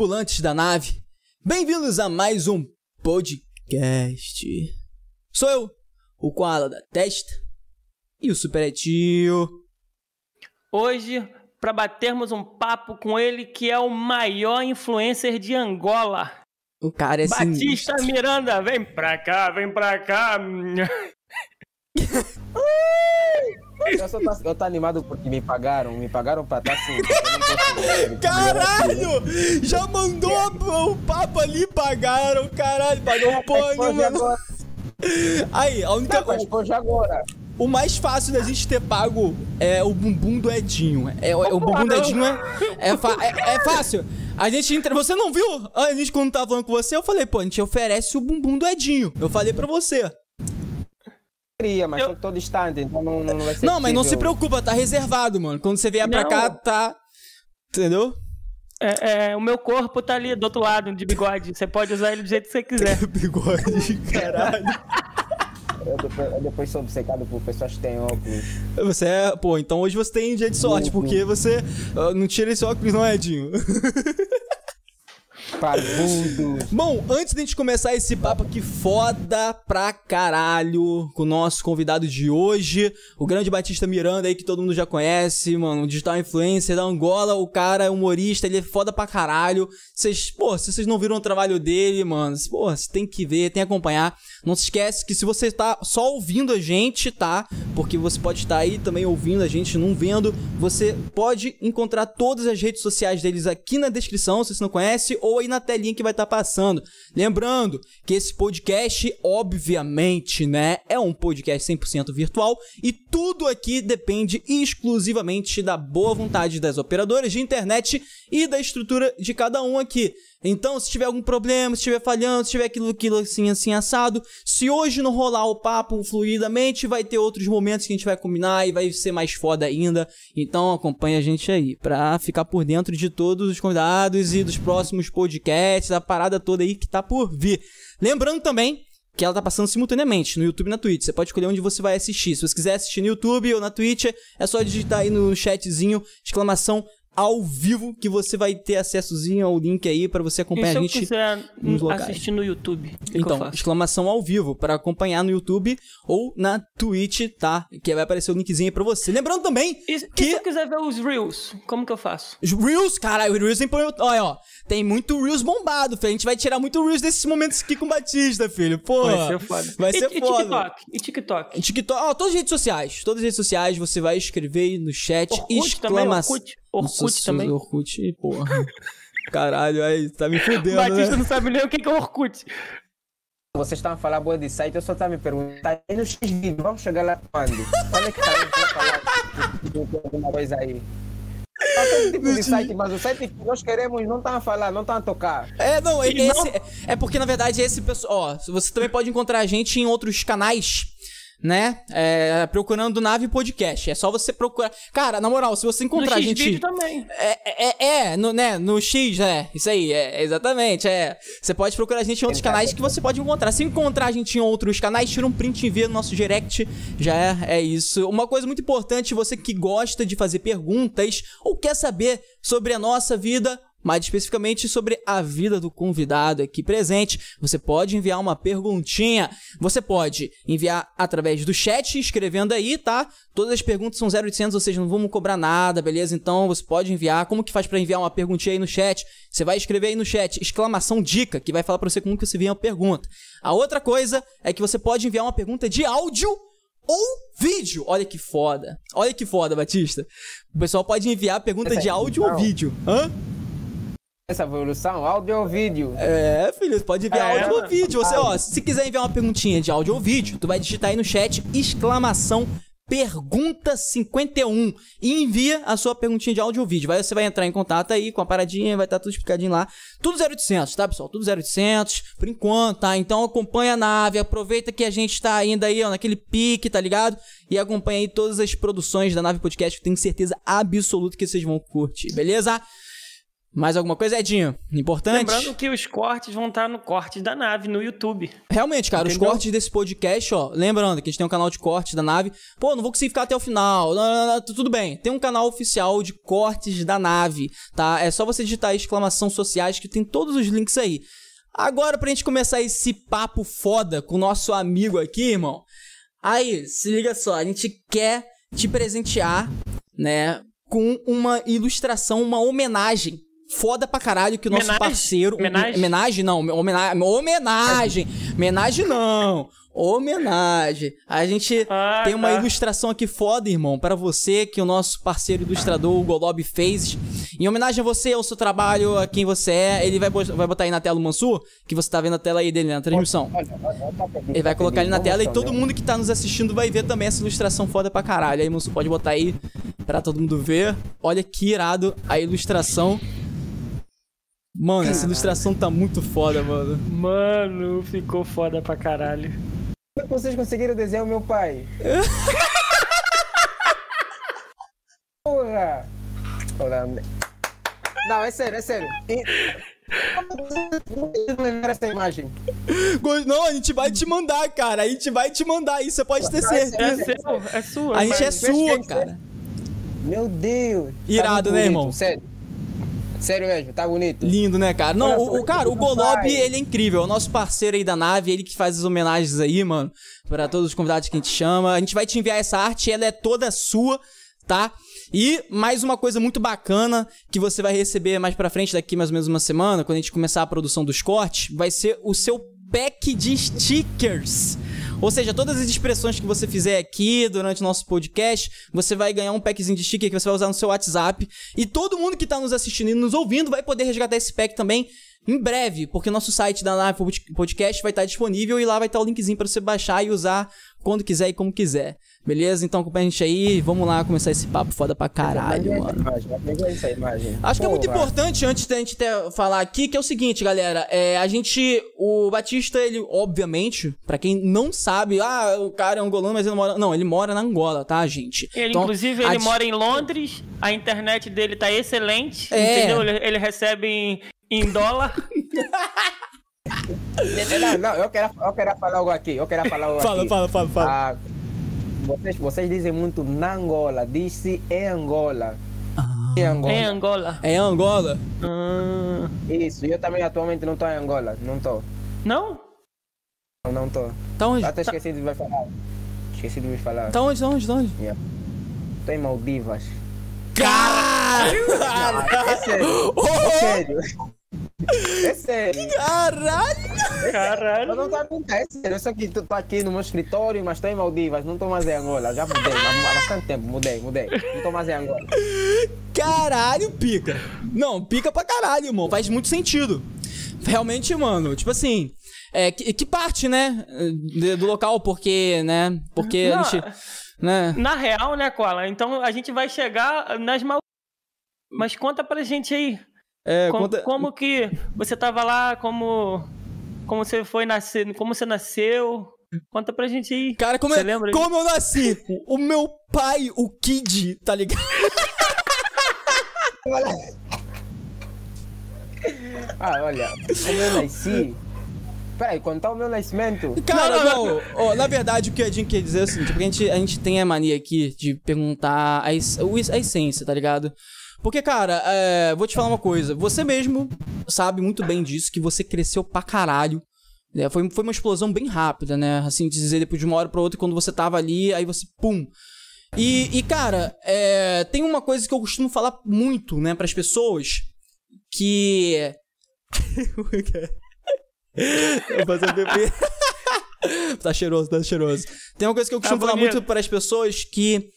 Tripulantes da nave! Bem-vindos a mais um podcast. Sou eu, o Koala da Testa e o Superetinho. Hoje, para batermos um papo com ele, que é o maior influencer de Angola. O cara é Batista sinistro. Miranda, vem pra cá, vem pra cá. Eu, só tá, eu tô animado porque me pagaram, me pagaram pra estar assim. não posso- Caralho! Já mandou o papo ali, pagaram, caralho, pagou um pano, mano. Aí, a única agora. O mais fácil da gente ter pago é o bumbum do Edinho. É, o- o bumbum do Edinho é, é, é- é fácil. A gente entra. Você não viu? A gente, quando tava falando com você, eu falei, pô, a gente oferece o bumbum do Edinho. Eu falei pra você. Queria, mas Eu- tô distante, então não, não vai ser Não, mas não se preocupa, tá reservado, mano. Quando você vier pra Não. cá, tá. Entendeu? É, é, o meu corpo tá ali do outro lado, de bigode. Você pode usar ele do jeito que você quiser. Bigode, caralho. Eu depois, eu depois sou obcecado por pessoas que têm óculos. Você é. Pô, então hoje você tem dia de sorte, porque você ah, não tira esse óculos, não, Edinho. Parvudos. Bom, antes de a gente começar esse papo aqui foda pra caralho com o nosso convidado de hoje, o grande Batista Miranda aí que todo mundo já conhece, mano, digital influencer da Angola, o cara é humorista, ele é foda pra caralho. Vocês, pô, se vocês não viram o trabalho dele, mano, pô, você tem que ver, tem que acompanhar. Não se esquece que se você tá só ouvindo a gente, tá? Porque você pode estar aí também ouvindo a gente, não vendo, você pode encontrar todas as redes sociais deles aqui na descrição, se você não conhece, ou aí na telinha que vai estar passando. Lembrando que esse podcast, obviamente, né, é um podcast 100% virtual e tudo aqui depende exclusivamente da boa vontade das operadoras de internet e da estrutura de cada um aqui. Então, se tiver algum problema, se estiver falhando, se tiver aquilo, aquilo assim, assim, assado, se hoje não rolar o papo fluidamente, vai ter outros momentos que a gente vai combinar e vai ser mais foda ainda. Então, acompanha a gente aí pra ficar por dentro de todos os convidados e dos próximos podcasts, a parada toda aí que tá por vir. Lembrando também que ela tá passando simultaneamente no YouTube e na Twitch. Você pode escolher onde você vai assistir. Se você quiser assistir no YouTube ou na Twitch, é só digitar aí no chatzinho, exclamação ao vivo, que você vai ter acessozinho ao link aí pra você E acompanhar se a gente. quiser nos locais. assistir no YouTube? Então, exclamação ao vivo pra acompanhar no YouTube ou na Twitch, tá? Que vai aparecer o linkzinho aí pra você. Lembrando também E, e que se eu quiser ver os Reels? Como que eu faço? os Reels, caralho, Reels tem problema. Olha, ó. Tem muito Reels bombado, filho. A gente vai tirar muito Reels desses momentos aqui com o Batista, filho. Pô. Vai ser foda. Vai e, ser e foda. TikTok? E TikTok? TikTok, ó, todas as redes sociais. Todas as redes sociais você vai escrever aí no chat. Orkut também? exclamação. Orkut? Orkut Nossa, também? Orkut, porra. Caralho, aí, tá me fudendo, Batista né? não não sabe nem o que é Orkut. Vocês estão a falar boa de site, eu só estava me perguntando. Tá aí no X-Vídeo, vamos chegar lá quando? Quando é que tá? Vamos falar alguma coisa aí. Tá todo tipo de site, mas o site que nós queremos não estão a falar, não estão a tocar. É, não, é, E não- esse, é porque na verdade esse pessoal, ó, você também pode encontrar a gente em outros canais, né? É, procurando Nave Podcast. É só você procurar. Cara, na moral, se você No encontrar a X-Vídeo gente também. É, é, é, no, né, no X, é, isso aí, é, exatamente, é. Você pode procurar a gente em outros canais que você pode encontrar. Se encontrar a gente em outros canais, tira um print e envia no nosso direct, já é, é isso. Uma coisa muito importante, você que gosta de fazer perguntas ou quer saber sobre a nossa vida, mais especificamente sobre a vida do convidado aqui presente, você pode enviar uma perguntinha. Você pode enviar através do chat, escrevendo aí, tá? Todas as perguntas são 0800, ou seja, não vamos cobrar nada, beleza? Então você pode enviar. Como que faz pra enviar uma perguntinha aí no chat? Você vai escrever aí no chat exclamação dica, que vai falar pra você como que você envia uma pergunta. A outra coisa é que você pode enviar uma pergunta de áudio ou vídeo. Olha que foda. Olha que foda, Batista. O pessoal pode enviar pergunta de é áudio ou vídeo. Hã? Essa evolução, áudio ou vídeo? É, filho, você pode enviar É, áudio ou vídeo. Você, ó, se quiser enviar uma perguntinha de áudio ou vídeo, tu vai digitar aí no chat exclamação pergunta 51 e envia a sua perguntinha de áudio ou vídeo. Vai, você vai entrar em contato aí com a paradinha, vai estar tudo explicadinho lá. Tudo 0800, tá, pessoal? Tudo 0800 por enquanto, tá? Então acompanha a nave, aproveita que a gente tá ainda aí, ó, naquele pique, tá ligado? E acompanha aí todas as produções da Nave Podcast, que eu tenho certeza absoluta que vocês vão curtir, beleza? Mais alguma coisa, Edinho? Importante? Lembrando que os cortes vão estar no corte da nave no YouTube. Realmente, cara, Entendeu? os cortes desse podcast, ó. Lembrando que a gente tem um canal de cortes da nave. Pô, não vou conseguir ficar até o final. Não, não, não, tudo bem. Tem um canal oficial de cortes da nave, tá? É só você digitar exclamação sociais que tem todos os links aí. Agora, pra gente começar esse papo foda com o nosso amigo aqui, irmão. Aí, se liga só, a gente quer te presentear, né, com uma ilustração, uma homenagem. Foda pra caralho que o nosso Homenagem? parceiro. Homenagem? Homenagem não, homenagem. Homenagem. Homenagem não. Homenagem. A gente Ah, tem uma tá. ilustração aqui foda, irmão, pra você que o nosso parceiro ilustrador, o Golob, fez. Em homenagem a você, ao seu trabalho, a quem você é. Ele vai, vai botar aí na tela o Mansur, que você tá vendo a tela aí dele na transmissão. Ele vai colocar ali na tela e todo mundo que tá nos assistindo vai ver também essa ilustração foda pra caralho. Aí, Mansur, pode botar aí pra todo mundo ver. Olha que irado a ilustração. Mano, essa ilustração tá muito foda, mano. Mano, ficou foda pra caralho. Como é que vocês conseguiram desenhar o meu pai? Porra! Porra. Não, é sério, é sério. E- essa imagem? Não, a gente vai te mandar, cara. A gente vai te mandar isso, você pode ter é certeza. É seu, é sua. A gente é sua, cara. Meu Deus! Irado, muito né, bonito, irmão? Sério. Sério mesmo, tá bonito. Lindo, né, cara? Não, Olha o, o- cara, o Golob, ele é incrível. É o nosso parceiro aí da nave, ele que faz as homenagens aí, mano, Pra todos os convidados que a gente chama. A gente vai te enviar essa arte, ela é toda sua, tá? E mais uma coisa muito bacana que você vai receber mais pra frente, daqui mais ou menos uma semana, quando a gente começar a produção dos cortes, vai ser o seu pack de stickers. Ou seja, todas as expressões que você fizer aqui durante o nosso podcast, você vai ganhar um packzinho de sticker que você vai usar no seu WhatsApp. E todo mundo que tá nos assistindo e nos ouvindo vai poder resgatar esse pack também em breve, porque nosso site da Nave Podcast vai estar disponível e lá vai estar o linkzinho pra você baixar e usar quando quiser e como quiser. Beleza? Então acompanha a gente aí, vamos lá começar esse papo foda pra caralho, mano. Acho que é muito importante, antes da gente ter, falar aqui, que é o seguinte, galera. É, a gente. O Batista, ele, obviamente, pra quem não sabe, ah, o cara é angolano, mas ele não mora. Não, ele mora na Angola, tá, gente? Ele, Então, inclusive, a ele di- mora em Londres, a internet dele tá excelente, É. entendeu? Ele, ele recebe em, em dólar. Não, não, eu quero, eu quero falar algo aqui. Eu quero falar algo Fala, aqui. fala, fala, fala. Ah, vocês, vocês dizem muito na Angola, disse em Angola. Em Angola. em Angola. É Angola? Ah, Isso, eu também atualmente não estou em Angola. Não estou. não? Não, não estou. Tá onde? Até esqueci de me falar. Esqueci de me falar. Tá onde? Tá onde? Tá onde? Estou em Maldivas. Caralho! É sério. É sério. É sério. Caralho! Caralho. Eu não estou a contar, é sério. Eu só que estou aqui no meu escritório, mas estou em Maldivas. Não estou mais em Angola. Já mudei. Há bastante tempo. Mudei, mudei. Não estou mais em Angola. Caralho, pica. Não, pica pra caralho, irmão. Faz muito sentido. Realmente, mano, tipo assim. É, que, que parte, né? de- do local, porque, né? Porque Não, a gente. Né? Na real, né, Cola? Então a gente vai chegar nas mal. Mas conta pra gente aí. É, como, conta- como que você tava lá, como. Como você foi nascer, como você nasceu. Conta pra gente aí. Cara, como, Você é- lembra? como eu nasci? O meu pai, o Kid, tá ligado? Ah, olha. Como eu nasci. Peraí, contar o meu nascimento. Cara, Não, não, ó, na verdade, o que a gente quer dizer é o seguinte, porque a gente, a gente tem a mania aqui de perguntar a, es- a essência, tá ligado? Porque, cara, é, vou te falar uma coisa. Você mesmo sabe muito bem disso, que você cresceu pra caralho. né? Foi, foi uma explosão bem rápida, né? Assim, de dizer depois de uma hora pra outra, quando você tava ali, aí você, pum. E, e, cara, é, tem uma coisa que eu costumo falar muito, né, pras pessoas, que... Eu vou fazer bebê. tá cheiroso, tá cheiroso. Tem uma coisa que eu costumo Tá falar muito para as pessoas que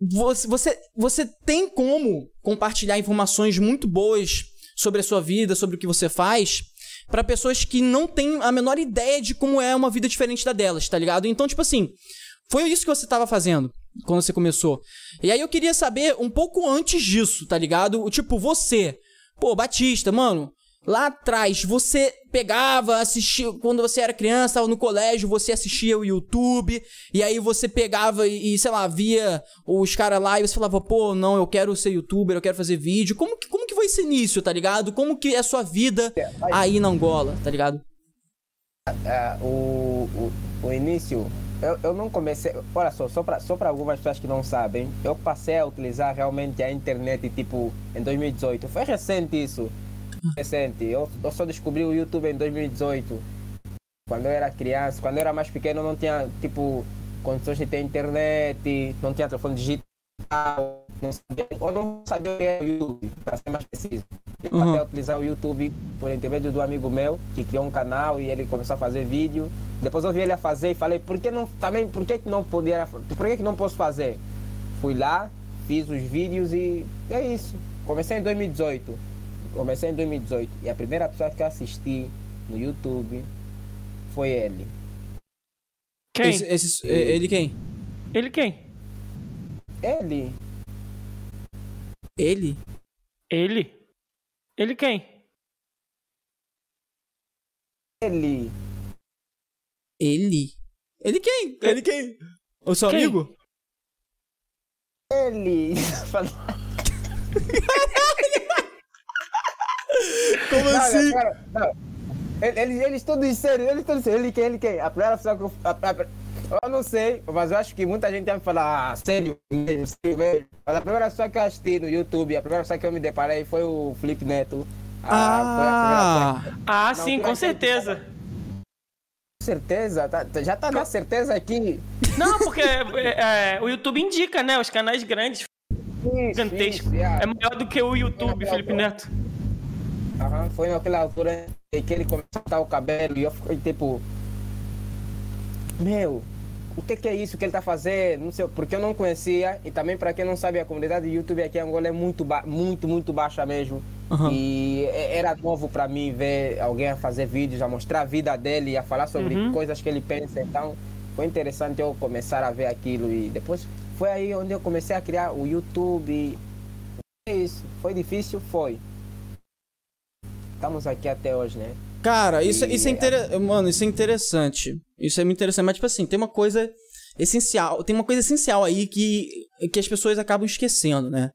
você, você, você tem como compartilhar informações muito boas sobre a sua vida, sobre o que você faz, para pessoas que não têm a menor ideia de como é uma vida diferente da delas, tá ligado? Então, tipo assim, foi isso que você tava fazendo quando você começou. E aí eu queria saber um pouco antes disso, tá ligado? Tipo, você, pô, Batista, mano, lá atrás você pegava, assistia, quando você era criança, tava no colégio, você assistia o YouTube, e aí você pegava e, sei lá, via os caras lá e você falava, pô, não, eu quero ser youtuber, eu quero fazer vídeo. Como que, como que foi esse início, tá ligado? Como que é a sua vida aí na Angola, tá ligado? Ah, o, o, o início, eu, eu não comecei. Olha só, só para só pra algumas pessoas que não sabem, eu passei a utilizar realmente a internet tipo em 2018. Foi recente isso. Recente. Eu, eu só descobri o YouTube em 2018. Quando eu era criança, quando eu era mais pequeno, não tinha tipo condições de ter internet, não tinha telefone digital, não sabia, ou não sabia o que era o YouTube, para ser mais preciso. Eu Uhum. passei a utilizar o YouTube por intermédio do amigo meu, que criou um canal e ele começou a fazer vídeo. Depois eu vi ele a fazer e falei, por que não, também, por que, que não podia, por que, que não posso fazer? Fui lá, fiz os vídeos e é isso. Comecei em 2018. Comecei em 2018. E a primeira pessoa que eu assisti no YouTube foi ele. Quem? Esse- esse- ele quem? Ele quem? Ele? Ele? Ele? Ele quem? Ele? Ele? Ele quem? Ele quem? O seu Quem? amigo? Ele? Como Não, assim? agora, não. Ele- Eles, eles todos sérios, eles todos sérios. Ele quem? Ele quem? A primeira pessoa que eu. a- a- eu não sei, mas eu acho que muita gente vai falar ah, sério mesmo, sério mesmo. Mas a primeira pessoa que eu assisti no YouTube, a primeira pessoa que eu me deparei foi o Felipe Neto. Ah, foi a primeira pessoa. Ah, Ah, Não, sim, tu com vai ter que certeza. Certeza? Tá- tá- já tá na certeza aqui. Não, porque é, é, o YouTube indica, né? Os canais grandes, Isso, gigantescos. isso, yeah. É maior do que o YouTube, Felipe Neto. Aham, foi naquela altura que ele começou a cortar o cabelo e eu fiquei tipo. Meu, o que, que é isso que ele tá fazendo? Não sei, porque eu não conhecia e também para quem não sabe, a comunidade do YouTube aqui em Angola é muito, muito, muito baixa mesmo. Aham. E e- era novo para mim ver alguém a fazer vídeos, a mostrar a vida dele, a falar sobre Uhum. coisas que ele pensa. Então foi interessante eu começar a ver aquilo e depois foi aí onde eu comecei a criar o YouTube. É isso. Foi difícil? Foi. Estamos aqui até hoje, né? Cara, isso, isso é E- interessante. Mano, isso é interessante. Isso é muito interessante. Mas, tipo assim, tem uma coisa essencial. Tem uma coisa essencial aí que, que as pessoas acabam esquecendo, né?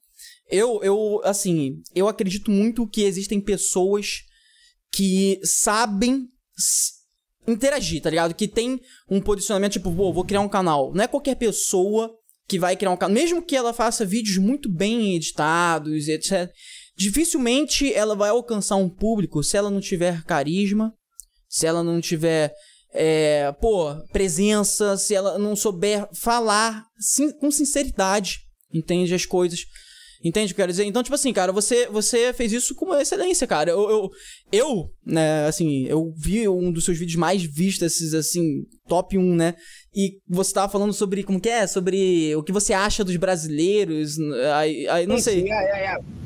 Eu, eu, assim, eu acredito muito que existem pessoas que sabem interagir, tá ligado? Que tem um posicionamento tipo, pô, vou criar um canal. Não é qualquer pessoa que vai criar um canal. Mesmo que ela faça vídeos muito bem editados, etc. Dificilmente ela vai alcançar um público se ela não tiver carisma, se ela não tiver, é, pô, presença, se ela não souber falar sin- com sinceridade, entende as coisas. Entende o que eu quero dizer? Então, tipo assim, cara, você, você fez isso com excelência, cara. Eu, eu, eu, né, assim, eu vi um dos seus vídeos mais vistos, esses, assim, top 1, né? E você tava falando sobre, como que é? Sobre o que você acha dos brasileiros, aí, aí não Isso, sei. yeah, yeah, yeah. É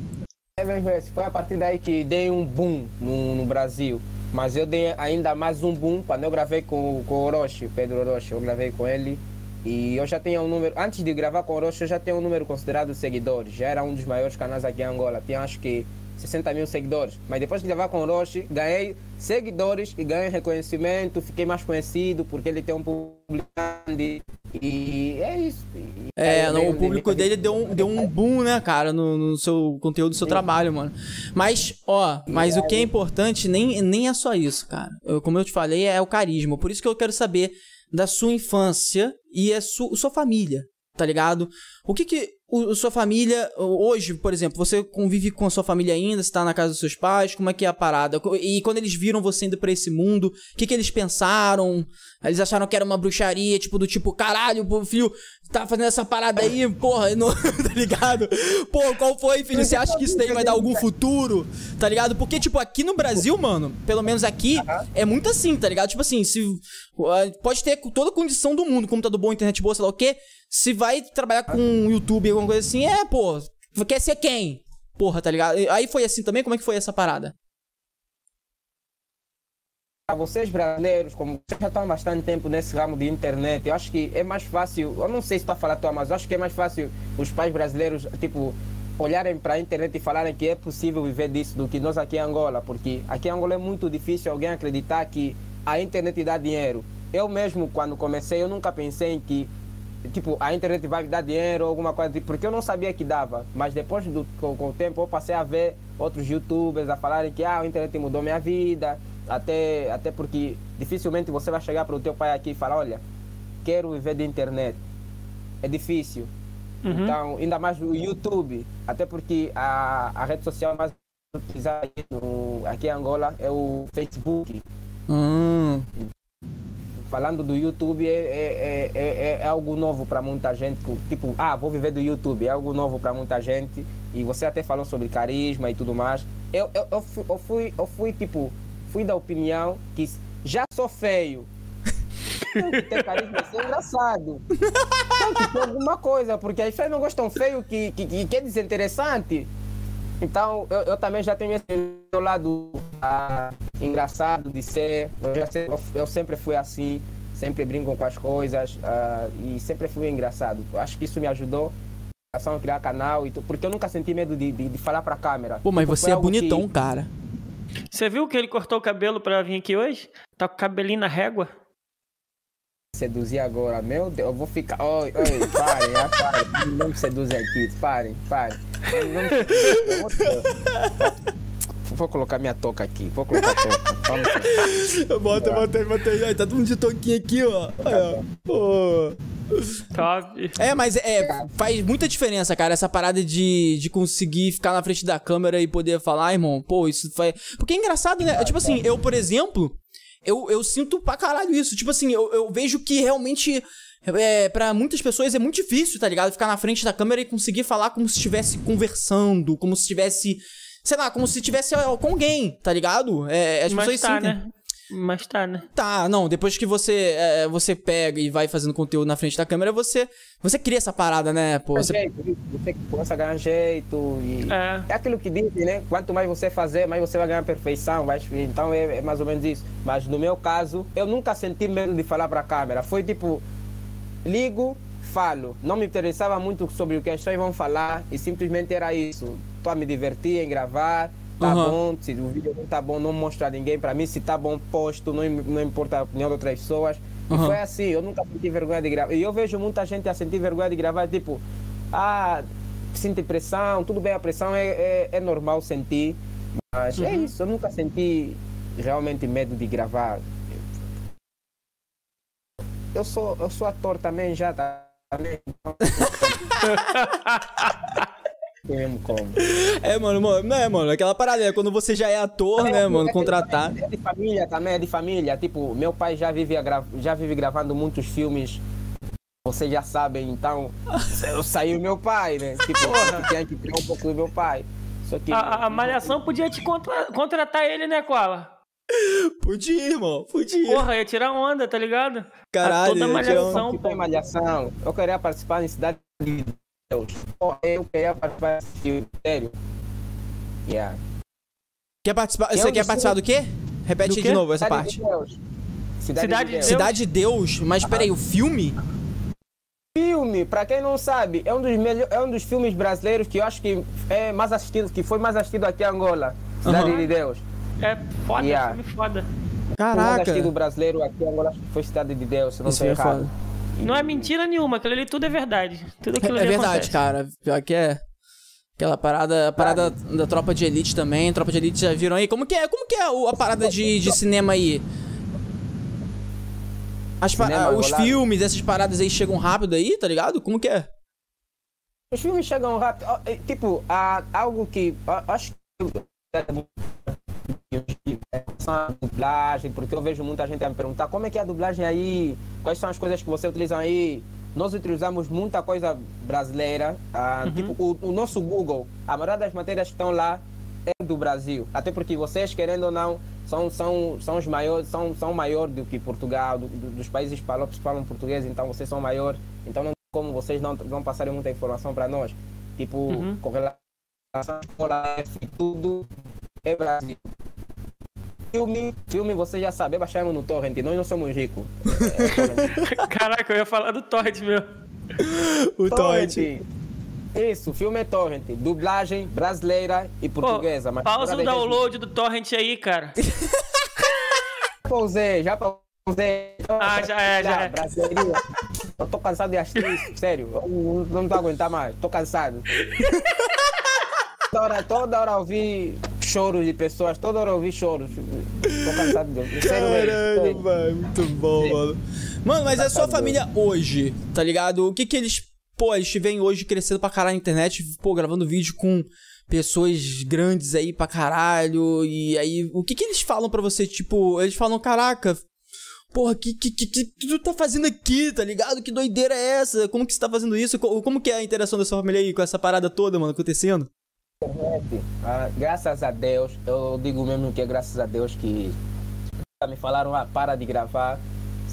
é, foi a partir daí que dei um boom no, no Brasil. Mas eu dei ainda mais um boom quando eu gravei com, com o Orochi, Pedro Orochi. Eu gravei com ele. E eu já tinha um número. Antes de gravar com o Orochi, eu já tinha um número considerado de seguidores. Já era um dos maiores canais aqui em Angola. Tinha acho que 60 mil seguidores. Mas depois de gravar com o Orochi, ganhei seguidores e ganhei reconhecimento. Fiquei mais conhecido porque ele tem um público grande. E é isso. E É, não, o público dele deu um, deu um boom, né, cara, no, no seu conteúdo, no seu trabalho, mano. Mas, ó, mas o que é importante nem, nem é só isso, cara. Eu- como eu te falei, é o carisma. Por isso que eu quero saber da sua infância e a su, sua família, tá ligado? O que que o, sua família, hoje, por exemplo, você convive com a sua família ainda, você tá na casa dos seus pais, como é que é a parada? E quando eles viram você indo pra esse mundo, o que que eles pensaram? Eles acharam que era uma bruxaria, tipo, do tipo, caralho, pô, filho, tá fazendo essa parada aí, porra, não, tá ligado? Pô, qual foi, filho? Você acha que isso daí vai dar algum futuro? Tá ligado? Porque, tipo, aqui no Brasil, mano, pelo menos aqui, é muito assim, tá ligado? Tipo assim, se. Pode ter toda a condição do mundo, computador bom, internet boa, sei lá o quê. Se vai trabalhar com YouTube, alguma coisa assim, é, pô, quer ser quem? Porra, tá ligado? Aí foi assim também? Como é que foi essa parada? Para vocês brasileiros, como vocês já estão há bastante tempo nesse ramo de internet, eu acho que é mais fácil, eu não sei se está a tua, mas eu acho que é mais fácil os pais brasileiros, tipo, olharem para a internet e falarem que é possível viver disso do que nós aqui em Angola, porque aqui em Angola é muito difícil alguém acreditar que a internet dá dinheiro. Eu mesmo, quando comecei, eu nunca pensei em que tipo, a internet vai me dar dinheiro ou alguma coisa, porque eu não sabia que dava. Mas depois, do, com, com o tempo, eu passei a ver outros youtubers a falarem que ah, a internet mudou minha vida. Até, até porque dificilmente você vai chegar para o teu pai aqui e falar, olha, quero viver de internet. É difícil. Uhum. Então, ainda mais o YouTube, até porque a, a rede social mais utilizada aqui, no- aqui em Angola é o Facebook. Hum. Falando do YouTube, é, é, é, é, é algo novo para muita gente. Tipo, ah, vou viver do YouTube, é algo novo para muita gente. E você até falou sobre carisma e tudo mais. Eu, eu, eu, fui, eu, fui, eu fui, tipo, fui da opinião que já sou feio. Tem que ter carisma, isso é engraçado. Tem que ter alguma coisa, porque as pessoas não gostam feio que, que, que, que é desinteressante. Então, eu, eu também já tenho esse meu lado ah, engraçado de ser. Eu, já sei- eu, eu sempre fui assim, sempre brinco com as coisas ah, e sempre fui engraçado. Eu acho que isso me ajudou a criar canal, e porque eu nunca senti medo de, de, de falar pra câmera. Pô, mas Tipo, você é algo que- bonitão, cara. Você viu que ele cortou o cabelo pra vir aqui hoje? Tá com o cabelinho na régua? Seduzir agora. Meu Deus, eu vou ficar. Oi, oi, parem, ah, parem. Não me seduzem aqui, parem, parem. Não. Vou colocar minha toca aqui, vou colocar a toca. Vamos. Bota, bota aí, bota aí. Ai, Tá todo mundo de toquinho aqui, ó. Aí, ó. Pô. Top. É, mas é, faz muita diferença, cara, essa parada de, de conseguir ficar na frente da câmera e poder falar, irmão, pô, isso faz. Porque é engraçado, né? Tipo assim, eu, por exemplo, eu, eu sinto pra caralho isso. Tipo assim, eu, eu vejo que realmente. É, para muitas pessoas é muito difícil, tá ligado? Ficar na frente da câmera e conseguir falar como se estivesse conversando, como se estivesse. Sei lá, como se estivesse com alguém, tá ligado? É, as Mas pessoas tá, sentem. né? Mas tá, né? Tá, não, depois que você é, você pega e vai fazendo conteúdo na frente da câmera, você você cria essa parada, né? Pô, você... Jeito, você começa a ganhar jeito e É. é aquilo que dizem, né? Quanto mais você fazer, mais você vai ganhar perfeição. Vai... Então é, é mais ou menos isso. Mas no meu caso, eu nunca senti medo de falar para a câmera. Foi tipo, ligo, falo. Não me interessava muito sobre o que as pessoas vão falar e simplesmente era isso. Estou a me divertir em gravar. Tá Uhum. bom, se o vídeo não tá bom, não mostra a ninguém. Para mim, se tá bom, posto, não, não importa a opinião de outras pessoas. E Uhum. foi assim, eu nunca senti vergonha de gravar. E eu vejo muita gente a sentir vergonha de gravar, tipo, ah, sente pressão, tudo bem, a pressão é, é, é normal sentir, mas é isso, eu nunca senti realmente medo de gravar. Eu sou, eu sou ator também já, tá? também. mesmo como. É, mano, mano, não é, mano, aquela parada é quando você já é ator, né, mano, contratado. É de família também, é de família. Tipo, meu pai já vive, já vive gravando muitos filmes. Vocês já sabem, então eu saí o meu pai, né? Tipo, tinha que criar um pouco do meu pai. Só que A, a- Malhação podia te contra- contratar ele, né, Koala? Podia, irmão, podia. Porra, ia tirar onda, tá ligado? Caralho, A toda Malhação, tipo, pô. malhação, eu queria participar em Cidade de Deus. Pô, Eu queria participar desse sério. Yeah. Quer participar? Você quer participar do quê? Repete Do de quê? novo essa Cidade parte. de Deus. Cidade, Cidade de de Deus. Cidade de Deus, mas peraí, o filme? filme, pra quem não sabe, é um dos melhor, é um dos filmes brasileiros que eu acho que é mais assistido, que foi mais assistido aqui em Angola. Cidade Aham. de Deus. É foda, Yeah. filme foda. O mais Caraca. assistido brasileiro aqui em Angola foi Cidade de Deus, se não Isso estou é errado. foda. Não é mentira nenhuma, aquilo ali tudo é verdade. Tudo aquilo É ali verdade, acontece. cara. Pior que é. Aquela parada, a parada da tropa de elite também. Tropa de elite já viram aí. Como que é, como que é a parada de, de cinema aí? As Cinema ah, os filmes, essas paradas aí chegam rápido aí, tá ligado? Como que é? Os filmes chegam rápido. é, Tipo, há algo que. Acho que. São a dublagem, porque eu vejo muita gente a me perguntar como é que é a dublagem aí, quais são as coisas que você utiliza aí. Nós utilizamos muita coisa brasileira, ah, tipo o, o nosso Google, a maioria das matérias que estão lá é do Brasil, até porque vocês querendo ou não são são são os maiores são são maior do que Portugal, do- do- dos países palopes que falam português, então vocês são maior, então não tem como vocês não vão passarem muita informação para nós, tipo Uhum. com relação à escola, e tudo é Brasil. Filme, filme você já sabe, é baixarmos no torrent, nós não somos ricos. É, torrent. Caraca, eu ia falar do Torrent, meu. O torrent. Isso, filme é torrent, dublagem brasileira e Pô, portuguesa. mas pausa o download do Torrent aí, cara. pausei, já pausei. Ah, já é, já é. Brasileirinha. Eu tô cansado de assistir isso, sério. Eu não, tô aguentar mais, tô cansado. Toda hora, toda hora ouvir choros de pessoas, toda hora ouvir choros. Tô cansado de Caralho, mano, muito bom, Sim. mano. Mano, mas a sua Tá família hoje, tá ligado? O que que eles. Pô, eles te veem hoje crescendo pra caralho na internet, pô, gravando vídeo com pessoas grandes aí pra caralho. E aí, o que que eles falam pra você? Tipo, eles falam, caraca. Porra, que que, que, que tu tá fazendo aqui, tá ligado? Que doideira é essa? Como que você tá fazendo isso? Co- Como que é a interação da sua família aí com essa parada toda, mano, acontecendo? Ah, graças a Deus, eu digo mesmo que é graças a Deus que me falaram, ah, para de gravar.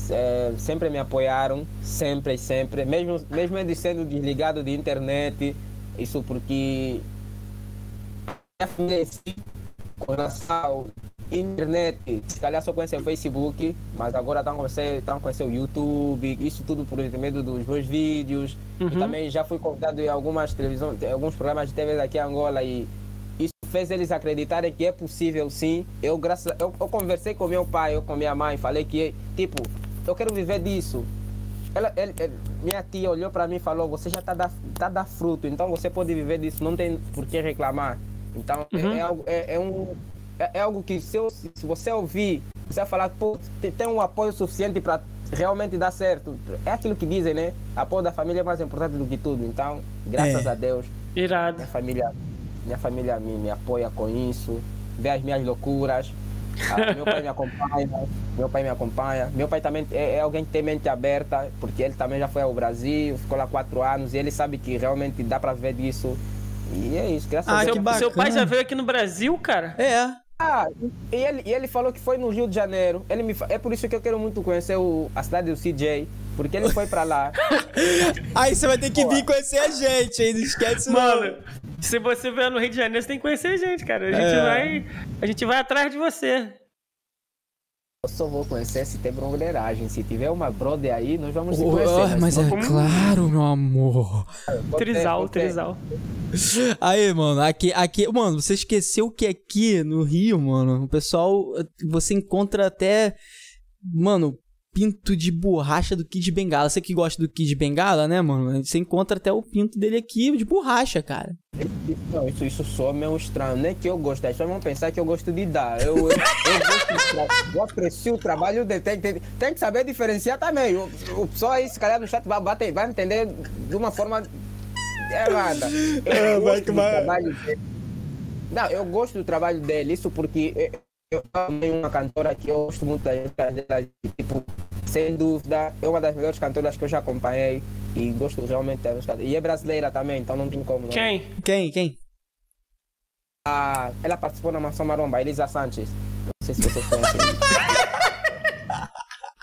É, sempre me apoiaram, sempre sempre. Mesmo, mesmo eles sendo desligado de internet, isso porque minha família em relação à internet, se calhar só conhecem o Facebook, mas agora estão a conhecer, estão a conhecer o YouTube, isso tudo por intermédio dos meus vídeos. Uhum. E também já fui convidado em algumas televisões, alguns programas de TV daqui em Angola e isso fez eles acreditarem que é possível sim. Eu, graças a- eu, eu conversei com meu pai, eu com minha mãe, falei que, tipo, eu quero viver disso. Ela, ele- ele- minha tia olhou para mim e falou: Você já está da, tá da fruto, então você pode viver disso, não tem por que reclamar. Então, é- Uhum. é, é, é um, é, é algo que, se, eu- se você ouvir, você vai falar: Pô, tem, um apoio suficiente para realmente dar certo. É aquilo que dizem, né? Apoio da família é mais importante do que tudo. Então, graças É. a Deus, Irado. minha família, minha família me, me apoia com isso, vê as minhas loucuras. Ah, meu pai me acompanha, meu pai me acompanha. Meu pai também é, é alguém que tem mente aberta, porque ele também já foi ao Brasil, ficou lá quatro anos e ele sabe que realmente dá para ver disso. E é isso, graças Ah, a Deus. bacana. Seu pai já veio aqui no Brasil, cara? É. Ah, e ele, e ele falou que foi no Rio de Janeiro. Ele me, fa- é por isso que eu quero muito conhecer o, a cidade do CJ, porque ele foi para lá. Aí você vai ter que vir conhecer a gente, hein? Não esquece não. Mano, se você vier no Rio de Janeiro, você tem que conhecer a gente, cara. A gente, É. vai, a gente vai atrás de você. Eu só vou conhecer se tem broderagem. Se tiver uma brother aí, nós vamos se Oh, conhecer. mas é como- claro, meu amor. Trisal, trisal. Aí, mano, aqui, aqui, mano, você esqueceu que aqui no Rio, mano, o pessoal, você encontra até, mano, pinto de borracha do Kid Bengala. Você que gosta do Kid Bengala, né, mano? Você encontra até o pinto dele aqui de borracha, cara. Não, isso, isso só é meio estranho. Nem que eu gosto. As pessoas vão pensar que eu gosto de dar. Eu, eu, eu gosto de eu aprecio o trabalho dele. Tem, tem, tem que saber diferenciar também. O, o pessoal aí, se calhar, no chat vai, bater, vai entender de uma forma errada. Eu É, vai que do vai- trabalho dele. Não, eu gosto do trabalho dele. Isso porque eu, tenho uma cantora que eu gosto muito das músicas dela. Tipo, sem dúvida, é uma das melhores cantoras que eu já acompanhei. E gosto realmente da música dela. E é brasileira também, então não tem como. Não. Quem? Quem, quem? Ah, ela participou na Mansão Maromba, Elisa Sanches. Não sei se vocês conhecem.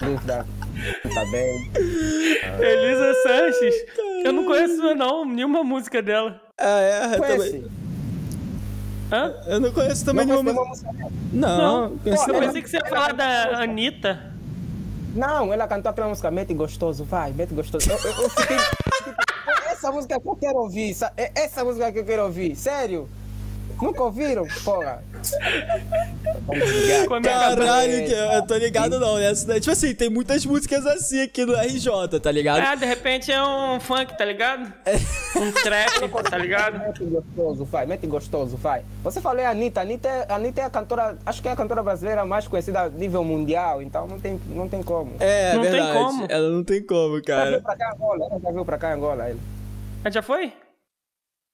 Dúvida. Tá bem. Elisa Sanches. Eu não conheço, não, nenhuma música dela. Ah, é, eu também. Hã? Eu não conheço também Não nenhuma. música? Não, Não. conheço Eu pensei que você ia falar da Anitta. Não, ela cantou aquela música Mente Gostoso, vai, Mente Gostoso. Eu, eu, eu fiquei, essa música que eu quero ouvir, sa- é essa música que eu quero ouvir, sério? Nunca ouviram? Porra. Caralho, que eu tô ligado não, né? Tipo assim, tem muitas músicas assim aqui no RJ, tá ligado? Ah, de repente é um funk, tá ligado? Um trap, tá ligado? Mente gostoso, vai, mente gostoso, vai. Você falou a Anitta, a Anitta, é- a Anitta é a cantora, acho que é a cantora brasileira mais conhecida a nível mundial, então não tem, não tem como. É, Não tem verdade. como. Ela não tem como, Ela veio cara. pra cá em Angola, ela já veio pra cá em Angola. Ele. Ah, já foi?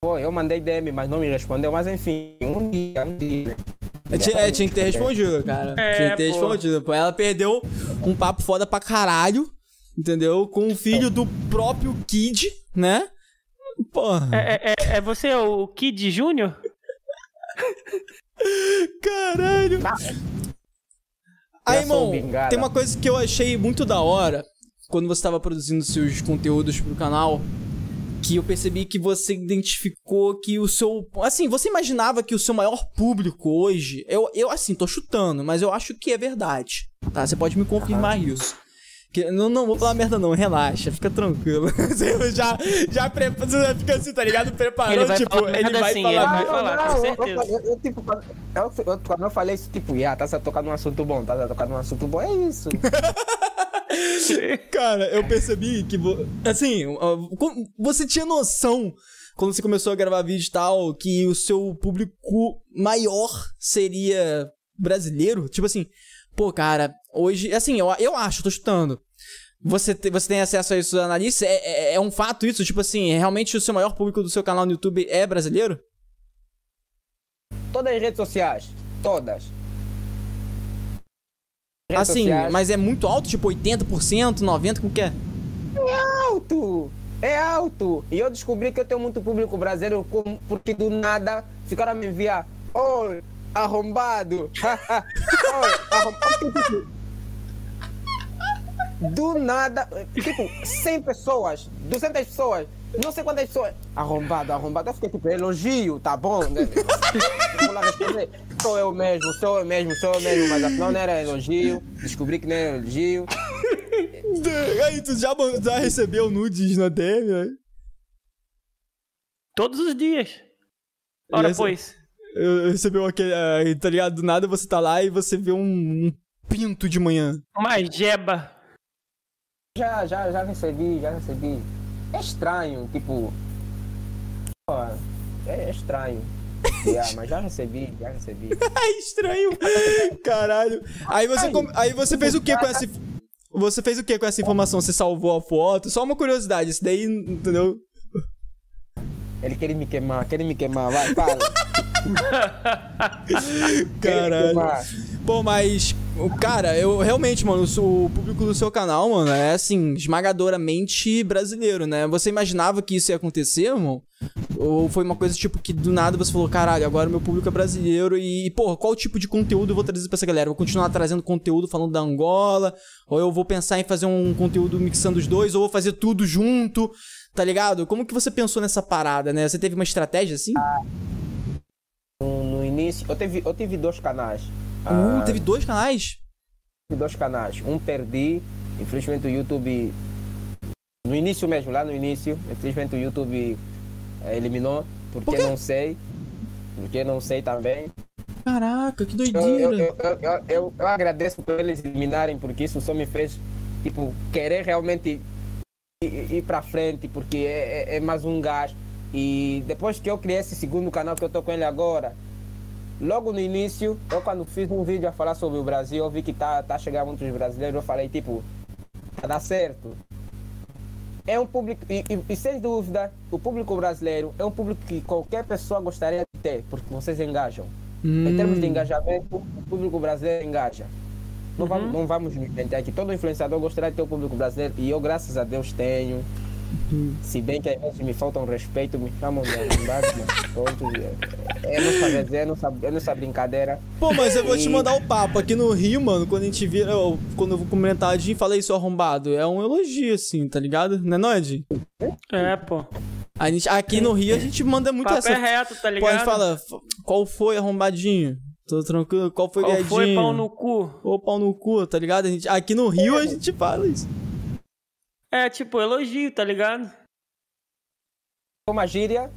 Foi, eu mandei DM, mas não me respondeu, mas enfim, um dia, um dia. Tinha, é, tinha que ter respondido, cara. É, tinha que ter pô. respondido. Pô, ela perdeu um papo foda pra caralho, entendeu? Com o filho do próprio Kid, né? Porra. É, é, é- é você, o Kid Júnior? Caralho. Aí, Eu sou irmão, tem uma coisa que eu achei muito da hora quando você tava produzindo seus conteúdos pro canal. Que eu percebi que você identificou que o seu. Assim, você imaginava que o seu maior público hoje. Eu, eu assim, tô chutando, mas eu acho que é verdade. Tá? Você pode me confirmar isso. Que, não, não vou falar merda, não, relaxa, fica tranquilo. Você já, já pre- você já fica assim, tá ligado? Preparou, Ele vai tipo, falar ele merda vai sim, falar. ele vai não, falar, não, com eu- certeza. Eu, eu, tipo, quando eu, eu- quando eu falei isso, tipo, ah, tá se tocando num assunto bom, tá se tocando num assunto bom, é isso. Cara, eu percebi que, assim, você tinha noção, quando você começou a gravar vídeo e tal, que o seu público maior seria brasileiro? Tipo assim, pô, cara, hoje, assim, eu, eu acho, tô chutando. Você, te- você tem acesso a isso, analista? É, é, é um fato isso? Tipo assim, realmente o seu maior público do seu canal no YouTube é brasileiro? Todas as redes sociais. Todas. Assim, mas é muito alto, tipo 80%, 90%, como que é? alto! É alto! E eu descobri que eu tenho muito público brasileiro porque do nada ficaram a me enviar. Oi, arrombado! Oi, arrombado! Do nada, tipo, 100 pessoas, 200 pessoas, não sei quantas pessoas. Arrombado, arrombado. Eu fiquei tipo, elogio, tá bom? né? Vou lá responder. Sou eu mesmo, sou eu mesmo, sou eu mesmo, mas afinal não era elogio. Descobri que não era elogio. Aí, tu já, já recebeu nudes na DM, né? Todos os dias. Ora, essa- pois. Eu- Recebeu aquele, ah, tá ligado? Do nada você tá lá e você vê um, um pinto de manhã. Uma jeba. Já, já, já recebi, já recebi. É estranho, tipo. ó, É, é estranho. Yeah, mas já recebi, já recebi. Ai, estranho. Caralho. Aí você, com- aí você fez o que com essa... Você fez o que com essa informação? Você salvou a foto? Só uma curiosidade, isso daí, entendeu? Ele quer me queimar, quer me queimar, vai, fala. Caralho. Pô, mas, cara, eu realmente, mano, o público do seu canal, mano, é assim, esmagadoramente brasileiro, né? Você imaginava que isso ia acontecer, irmão? Ou foi uma coisa tipo que do nada você falou, caralho, agora meu público é brasileiro e, pô, qual tipo de conteúdo eu vou trazer pra essa galera? Eu vou continuar trazendo conteúdo falando da Angola, ou eu vou pensar em fazer um conteúdo mixando os dois, ou vou fazer tudo junto, tá ligado? Como que você pensou nessa parada, né? Você teve uma estratégia assim? No início, eu tive, eu tive dois canais. Uh, Ah, teve dois canais? dois canais. Um perdi, infelizmente o YouTube. No início mesmo, lá no início, infelizmente o YouTube eh, eliminou, porque Por não sei. Porque não sei também. Caraca, que doideira. eu, eu, eu, eu- eu agradeço por eles eliminarem, porque isso só me fez, tipo, querer realmente ir, ir pra frente, porque é, é- é mais um gás. E depois que eu criei esse segundo canal que eu tô com ele agora, logo no início, eu quando fiz um vídeo a falar sobre o Brasil, eu vi que tá, tá chegando muitos brasileiros, eu falei, tipo, vai dar certo. É um público, e, e- e sem dúvida, o público brasileiro é um público que qualquer pessoa gostaria de ter, porque vocês engajam. Em termos de Hum. engajamento, o público brasileiro engaja. Não, vamos, não vamos nos inventar aqui. Todo influenciador gostaria de ter o público brasileiro e eu, graças a Deus, tenho. Se bem que às vezes me faltam respeito, me chamam de arrombado, mas pronto. É, é nossa resenha, é nossa, é nossa brincadeira. Pô, mas eu vou te E- mandar o papo. Aqui no Rio, mano, quando a gente vira. eu- quando eu vou comentar a Jim, falei isso arrombado. É um elogio, assim, tá ligado? Não é não, Ed? É, pô. A gente, aqui no Rio a gente manda muito Papo essa. é reto, tá Pô, a ligado? gente fala, "F- qual foi arrombadinho? Tô tranquilo, qual foi Qual gadinho? foi pau no cu? Ô, pau no cu, tá ligado? A gente, aqui no Rio a gente fala isso. É, tipo, elogio, tá ligado? É uma gíria,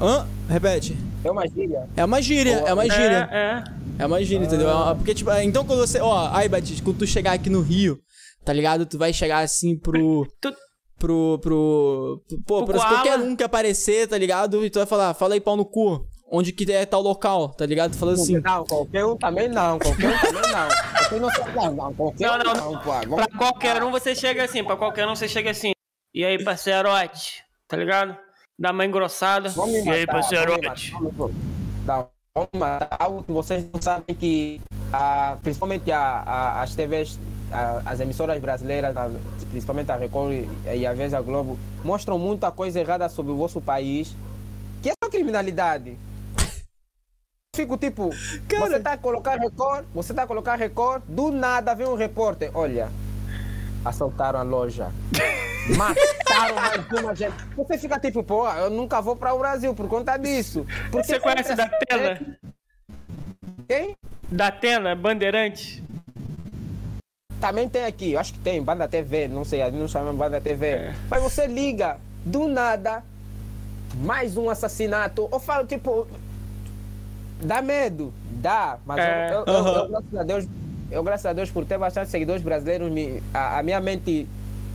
Hã? Repete. é uma gíria. É uma gíria, é uma gíria. É, é. É uma gíria, entendeu? É uma- Porque, tipo, então quando você. Ó, aí, Batista, quando tu chegar aqui no Rio, tá ligado? Tu vai chegar assim pro. Tu- Pro. pro. Pô, Pro pra Koala. qualquer um que aparecer, tá ligado? E tu vai falar, fala aí pau no cu. Onde que é tal local, tá ligado? Tu fala assim. Não, qualquer um também não, qualquer um também não. Qualquer um não sabe, não, não, qualquer Não, um não, não, pô. Pra qualquer um você chega assim, pra qualquer um você chega assim. E aí, parceirote? Tá ligado? Dá uma engrossada. Vamos E aí, parceirote? vamos me matar, Não, vamos matar. Algo que vocês não sabem que, ah, principalmente a- a- as TVs, a- as emissoras brasileiras, a- principalmente a Record e- e a Veja Globo, mostram muita coisa errada sobre o vosso país, que é só criminalidade. Fico tipo, Cara. você tá a colocar Record, você tá a colocar Record, do nada vem um repórter, olha, assaltaram a loja. Mataram mais uma gente. Você fica tipo, pô, eu nunca vou para o Brasil por conta disso. Porque Você conhece da Tena? Quem? Da Tena, Bandeirante? Também tem aqui, eu acho que tem, Banda TV, não sei, ali não chama Banda TV. É. Mas você liga, do nada, mais um assassinato. Eu falo, tipo, dá medo, dá, mas É. eu, eu- eu- eu, graças a Deus, eu, graças a Deus, por ter bastante seguidores brasileiros, me, a, a minha mente,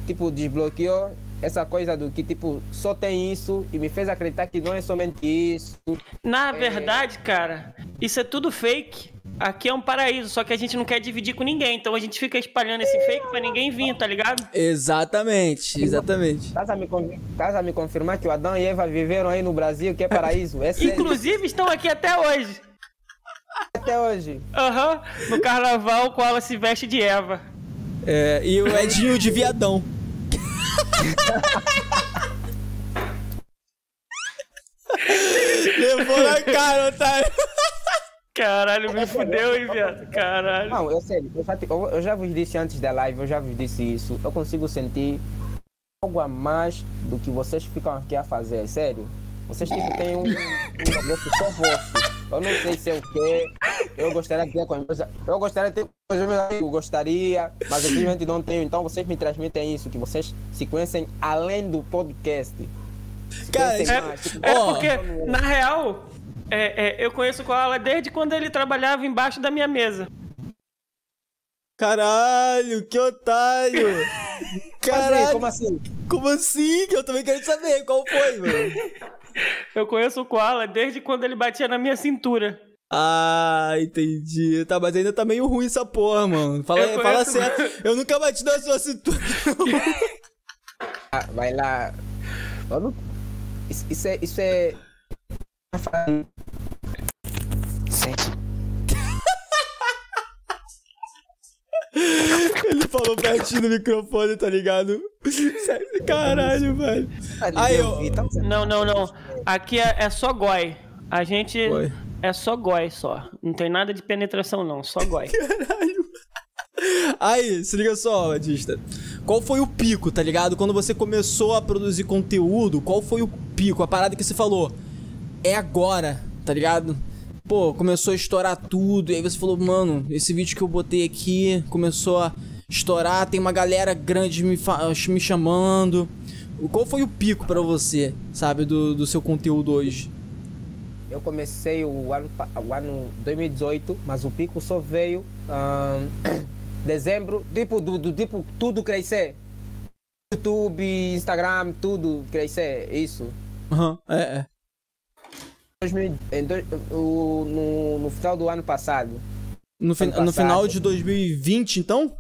tipo, desbloqueou essa coisa do que, tipo, só tem isso e me fez acreditar que não é somente isso. Na verdade, cara, isso é tudo fake. Aqui é um paraíso, só que a gente não quer dividir com ninguém. Então a gente fica espalhando esse fake pra ninguém vir, tá ligado? Exatamente, exatamente. Estás a, me, con- estás a me confirmar que o Adão e Eva viveram aí no Brasil, que é paraíso. É Inclusive estão aqui até hoje. até hoje. Aham. No carnaval, com ela se veste de Eva. É, e o Edinho de viadão. Levou na cara, otário. Caralho, me fudeu, hein, viado? Caralho. Não, eu sério, eu já, eu já vos disse antes da live, eu já vos disse isso. Eu consigo sentir algo a mais do que vocês ficam aqui a fazer, é sério. Vocês tipo, têm um, um negócio só vosso. Eu não sei se é o quê. Eu gostaria de ter com meus, Eu gostaria de ter com os meus amigos, gostaria, mas eu simplesmente não tenho. Então vocês me transmitem isso, que vocês se conhecem além do podcast. Se Cara, É, mais, tipo, é porque, na real, é, é, eu conheço o Koala desde quando ele trabalhava embaixo da minha mesa. Caralho, que otário. Caralho, Como assim? Como assim? Que eu também quero saber qual foi, mano. Eu conheço o Koala desde quando ele batia na minha cintura. Ah, entendi. Tá, mas ainda tá meio ruim essa porra, mano. Fala, Eu fala conheço- certo. Eu nunca bati na sua cintura. Ah, vai lá. Não- Isso, isso é. Isso é. Sente. Ele falou pertinho no microfone, tá ligado? Caralho, velho. Aí, eu então, Não, não, não. Aqui é, é só goi. A gente Goi. é só goi só. Não tem nada de penetração, não. Só goi. Aí, se liga só, Batista. Qual foi o pico, tá ligado? Quando você começou a produzir conteúdo, qual foi o pico? A parada que você falou, é agora, tá ligado? Pô, começou a estourar tudo, e aí você falou, mano, esse vídeo que eu botei aqui começou a estourar, tem uma galera grande me, me chamando. Qual foi o pico pra você, sabe, do, do seu conteúdo hoje? Eu comecei o ano, o ano 2018, mas o pico só veio ahn, dezembro, tipo, do, do tipo tudo crescer. YouTube, Instagram, tudo crescer, isso. Aham, é, é. 2000 em dois- o- no, no final do ano passado. No, fin- Ano no final passado. de 2020, então?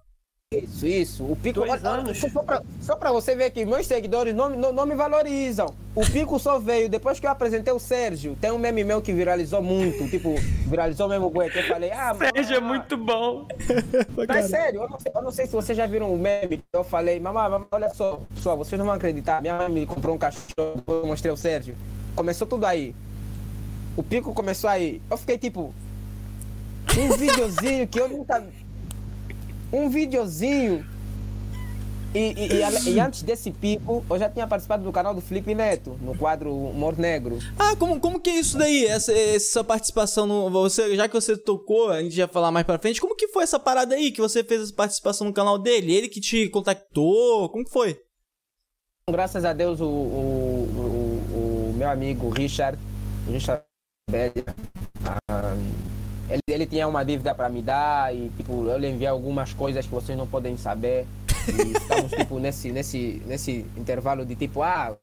Isso, isso. O pico. Dois olha, anos. Só, pra, só pra você ver que meus seguidores não, não, não me valorizam. O pico só veio depois que eu apresentei o Sérgio. Tem um meme meu que viralizou muito. Tipo, viralizou mesmo, que eu falei, ah, Sérgio é muito bom. É sério, eu não, sei, eu não sei se vocês já viram o meme que eu falei, mamãe, mamãe, olha só, pessoal, vocês não vão acreditar. Minha mãe me comprou um cachorro, depois eu mostrei o Sérgio. Começou tudo aí. O pico começou aí. Eu fiquei tipo. Um videozinho que eu nunca. Um videozinho. E, e, e e antes desse pico, eu já tinha participado do canal do Felipe Neto, no quadro Humor Negro. Ah, como, como que é isso daí? Essa, essa participação no. Você, já que você tocou, a gente ia falar mais pra frente, como que foi essa parada aí que você fez essa participação no canal dele? Ele que te contactou? Como que foi? Graças a Deus, o, o, o, o meu amigo Richard, Richard ele, ele tinha uma dívida para me dar e tipo, eu lhe enviei algumas coisas que vocês não podem saber. E estamos tipo, nesse, nesse, nesse intervalo de tipo, ah,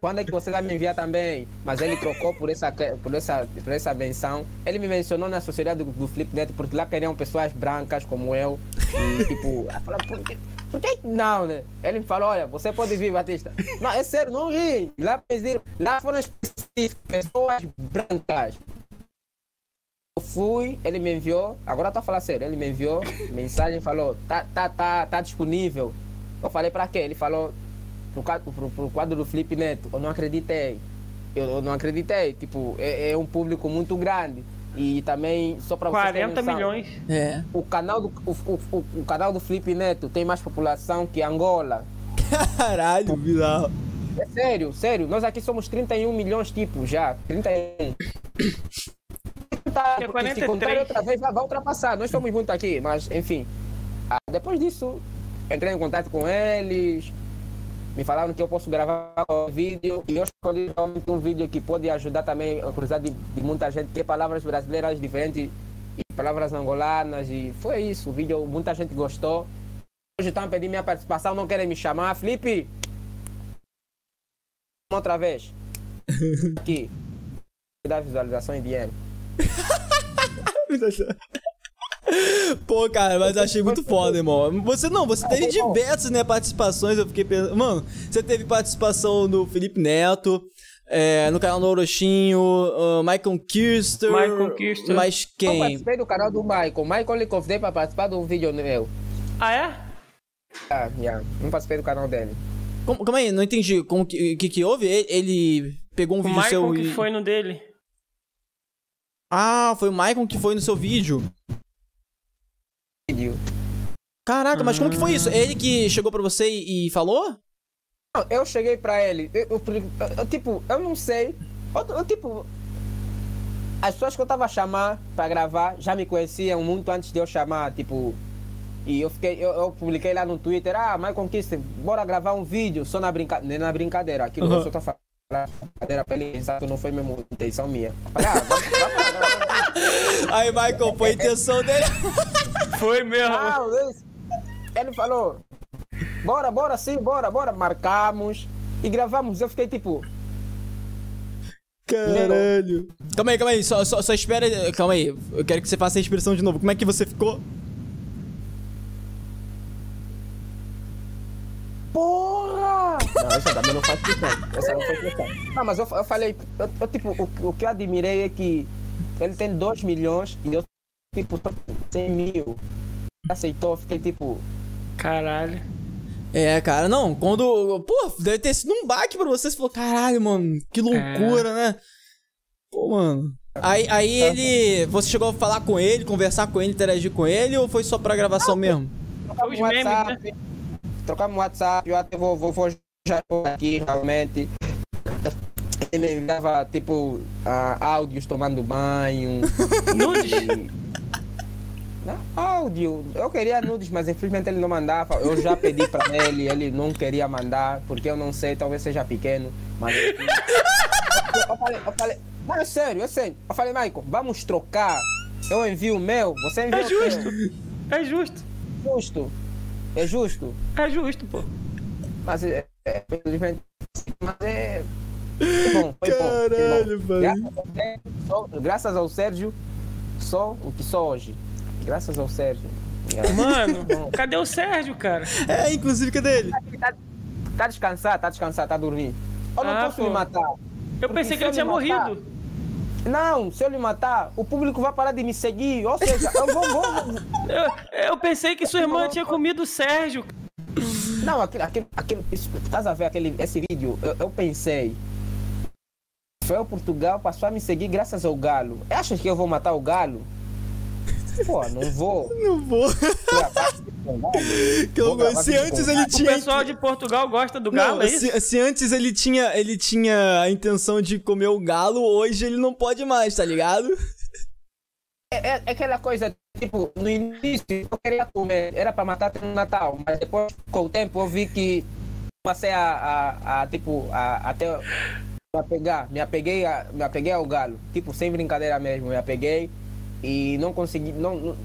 quando é que você vai me enviar também? Mas ele trocou por essa, por essa, por essa benção. Ele me mencionou na sociedade do, do Flipnet, porque lá queriam pessoas brancas como eu. E tipo, falei, por que, por que não, né? Ele me falou, olha, você pode vir, Batista. Não, é sério, não ri. Lá, lá foram específicas, pessoas brancas. Eu fui, ele me enviou, agora tô falando sério, ele me enviou mensagem falou, tá, tá, tá, tá disponível. Eu falei pra quê? Ele falou, pro quadro, pro, pro quadro do Felipe Neto. Eu não acreditei. Eu, eu não acreditei. Tipo, é, é um público muito grande. E também, só ter 40 noção, milhões. É. O canal, do, o, o, o, canal do Felipe Neto tem mais população que Angola. Caralho, bizarro. É sério, sério. Nós aqui somos 31 milhões, tipo, já. 31. Tá, Que é porque se 43. contar outra vez, vai, vai ultrapassar. Nós somos muito aqui, mas, enfim. Ah, depois disso, entrei em contato com eles. Me falaram que eu posso gravar um vídeo. E eu escolhi realmente um vídeo que pode ajudar também a curiosidade de, de muita gente. Que é palavras brasileiras diferentes e palavras angolanas e foi isso. O vídeo, muita gente gostou. Hoje estão pedindo minha participação, não querem me chamar. Felipe! Outra vez. Aqui. Dá visualização em dinheiro. Pô, cara, mas achei muito foda, irmão. Você não, você teve diversas né, participações, eu fiquei pensando. Mano, você teve participação no Felipe Neto, é, no canal do Orochinho, uh, Michael Kirster. Michael Kirster. Mas Eu quem? participei do canal do Michael. Michael lhe convidei para participar do vídeo meu. Ah, é? Ah, yeah. Não participei do canal dele. Como, calma aí, não entendi. Como que, que, que houve? Ele, ele pegou um O vídeo Michael seu que e. foi no dele. Ah, foi o Michael que foi no seu vídeo. Caraca, mas como que foi isso? Ele que chegou pra você e, falou? Não, Eu cheguei pra ele, eu, eu- eu, tipo, eu não sei. Eu, tipo, as pessoas que eu tava a chamar pra gravar já me conheciam muito antes de eu chamar, tipo. E eu fiquei, eu, eu publiquei lá no Twitter, ah, Michael Kister, bora gravar um vídeo, só na brincadeira, na brincadeira. Aquilo Uhum. que eu só tô falando, brincadeira pra ele, exato, não foi mesmo intenção minha. Falei, ah, vamos, vamos. Aí, Michael, foi a intenção dele. Foi mesmo. Ah, ele falou, bora, bora sim, bora, bora. Marcamos e gravamos. Eu fiquei tipo, Caralho. Calma aí, calma aí, só, só, só espera. Calma aí, eu quero que você faça a expressão de novo. Como é que você ficou? Não, essa também não faz questão. Essa não foi questão. Não, mas eu, eu falei, eu, eu, tipo, o, o que eu admirei é que ele tem 2 milhões e eu, tipo, tô com 100 mil. Aceitou, eu fiquei tipo, Caralho. É, cara, não, quando. Pô, deve ter sido um baque pra você. Você falou, caralho, mano, que loucura, né? Pô, mano. Aí, aí ele. Você chegou a falar com ele, conversar com ele, interagir com ele, ou foi só pra gravação mesmo? trocamos Os memes, WhatsApp, trocamos WhatsApp, eu até vou, vou, vou já tô aqui realmente. Ele enviava tipo ah, áudios tomando banho. Nudes? Não, áudio. Eu queria nudes, mas infelizmente ele não mandava. Eu já pedi pra ele, ele não queria mandar, porque eu não sei, talvez seja pequeno. Mas. Eu falei, eu falei, não, é sério, é sério. Eu falei, Michael, vamos trocar. Eu envio o meu, você envia É o teu. justo. É justo. Justo. É justo. É justo, pô. Mas é, é. Mas é. Foi bom, foi Caralho, bom. mano. Graças ao Sérgio, Graças ao Sérgio, sou o que sou hoje. Graças ao Sérgio. Mano, cadê o Sérgio, cara? É, inclusive, cadê ele? Tá, tá descansar, tá descansar, tá dormindo. Eu não Ah, posso pô. me matar. Eu pensei se que ele tinha matar- morrido. Não, se eu lhe matar, o público vai parar de me seguir. Ou seja, eu vou. vou Eu, eu pensei que sua irmã tinha comido o Sérgio. Não, aquele, aquele, aquele, estás a ver aquele, esse vídeo? Eu, eu pensei. Foi o Portugal passou a me seguir graças ao galo. Achas que eu vou matar o galo? Pô, não vou. Não vou. Que eu- Vou se antes ele O tinha. pessoal de Portugal gosta do Não, galo, é isso? se, se antes ele tinha, ele tinha a intenção de comer o galo, hoje ele não pode mais, tá ligado? É, é aquela coisa, tipo, no início eu queria comer, era para matar no Natal, mas depois, com o tempo, eu vi que passei a, a, a, tipo, a, até me apegar, me apeguei, a, me apeguei ao galo, tipo, sem brincadeira mesmo, me apeguei e não consegui, não, não,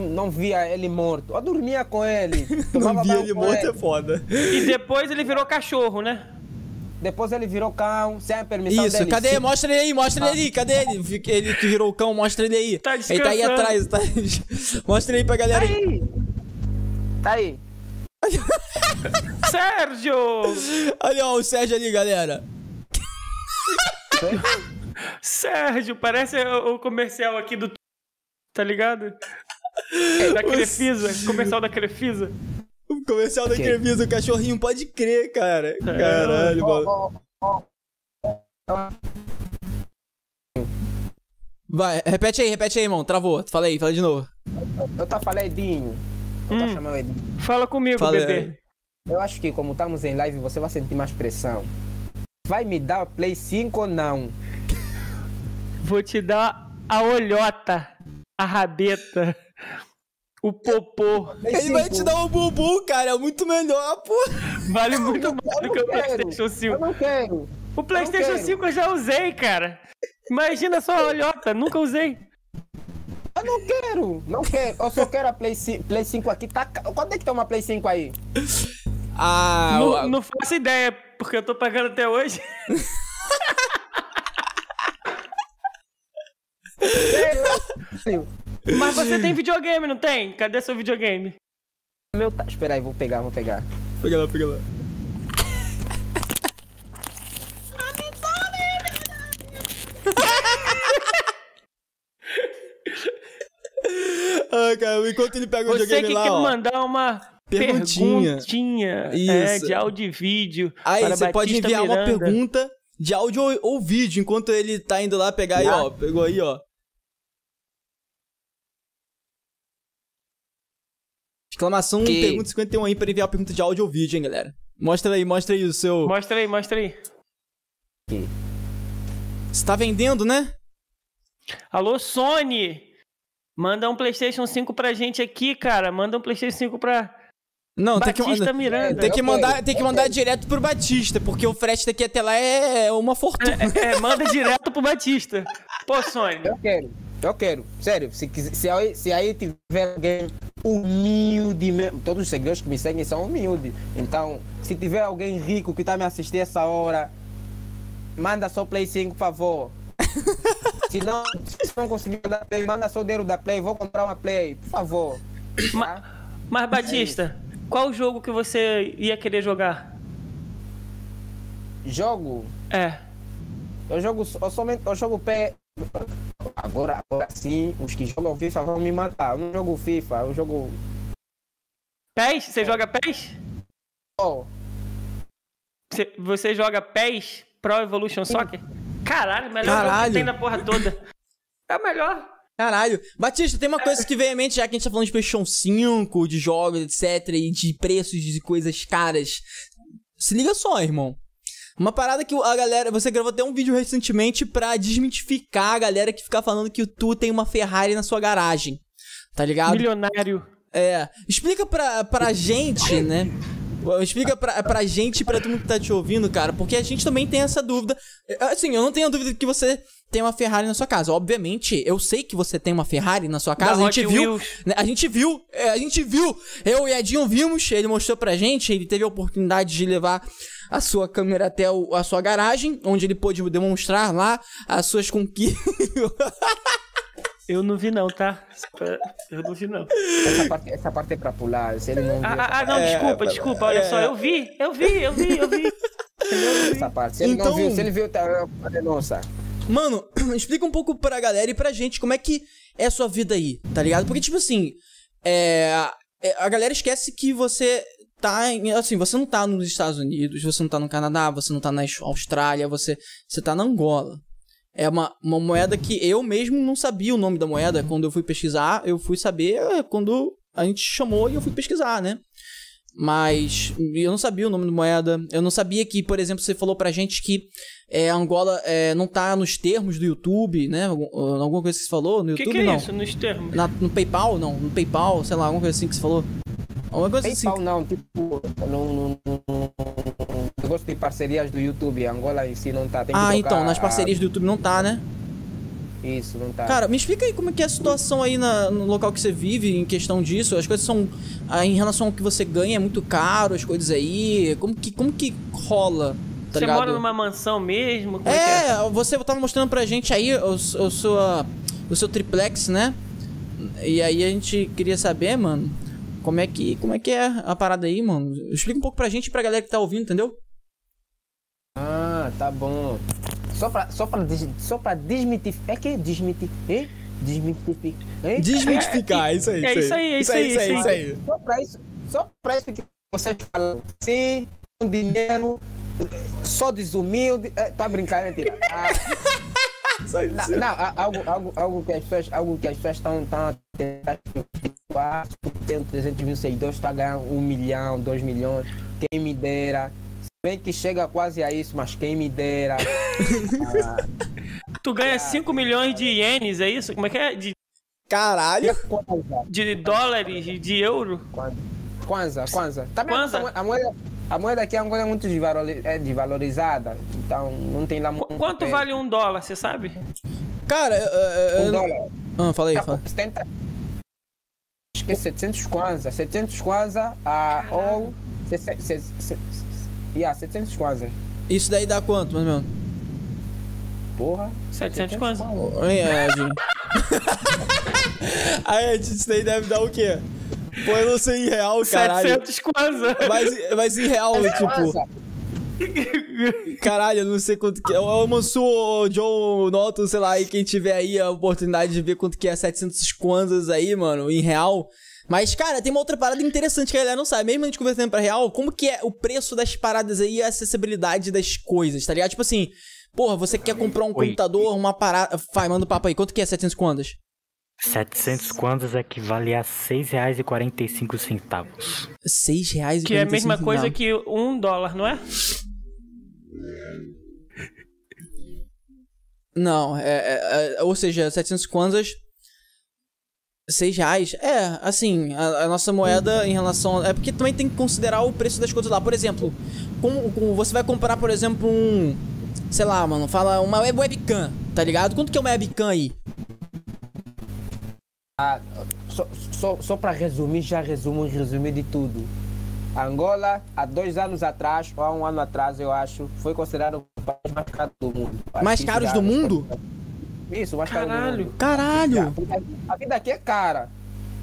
não via ele morto. Eu dormia com ele, Não tomava vi banho ele morto é foda. E depois ele virou cachorro, né? Depois ele virou cão, sem a permissão Isso, dele. cadê? Sim. Mostra ele aí, mostra ele aí, cadê ele? Ele que virou o cão, mostra ele aí. Tá ele tá aí atrás, tá? Mostra ele aí pra Tá galera aí. aí! Tá aí! Sérgio! Olha ó, o Sérgio ali, galera. Sérgio, parece o o comercial aqui do. Tá ligado? Da Crefisa, comercial da Crefisa. O comercial da Ok. Crevisa, o cachorrinho, pode crer, cara. Caralho, mano. Vai, repete aí, repete aí, irmão. Travou. Fala aí, fala de novo. Eu tá falando Edinho. Eu Hum. tá chamando Edinho. Fala comigo, Fala bebê. aí. Eu acho que como estamos em live, você vai sentir mais pressão. Vai me dar Play 5 ou não? Vou te dar a olhota, a rabeta, o popô. Ele vai 5. te dar um bumbum, cara. É muito melhor, pô. Vale muito mais Eu do que o. PlayStation Eu 5. não quero. O PlayStation quero. 5 eu já usei, cara. Imagina só a olhota, nunca usei. Eu não quero, não quero. Eu só quero a Play 5, Play 5 aqui. Tá... Quanto é que tá uma Play 5 aí? Ah, Não, o- não faço ideia, porque eu tô pagando até hoje. Mas você tem videogame, não tem? Cadê seu videogame? Meu tá... Espera aí, vou pegar, vou pegar. Pega lá, pega lá. Ah, cara, enquanto ele pega o Você videogame que lá, quer ó. mandar uma Perguntinha. perguntinha, é, de áudio e vídeo. Aí para você pode Batista enviar uma Miranda. pergunta de áudio ou, ou vídeo, enquanto ele tá indo lá pegar aí, Ah. ó. Pegou aí, ó. Exclamação Que- pergunta 51 aí pra enviar a pergunta de áudio ou vídeo, hein, galera. Mostra aí, mostra aí o seu. Mostra aí, mostra aí. Você tá vendendo, né? Alô, Sony! Manda um PlayStation 5 pra gente aqui, cara. Manda um PlayStation 5 pra Não, tem que, Batista mandar- Miranda. tem que mandar, tem que mandar direto pro Batista, porque o frete daqui até lá é uma fortuna. É, manda direto pro Batista. Pô, Sony. Eu quero, eu quero. Sério, se, se, aí, se aí tiver alguém humilde mesmo, todos os seguidores que me seguem são humildes. Então, se tiver alguém rico que tá me assistindo essa hora, manda só Play 5, por favor. se não, se não conseguir mandar Play, manda só o dinheiro da Play, vou comprar uma Play, por favor. Tá? Mas, Batista, qual jogo que você ia querer jogar? Jogo, É. eu jogo, eu somente, eu jogo pé. Agora, agora sim, os que jogam FIFA vão me matar. Eu não jogo FIFA, eu jogo. PES? Você joga PES? Oh, Você, você joga PES? Pro Evolution Soccer? Caralho, melhor Caralho. que tem na porra toda. É o melhor. Caralho. Batista, tem uma coisa que veio à mente, já que a gente tá falando de PlayStation 5, de jogos, etc, e de preços de coisas caras. Se liga só, irmão. Uma parada que a galera. Você gravou até um vídeo recentemente pra desmitificar a galera que fica falando que tu tem uma Ferrari na sua garagem. Tá ligado? Milionário. É. Explica pra, pra gente, né? Explica pra, pra gente e pra todo mundo que tá te ouvindo, cara, porque a gente também tem essa dúvida. Assim, eu não tenho dúvida que você tem uma Ferrari na sua casa. Obviamente, eu sei que você tem uma Ferrari na sua casa. Da a gente Hot viu. Né, A gente viu. é, a gente viu. Eu e Edinho vimos. Ele mostrou pra gente. Ele teve a oportunidade de levar a sua câmera até o- a sua garagem, onde ele pôde demonstrar lá as suas conquistas. Eu não vi não, tá? Eu não vi não. essa, parte, essa parte é pra pular. Se ele não viu Ah, ah, ah, não, É, desculpa, desculpa. Olha só, eu vi, eu vi, eu vi, eu vi. essa parte. Se ele Então- não viu, se ele viu, tá, é nossa. Mano, explica um pouco pra galera e pra gente como é que é a sua vida aí, tá ligado? Porque, tipo assim, é, é, a galera esquece que você tá em. Assim, você não tá nos Estados Unidos, você não tá no Canadá, você não tá na Austrália, você, você tá na Angola. É uma, uma moeda que eu mesmo não sabia o nome da moeda. Quando eu fui pesquisar, eu fui saber é, quando a gente chamou e eu fui pesquisar, né? Mas eu não sabia o nome da moeda. Eu não sabia que, por exemplo, você falou pra gente que é, Angola é, não tá nos termos do YouTube, né? Algum- Alguma coisa que você falou no O que, YouTube, que é não. isso nos termos? Na- no PayPal, não. No PayPal, sei lá, alguma coisa assim que você falou. Alguma coisa assim. PayPal não, tipo, não, não, não, não- eu gosto de parcerias do YouTube. Angola em si não tá. Ah, então, nas a- parcerias do YouTube não tá, né? Isso, não tá. Cara, me explica aí como é que é a situação aí na- no local que você vive em questão disso. As coisas são. ah, em relação ao que você ganha, é muito caro, as coisas aí. Como que, como que rola? Tá Você ligado? mora numa mansão mesmo? Como é, que é? É, você tava mostrando pra gente aí o, o, sua, o seu triplex, né? E aí a gente queria saber, mano, como é que, como é, que é a parada aí, mano. Explica um pouco pra gente e pra galera que tá ouvindo, entendeu? Ah, tá bom. Só pra, só pra, só pra desmitificar. É que desmitificar. É? Desmitificar. É? Desmitificar, isso aí. é isso aí, é isso aí, isso aí, isso isso aí. Só pra isso, só pra isso que vocês falam. Sim, com dinheiro, só desumilde. É, tá brincando, mentira. Ah, Não, algo, algo, algo que as pessoas, algo que as pessoas estão tentar quatro, tem 300 mil seguidores, está ganhando um milhão, dois milhões, quem me dera. Se bem que chega quase a isso, mas quem me dera. Ah, Tu ganha 5 milhões de ienes, é isso? Como é que é? De, Caralho. De dólares, de euro? Kwanza, Kwanza. Também Kwanza? A, moeda, a moeda aqui em Angola é muito é desvalorizada, então não tem lá muito. Quanto peso. vale um dólar, você sabe? Cara, eu, eu- Um eu- dólar? Ah, fala aí, Tá, fala. 70. Acho que é 700 kwanza. 700 kwanza a ou. se- se- se- se- Yeah, 700 kwanza. Isso daí dá quanto, mais ou menos? Porra. 700 kwanza. Oi, Ed. Aí, Ed, isso daí deve dar o quê? Pô, eu não sei em real, caralho. 700 kwanza. Mas, mas em real, tipo, Kwanza. caralho, eu não sei quanto que é. O Mansu, o John, Noto, sei lá, e quem tiver aí a oportunidade de ver quanto que é 700 kwanzas aí, mano, em real. Mas, cara, tem uma outra parada interessante que a galera não sabe. Mesmo a gente convertendo pra real, como que é o preço das paradas aí e a acessibilidade das coisas, tá ligado? Tipo assim, porra, você quer comprar um Oi. computador, uma parada... Vai, manda o papo aí. Quanto que é 700 kwanzas? 700 kwanzas equivale a R$ 6,45. 6 reais e Que é a 45 mesma coisa centavos. que um dólar, não é? Não, é, é- é- ou seja, 700 kwanzas, 6 reais. É, assim, a, a nossa moeda em relação... É porque também tem que considerar o preço das coisas lá. Por exemplo, como, como você vai comprar, por exemplo, um... Sei lá, mano, fala uma web webcam, tá ligado? Quanto que é uma webcam aí? Ah, só, só, só para resumir, já resumo e resumir de tudo. Angola, há dois anos atrás, ou há um ano atrás, eu acho, foi considerado o país mais caro do mundo. Acho Mais caros do mundo? Isso, mais caro do Caralho. mundo. Caralho! A vida, aqui é cara.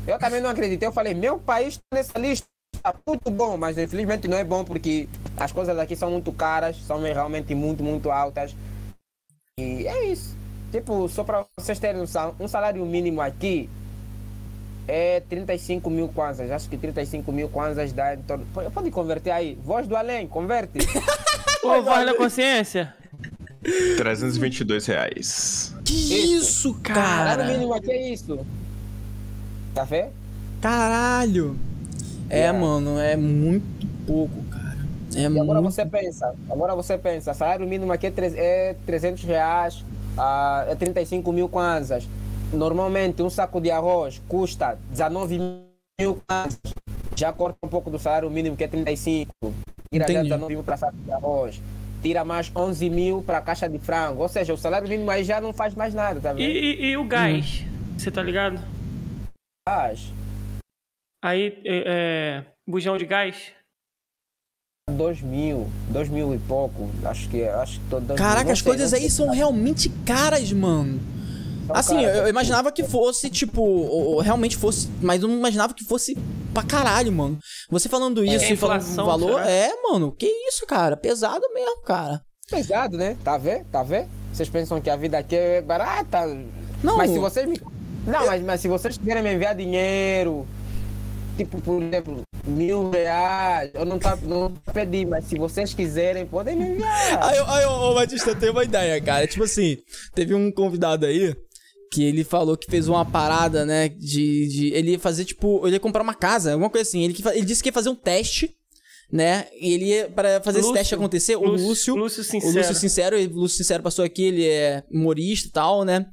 Eu também não acreditei. Eu falei, meu país tá nessa lista. Tá muito bom, mas infelizmente não é bom porque as coisas aqui são muito caras, são realmente muito, muito altas. E é isso. Tipo, só para vocês terem noção, um salário mínimo aqui é 35 mil kwanzas. Acho que 35 mil kwanzas dá em torno. Pode- Pode converter aí. Voz do além, converte. Ô, voz da consciência. 322 reais. Que Isso. isso, Salário cara? mínimo aqui é isso. Tá vendo? Caralho! É, Yeah. mano, é muito pouco, cara. É E agora muito... você pensa, agora você pensa, salário mínimo aqui é, tre- é 300 reais, ah, é 35 mil kwanzas. Normalmente um saco de arroz custa 19 mil. Já corta um pouco do salário mínimo que é 35. Tira já Entendi. 19 mil para saco de arroz. Tira mais 11 mil para caixa de frango. Ou seja, o salário mínimo aí já não faz mais nada, tá E, vendo? e- e o gás? Você tá ligado? Faz Aí, é, é, bujão de gás? 2 mil, 2 mil e pouco. Acho que acho que tô. Caraca, não as sei, coisas aí são realmente caras, mano. São Assim, eu, caras. eu imaginava que fosse, tipo, realmente fosse, mas eu não imaginava que fosse pra caralho, mano. Você falando isso É e falando inflação, valor, será? é, mano, que isso, cara, pesado mesmo, cara. pesado, né? Tá vendo? Tá vendo? Vocês pensam que a vida aqui é barata. Não, Mas se vocês me. Não, mas, mas se vocês quiserem me enviar dinheiro, tipo, por exemplo, mil reais, eu não tá, não pedi, mas se vocês quiserem, podem me enviar. Aí, eu- aí, ô, ô, Batista, eu tenho uma ideia, cara. Tipo assim, teve um convidado aí que ele falou que fez uma parada, né? De. de ele ia fazer, tipo, ele ia comprar uma casa, alguma coisa assim. Ele, que ele disse que ia fazer um teste, né? E ele ia, pra fazer esse Lúcio. teste acontecer, o Lúcio- Lúcio. Lúcio O Sincero. Lúcio Sincero, o Lúcio Sincero passou aqui, ele é humorista e tal, né?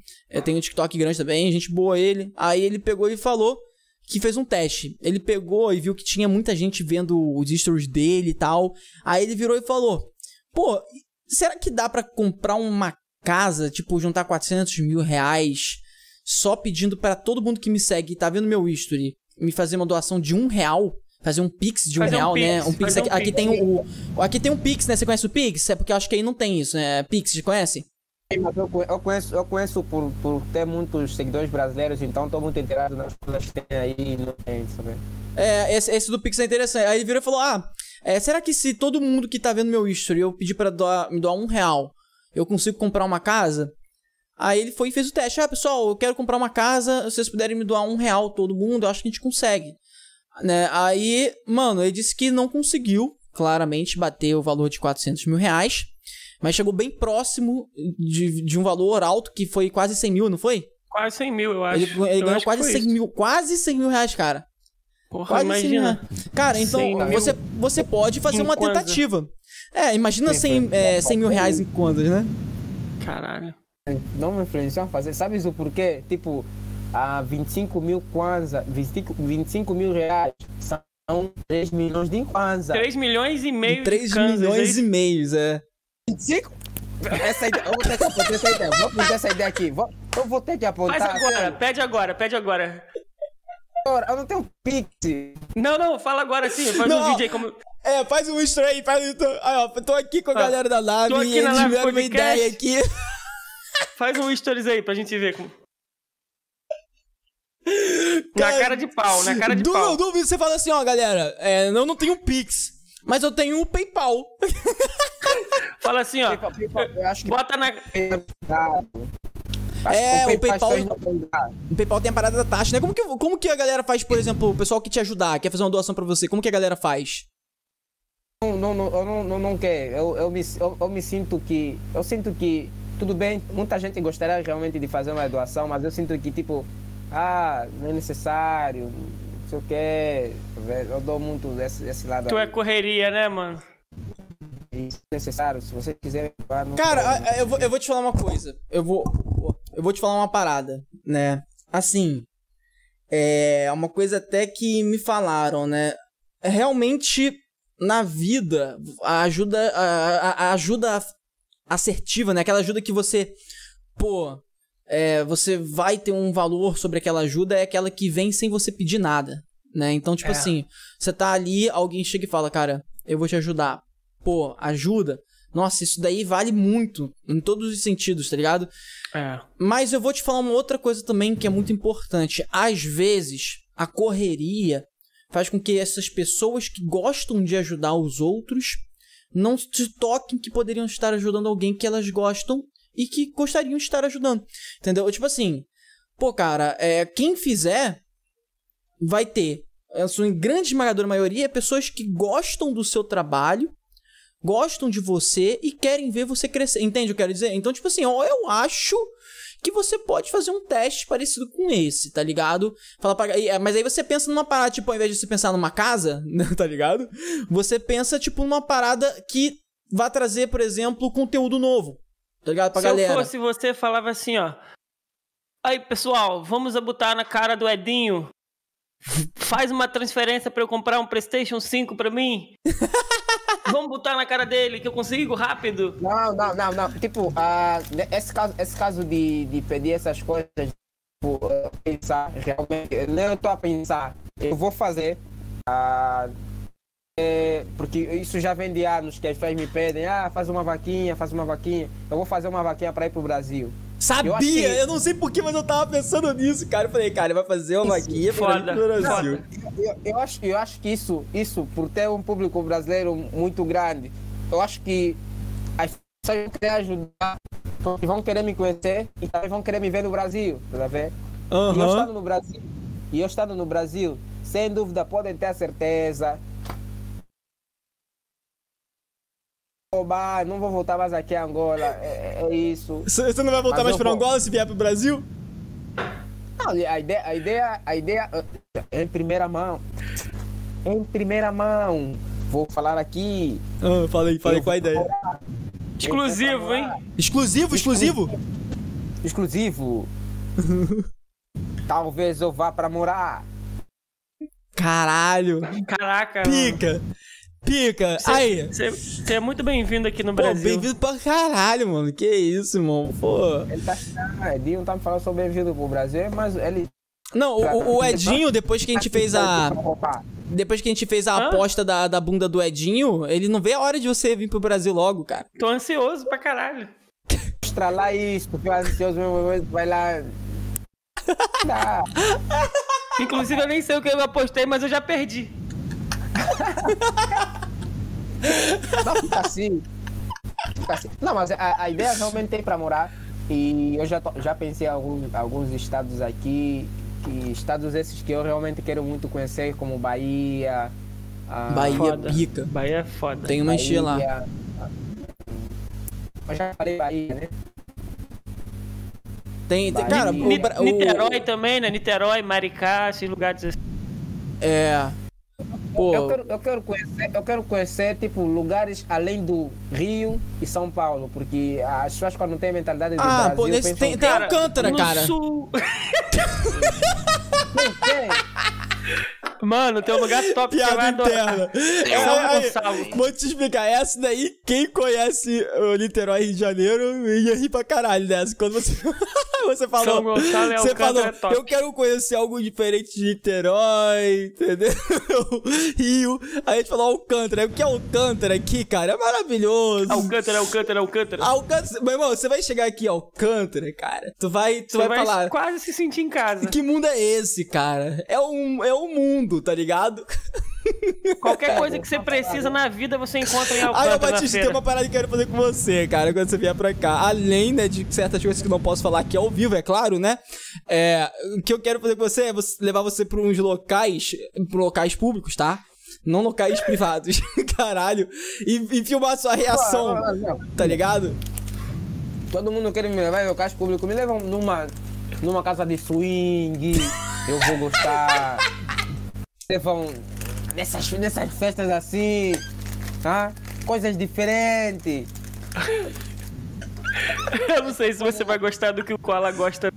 Tem um TikTok grande também, gente boa ele. Aí ele pegou e falou que fez um teste. Ele pegou e viu que tinha muita gente vendo os stories dele e tal. Aí ele virou e falou: Pô, será que dá pra comprar uma casa, tipo, juntar 400 mil reais só pedindo pra todo mundo que me segue e tá vendo meu history me fazer uma doação de um real? Fazer um pix de um Fazer um real, né? pix, Um pix aqui, um aqui pix. tem o, o- Aqui tem um pix, né? Você conhece o pix? É porque eu acho que aí não tem isso, né? Pix, você conhece? Mas eu conhe- eu conheço, eu conheço por, por ter muitos seguidores brasileiros, então estou muito inteirado nas coisas que tem aí e não tem, sabe? É, esse, esse do Pix é interessante. Aí ele virou e falou: Ah, é, será que se todo mundo que tá vendo meu history eu pedir pra doar, me doar um real, eu consigo comprar uma casa? Aí ele foi e fez o teste. Ah, pessoal, eu quero comprar uma casa. Se vocês puderem me doar um real todo mundo, eu acho que a gente consegue. Né? Aí, mano, ele disse que não conseguiu, claramente, bater o valor de 400 mil reais. Mas chegou bem próximo de, de um valor alto, que foi quase 100 mil, não foi? Quase 100 mil, eu acho. Ele, ele Eu ganhou acho quase foi 100 isso. mil, quase 100 mil reais, cara. Porra, Quase 100 mil imagina. Cara, então 100 mil você, você pode fazer uma tentativa. É, imagina Sim, 100, sim. é, 100 mil reais em quantas, né? Caralho. Não me influenciam a fazer. Sabes o porquê? Tipo, a 25 mil kwanza, 25, 25 mil reais são 3 milhões de kwanza. 3 milhões e meio 3 de Kansas, milhões é e meios, é. 25? Essa ideia, eu vou ter que apontar essa ideia. Vou apontar essa ideia aqui. Vou, Eu vou ter que apontar. Faz agora, sério. pede agora, pede agora. Agora, Eu não tenho Pix. Não, não, fala agora sim. Faz Não. um vídeo aí como. É, faz um extra aí, faz um ó, tô aqui com a Ah, galera da live tô e aqui na eles live tiveram uma ideia aqui. Faz um stories aí pra gente ver. Como... Na Cara, de pau, na cara de Du- pau. Dúvida, você fala assim, ó, galera, é, eu não tenho Pix, mas eu tenho o PayPal. Fala assim, ó. PayPal, PayPal, Eu acho que Bota na. Acho É, que o PayPal- dar. O PayPal tem a parada da taxa, né? Como que, como que a galera faz, por exemplo, o pessoal que te ajudar, quer fazer uma doação pra você, como que a galera faz? Não, não, não, eu não, não, quero. Eu, eu, me, eu, eu me sinto que. Eu sinto que. Tudo bem, muita gente gostaria realmente de fazer uma doação, mas eu sinto que, tipo, ah, não é necessário, não sei o que. Eu dou muito esse, esse lado Tu é aí. correria, né, mano? Isso é necessário, se você quiser. Cara, eu vou, eu vou te falar uma coisa. Eu vou, eu vou te falar uma parada, né? Assim, é uma coisa até que me falaram, né? Realmente, na vida, a ajuda, a, a- ajuda assertiva, né? Aquela ajuda que você, pô, é, você vai ter um valor sobre aquela ajuda é aquela que vem sem você pedir nada, né? Então, tipo É. assim, você tá ali, alguém chega e fala, cara, eu vou te ajudar. Pô, ajuda. Nossa, isso daí vale muito, em todos os sentidos, tá ligado? É. Mas eu vou te falar uma outra coisa também que é muito importante. Às vezes, a correria faz com que essas pessoas que gostam de ajudar os outros não se toquem que poderiam estar ajudando alguém que elas gostam e que gostariam de estar ajudando. Entendeu? Tipo assim, pô, cara, é, quem fizer vai ter, a sua grande esmagadora maioria, pessoas que gostam do seu trabalho gostam de você e querem ver você crescer. Entende o que eu quero dizer? Então, tipo assim, ó, eu acho que você pode fazer um teste parecido com esse, tá ligado? Fala pra... é, Mas aí você pensa numa parada, tipo, ao invés de você pensar numa casa, tá ligado? Você pensa, tipo, numa parada que vai trazer, por exemplo, conteúdo novo. Tá ligado? Pra Se galera. eu fosse você, falava assim, ó. Aí, pessoal, vamos botar na cara do Edinho. Faz uma transferência pra eu comprar um PlayStation 5 pra mim. vamos botar na cara dele que eu consigo rápido. Não, não, não, não. Tipo, ne- esse caso, esse caso de, de pedir essas coisas, tipo, eh, pensar realmente, eu não estou a pensar, eu vou fazer, ah, é, porque isso já vem de anos que as pessoas me pedem, ah, faz uma vaquinha, faz uma vaquinha. Eu vou fazer uma vaquinha para ir pro Brasil. Sabia! Eu que- Eu não sei porquê, mas eu tava pensando nisso, cara. Eu falei, cara, ele vai fazer uma Isso, vaquinha pra ir pro foda. Eu, eu acho, eu acho que isso, isso, por ter um público brasileiro muito grande, eu acho que as pessoas vão querer ajudar, vão querer me conhecer e também vão querer me ver no Brasil, tá vendo? E eu estando no Brasil, e eu estando no Brasil, sem dúvida podem ter a certeza. Oba, não vou voltar mais aqui a Angola, é, é isso. Você não vai voltar Mas mais pra vou. Angola se vier pro Brasil? Não, a ideia, a ideia, a ideia é em primeira mão. Em primeira mão. Vou falar aqui. Ah, falei, falei qual a ideia. Exclusivo, hein? Exclusivo, exclusivo? Exclusivo. Talvez eu vá pra morar. Caralho. Caraca. mano. Pica. Pica. Aí. Você é muito bem-vindo aqui no Pô, Brasil. bem-vindo pra caralho, mano. Que isso, irmão. Pô. Ele tá. Ah, Edinho tá me falando sobre bem-vindo pro Brasil, mas ele. Não, o, o Edinho, depois que a gente fez a. Opa, Depois que a gente fez a Hã? aposta da, da bunda do Edinho, ele não vê a hora de você vir pro Brasil logo, cara. Tô ansioso pra caralho. Mostra lá isso, porque eu ansioso mesmo, vai lá. Inclusive, eu nem sei o que eu apostei, mas eu já perdi. Não, fica assim. Fica assim. Não, mas a, a ideia realmente tem para morar. E eu já, to- já pensei em alguns, alguns estados aqui. Que estados esses que eu realmente quero muito conhecer, como Bahia. ah, Bahia foda. pica. Bahia é foda. Tem uma encher lá. Bahia. Eu já falei Bahia, né? Tem, tem Bahia. cara, o, Bra- o- Niterói também, né? Niterói, Maricá, esses lugares assim. É. Pô, Eu quero, eu, quero conhecer, eu quero conhecer, tipo, lugares além do Rio e São Paulo, porque as pessoas quando têm mentalidade do Ah, Brasil... pô, nesse pensam tem- tem- Alcântara, no cara. Sul... Não tem. Mano, tem um lugar top que vai piada adorar. interna. É São Gonçalo. Vou te explicar. Essa daí, quem conhece o Niterói Rio de Janeiro ia rir pra caralho dessa. Quando você. Você falou. São Gonçalo é você falou, é top. eu quero conhecer algo diferente de Niterói, entendeu? Rio. Aí a gente falou Alcântara. O que é Alcântara aqui, cara? É maravilhoso. Alcântara, Alcântara, Alcântara. Alcântara. Meu irmão, você vai chegar aqui, Alcântara, cara. Tu vai, tu Você vai, falar. quase se sentir em casa. Que mundo é esse, cara? É um, é um mundo, tá ligado? Qualquer coisa que você precisa na vida, você encontra em Alcântara na Batista, tem uma parada que eu quero fazer com você, cara, quando você vier pra cá. Além, né, de certas coisas que eu não posso falar aqui ao vivo, é claro, né? É, o que eu quero fazer com você é você- levar você pra uns locais, pra locais públicos, tá? Não locais privados, caralho. E, e filmar a sua reação, Não, não, não. tá ligado? Todo mundo quer me levar em locais públicos. Me levam numa, numa casa de swing. Eu vou gostar. Levam nessas, nessas festas assim. Tá? Coisas diferentes. Eu não sei se você vai gostar do que o Koala gosta.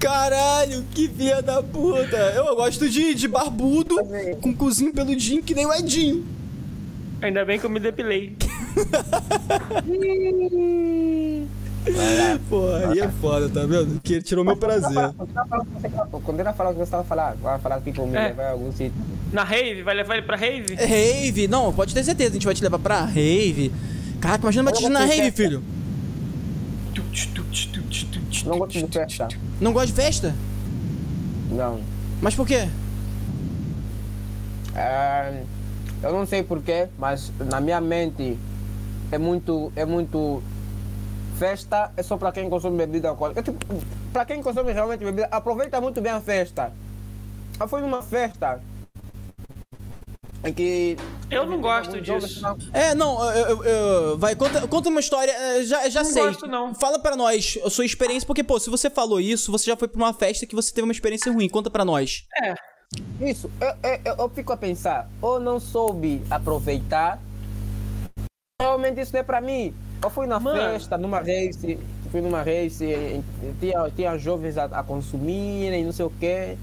Caralho, que filha da puta. Eu gosto de, de barbudo, com cozinho peludinho, que nem o Edinho. Ainda bem que eu me depilei. Porra, aí é foda, tá vendo? Que tirou meu prazer. Quando ela falar o que você estava falando, vai falar tipo, me É. levar em algum sítio. Na rave? Vai levar ele pra rave? Rave, não, pode ter certeza, a gente vai te levar pra rave. Caraca, imagina uma batida na rave, filho. Não gosto de festa. Não gosta de festa? Não. Mas por quê? É, eu não sei porquê, mas na minha mente é muito, é muito festa é só para quem consome bebida alcoólica. É tipo, para quem consome realmente bebida, aproveita muito bem a festa. Eu fui numa festa em que Eu não gosto disso. É, não, eu, eu- eu- vai, conta, conta uma história, é, já, já Não sei. gosto, não. Fala pra nós a sua experiência, porque, pô, se você falou isso, você já foi pra uma festa que você teve uma experiência ruim, conta pra nós. É. Isso, eu, eu, eu- eu fico a pensar, ou não soube aproveitar, realmente isso não é pra mim. Eu fui na Mano. festa, numa race, fui numa race, em- em- tinha, tinha jovens a, a consumirem, não sei o quê.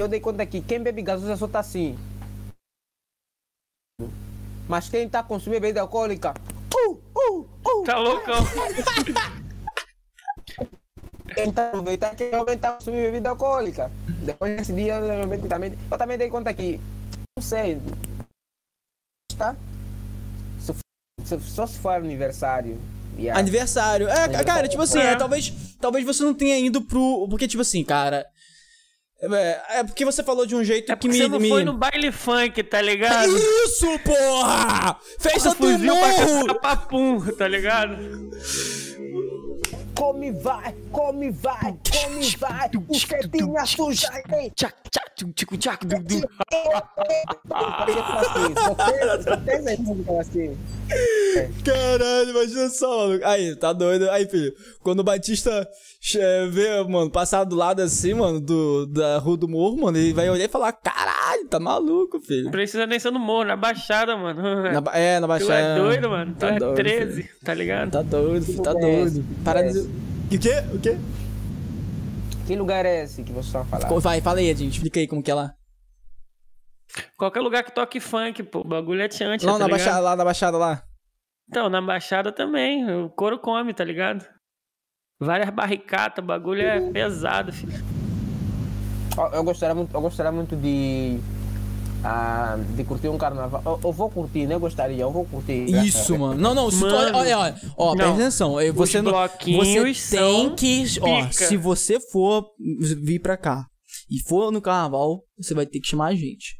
Eu dei conta que quem bebe gasolina só tá assim. Mas quem tá consumindo bebida alcoólica, uh, uh, uh, Tá loucão. quem tá aproveitando quem realmente tá consumindo bebida alcoólica. Depois desse dia, eu também, eu também dei conta que, não sei, tá? Só se for aniversário. yeah. Aniversário. É, Aniversário. cara, tipo assim, É. é, talvez, talvez você não tenha ido pro. Porque, tipo assim, cara. É, é porque você falou de um jeito É que me. você não me... foi no baile funk, tá ligado? Isso, porra! Festa do Fuzil pra morro! caçar papum, tá ligado? Come vai, come vai, come vai, o cetinha suja, ei. Tchac, tchac, tchum, tchicu, tchac, dum, dum. Assim. Caralho, imagina só, maluco. Aí, tá doido. Aí, filho, quando o Batista é, vê, mano, passar do lado assim, mano, do, da Rua do Morro, mano, ele vai olhar e falar: caralho, tá maluco, filho. Precisa nem ser no morro, na baixada, mano. Na é, na Tu Baixada. é doido, mano. Tu Tá é doido, 13, filho. tá ligado? Tá doido, filho, tá doido. Para de. O quê? O quê? Que lugar é esse que vocês estão falando? Vai, fala aí, Edinho, explica aí como que é lá. Qualquer lugar que toque funk, pô. O bagulho é tiante, Lá tá na ligado? Baixada, lá na Baixada lá. Então, na Baixada também. O couro come, tá ligado? Várias barricatas, o bagulho é pesado, filho. Eu gostaria muito, eu gostaria muito de, ah, de curtir um carnaval. Eu, eu vou curtir, né? Eu gostaria, eu vou curtir. Isso, mano. Não, não, se tu, Mano. olha, olha, olha, ó, presta Não. atenção. eh, Você Os não, você tem que, ó, pica. se você for vir pra cá e for no carnaval, você vai ter que chamar a gente.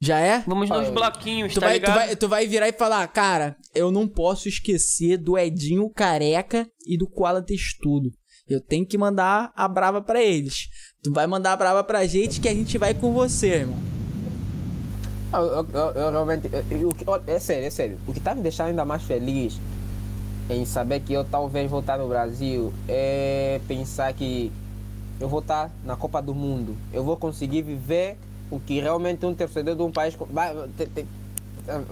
Já é? Vamos nos Ah, bloquinhos, Tu tá vai, tu, ligado? vai, tu vai virar e falar, cara, eu não posso esquecer do Edinho Careca e do Koala Textudo. Eu tenho que mandar a brava pra eles. Tu vai mandar a brava pra gente que a gente vai com você, irmão. Eu, eu- eu- realmente. eu- é sério, é sério. O que tá me deixando ainda mais feliz em saber que eu talvez vou estar no Brasil é pensar que eu vou estar na Copa do Mundo. Eu vou conseguir viver o que realmente um torcedor de um país. vai- te- te- eu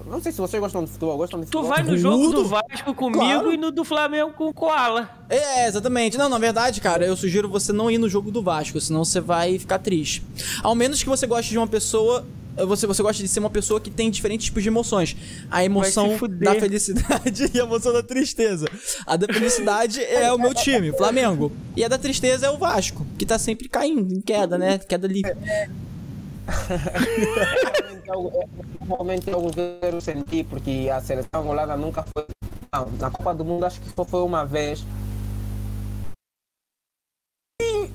Não sei se vocês gostam de futebol, gostam de Tu futebol. vai no jogo Tudo. do Vasco comigo Claro. e no do Flamengo com o Koala. É, exatamente. Não, na verdade, cara, eu sugiro você não ir no jogo do Vasco, senão você vai ficar triste. Ao menos que você goste de uma pessoa você, você gosta de ser uma pessoa que tem diferentes tipos de emoções. A emoção da felicidade e a emoção da tristeza. A da felicidade é o meu time, Flamengo. E a da tristeza é o Vasco, que tá sempre caindo, em queda, né? Queda livre. Realmente é é é eu quero sentir, porque a seleção angolana nunca foi. Não, na Copa do Mundo acho que só foi uma vez. E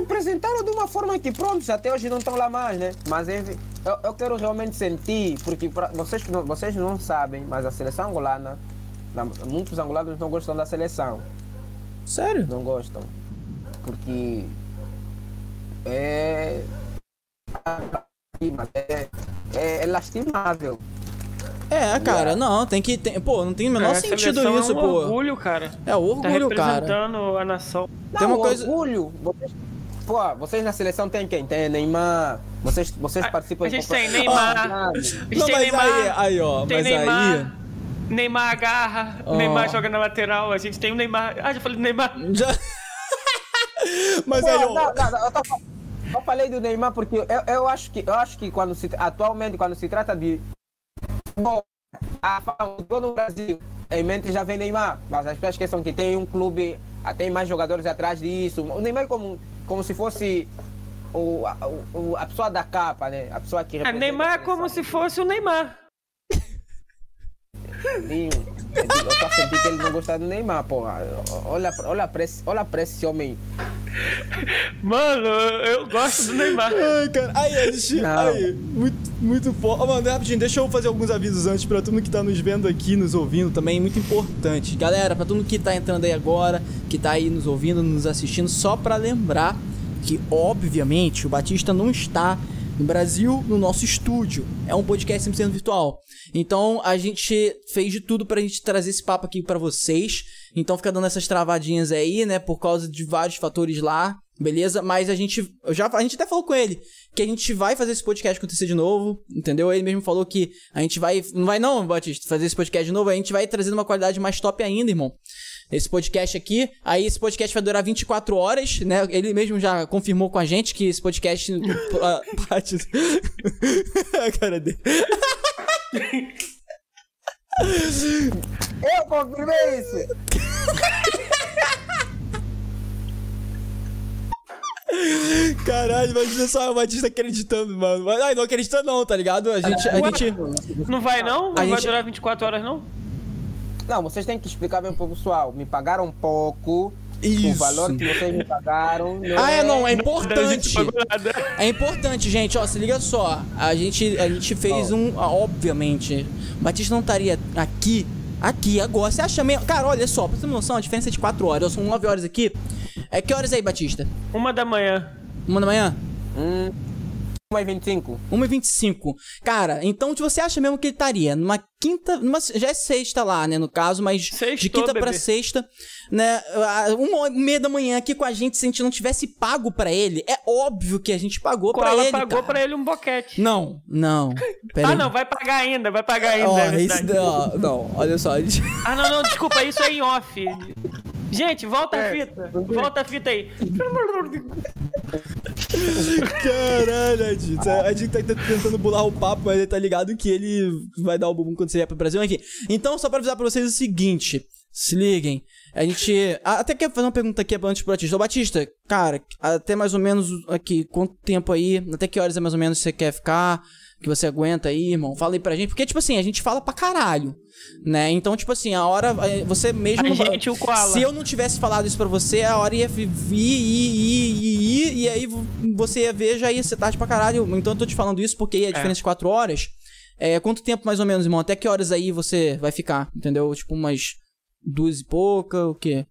apresentaram de uma forma que, pronto, até hoje não estão lá mais, né? Mas enfim, eu, eu quero realmente sentir, porque pra, vocês, vocês não sabem, mas a seleção angolana, na- muitos angolanos não gostam da seleção. Sério? não gostam. Porque é. É, é, é lastimável. É, cara, não, tem que. Tem, pô, não tem o menor É, sentido isso, é um pô. orgulho, cara. É o Tá orgulho, cara. representando a nação. Tem uma Não, coisa- orgulho. Vocês, pô, vocês na seleção tem quem? Tem Neymar. Vocês, vocês A- participam a gente de tem Neymar. Ah, A gente Não, tem mas Neymar, aí, aí, ó, tem mas Neymar, aí. Neymar agarra, Ó. Neymar joga na lateral, a gente tem o Neymar. Ah, já falei do Neymar. Já... mas Pô, aí, não, ó. não, não, eu, tô fa- eu falei do Neymar porque eu, eu acho que eu acho que quando se atualmente quando se trata de bom, a fama no Brasil em mente já vem Neymar, mas as pessoas esqueçam que tem um clube, ah, tem mais jogadores atrás disso. O Neymar é como como se fosse o, a, o- a pessoa da capa, né? A pessoa que Ah, representa Neymar é como se fosse o Neymar. Eu tô sentindo que ele não gosta do Neymar, porra. Olha, olha, pra esse, olha pra esse homem. Mano, eu gosto do Neymar. Ai, cara. Aí, a gente. Não. Aí, muito, muito foda. Mano, rapidinho, deixa eu fazer alguns avisos antes pra todo mundo que tá nos vendo aqui, nos ouvindo também. Muito importante. Galera, pra todo mundo que tá entrando aí agora, que tá aí nos ouvindo, nos assistindo, só pra lembrar que, obviamente, o Batista não está no Brasil, no nosso estúdio. É um podcast 100% virtual. Então, a gente fez de tudo pra gente trazer esse papo aqui pra vocês. Então, fica dando essas travadinhas aí, né? Por causa de vários fatores lá. Beleza? Mas a gente. Já, a gente até falou com ele que a gente vai fazer esse podcast acontecer de novo. Entendeu? Ele mesmo falou que a gente vai. Não vai, não, Batista, fazer esse podcast de novo. A gente vai trazendo uma qualidade mais top ainda, irmão. Esse podcast aqui. Aí esse podcast vai durar 24 horas, né? Ele mesmo já confirmou com a gente que esse podcast. a parte. a cara dele. Eu confirmei isso! Caralho, imagina só o Batista acreditando, mano. Ai, não acredita não, tá ligado? A gente. A gente... Não vai não? Não A vai gente- durar 24 horas não? Não, vocês têm que explicar bem pro pessoal. Me pagaram pouco. O Isso. valor que vocês me pagaram. Não Ah, é, não, é gente importante. É importante, gente, ó, se liga só. A gente, a gente fez um. ah, Obviamente, o Batista não estaria aqui, aqui, agora. Você acha mesmo. Cara, olha só, pra você ter uma noção, a diferença é de 4 horas. São 9 horas aqui. É que horas aí, Batista? Uma da manhã. Uma da manhã? Hum, 1,25. 1h25. Cara, então você acha mesmo que ele estaria numa quinta. Numa, já é sexta lá, né? No caso, mas de Sextou, quinta pra bebê. sexta, né? Uma meia da manhã aqui com a gente, se a gente não tivesse pago pra ele, é óbvio que a gente pagou pra Ela ele. pagou cara. pra ele um boquete. Não, não. Pera Ah, aí. não, vai pagar ainda, vai pagar ainda. Ó, é isso, ó, não, olha só. gente- Ah, não, não, desculpa, isso é em off. Gente, volta a fita. Volta a fita aí. Caralho, Adito. A gente tá tentando bular o papo, mas ele tá ligado que ele vai dar o bumbum quando você vier pro Brasil. Enfim. Então, só pra avisar pra vocês o seguinte. Se liguem. A gente. Até quer fazer uma pergunta aqui antes pro Batista. Ô, Batista, cara, até mais ou menos aqui, quanto tempo aí? Até que horas é mais ou menos você quer ficar? Que você aguenta aí, irmão? Fala aí pra gente. Porque, tipo assim, a gente fala pra caralho. Né? Então, tipo assim, a hora. eh, Você mesmo. A gente, o Koala. Se eu não tivesse falado isso pra você, a hora ia vir, ir, ir, ir, ir, e aí você ia ver, já ia ser tarde pra caralho. Então eu tô te falando isso porque aí a diferença de 4 horas. É, quanto tempo mais ou menos, irmão? Até que horas aí você vai ficar? Entendeu? Tipo, umas duas e pouca, o quê?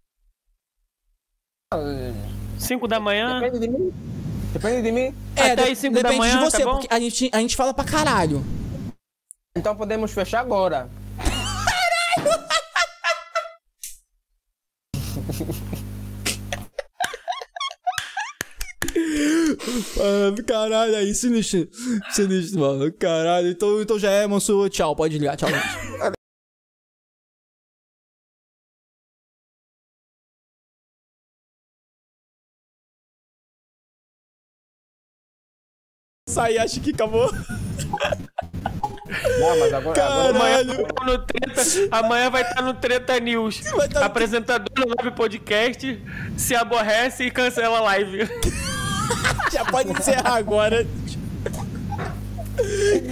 Cinco da manhã. Depende de mim. Depende de mim. Até de- cinco da depende manhã, de você, tá porque a gente, a gente fala pra caralho. Então podemos fechar agora. Ah, caralho, aí, sinistro. Sinistro, mano. Caralho. Então, então já é, moço. Tchau, pode ligar. Tchau, gente. Sair, acho que acabou. Não, mas agora, agora Caralho. Tá Treta- amanhã vai estar no Treta News. Tá no- Apresentador do Live Podcast se aborrece e cancela a live. Já pode encerrar agora.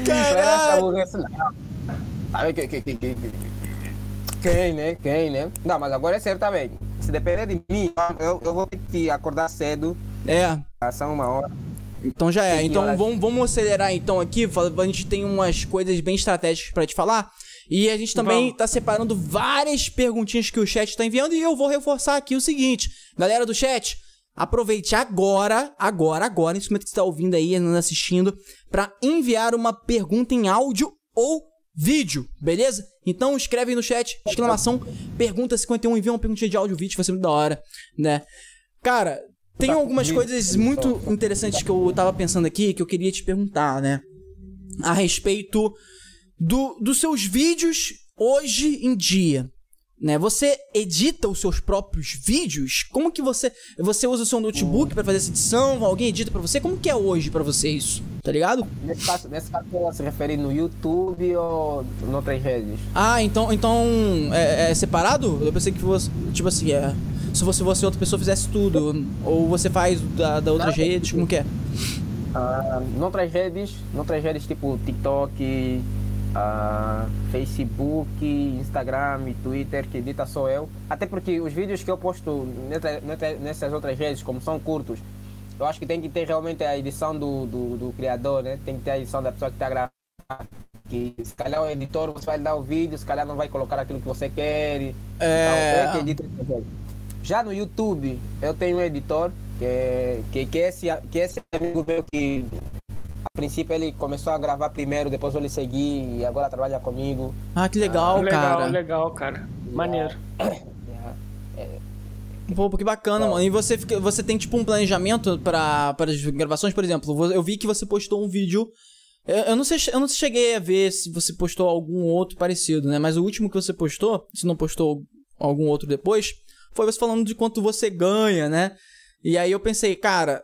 Caralho. aborrece, não. Sabe que, que, que, que, que- Quem, né? Quem, né? Não, mas agora é sério também. Se depender de mim, eu, eu vou ter que acordar cedo. É, São uma hora. Então já é. Que Então vamos, vamos acelerar então aqui. A gente tem umas coisas bem estratégicas pra te falar. E a gente também Vamos. tá separando várias perguntinhas que o chat tá enviando. E eu vou reforçar aqui o seguinte: galera do chat, aproveite agora, agora, agora, nesse momento que você tá ouvindo aí, andando assistindo, pra enviar uma pergunta em áudio ou vídeo, beleza? Então escreve aí no chat, exclamação, pergunta 51, envia uma perguntinha de áudio ou vídeo, vai ser muito da hora, né? Cara, tem algumas coisas muito interessantes que eu tava pensando aqui que eu queria te perguntar, né? A respeito do, dos seus vídeos hoje em dia. Né? Você edita os seus próprios vídeos? Como que você. Você usa o seu notebook pra fazer essa edição? Alguém edita pra você? Como que é hoje pra você isso? Tá ligado? Nesse caso, nesse caso ela se refere no YouTube ou em outras redes? Ah, então, então é, é separado? Eu pensei que fosse, tipo assim, é, se fosse você outra pessoa fizesse tudo, ou você faz da, da outras Não, redes, como que é? Ah, noutras redes, noutras redes tipo TikTok, ah, Facebook, Instagram e Twitter, que edita sou eu. Até porque os vídeos que eu posto nessa- nessa- nessas outras redes, como são curtos, eu acho que tem que ter realmente a edição do, do, do criador, né? Tem que ter a edição da pessoa que está gravando. Que se calhar o editor você vai dar o vídeo, se calhar não vai colocar aquilo que você quer. É. Então, eu que edito. Já no YouTube, eu tenho um editor que é, que, que, é esse, que é esse amigo meu que a princípio ele começou a gravar primeiro, depois eu lhe segui e agora trabalha comigo. Ah, que legal, legal, cara. legal, cara. Maneiro. Pô, que bacana, mano. E você, fica, você tem, tipo, um planejamento para as gravações, por exemplo? Eu vi que você postou um vídeo. Eu, eu não sei, eu não cheguei a ver se você postou algum outro parecido, né? Mas o último que você postou, se não postou algum outro depois, foi você falando de quanto você ganha, né? E aí eu pensei, cara,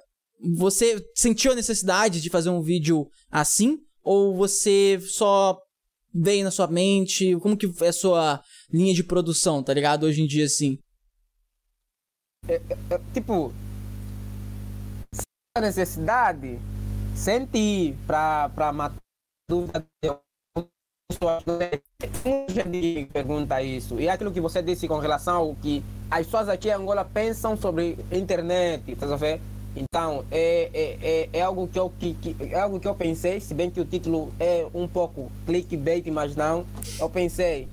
você sentiu a necessidade de fazer um vídeo assim? Ou você só veio na sua mente? Como que é a sua linha de produção, tá ligado? Hoje em dia, assim. É, tipo, a necessidade, senti pra, pra matar dúvida pessoas. Muita gente pergunta isso. E é aquilo que você disse com relação ao que as pessoas aqui em Angola pensam sobre internet, tá vendo? Então, é, é, é, é algo que eu, que, que- é algo que eu pensei, se bem que o título é um pouco clickbait, mas não. Eu pensei,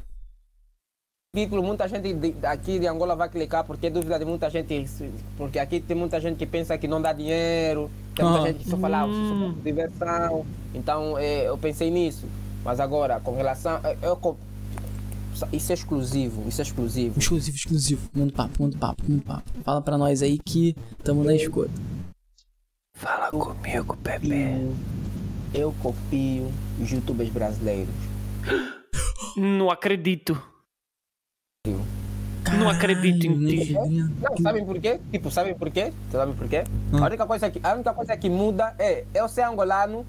título, muita gente de- aqui de Angola vai clicar porque é dúvida de muita gente, porque aqui tem muita gente que pensa que não dá dinheiro, tem muita Ah. gente que só fala ah, de diversão. Então é, eu pensei nisso. Mas agora, com relação. Eu, co- isso é exclusivo, isso é exclusivo. Exclusivo, exclusivo. Manda papo, manda papo, manda papo. Fala pra nós aí que tamo na escuta. Fala comigo, bebê. Eu copio os youtubers brasileiros. Não acredito. Não acredito em ti. Não, sabem por quê? Tipo, sabem por quê? Sabem por quê? Hum. A, única coisa que, a única coisa que muda é eu ser angolano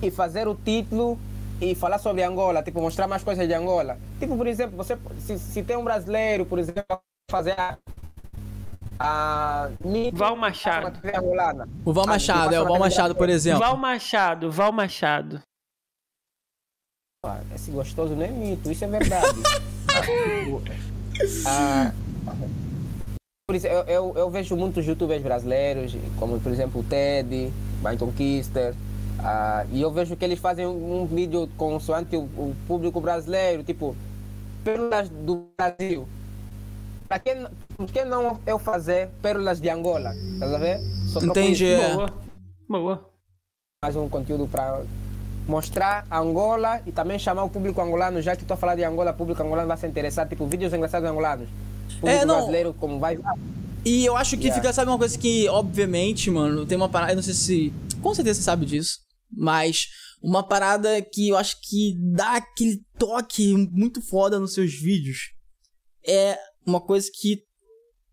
e fazer o título e falar sobre Angola, tipo, mostrar mais coisas de Angola. Tipo, por exemplo, você, se, se tem um brasileiro, por exemplo, fazer a. a Val Machado. O Val Ah, Machado, que é o Val Machado, por exemplo. Val Machado, Val Machado. Ah, Esse gostoso não é mito, isso é verdade. Ah, por isso, eu, eu, eu vejo muitos youtubers brasileiros, como por exemplo o Ted, Byton Kister, ah, e eu vejo que eles fazem um, um vídeo consoante o, o público brasileiro, tipo, pérolas do Brasil. Para que, por que não eu fazer pérolas de Angola? Tá a ver? Só Entendi. É. Boa. Boa. mais um conteúdo para mostrar Angola e também chamar o público angolano, já que estou a falar de Angola, o público angolano vai se interessar, tipo, vídeos engraçados angolanos. O público É, não. brasileiro, como vai. E eu acho que Yeah. fica, sabe uma coisa que, obviamente, mano, tem uma parada, eu não sei se. Com certeza você sabe disso. Mas uma parada que eu acho que dá aquele toque muito foda nos seus vídeos. É uma coisa que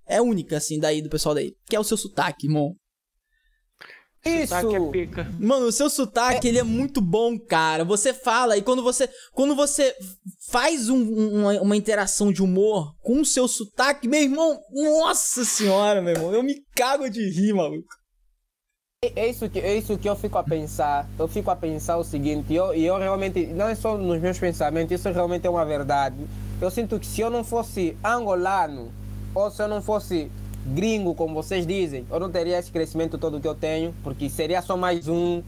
é única, assim, daí, do pessoal daí. Que é o seu sotaque, irmão. Isso! Sotaque é pica. Mano, o seu sotaque, ele é muito bom, cara. Você fala e quando você quando você faz um- um- uma, uma interação de humor com o seu sotaque, meu irmão, nossa senhora, meu irmão, eu me cago de rir, maluco. É isso, que, é isso que eu fico a pensar. Eu fico a pensar o seguinte, e eu, eu realmente, não é só nos meus pensamentos, isso realmente é uma verdade. Eu sinto que se eu não fosse angolano, ou se eu não fosse gringo, como vocês dizem, eu não teria esse crescimento todo que eu tenho, porque seria só mais um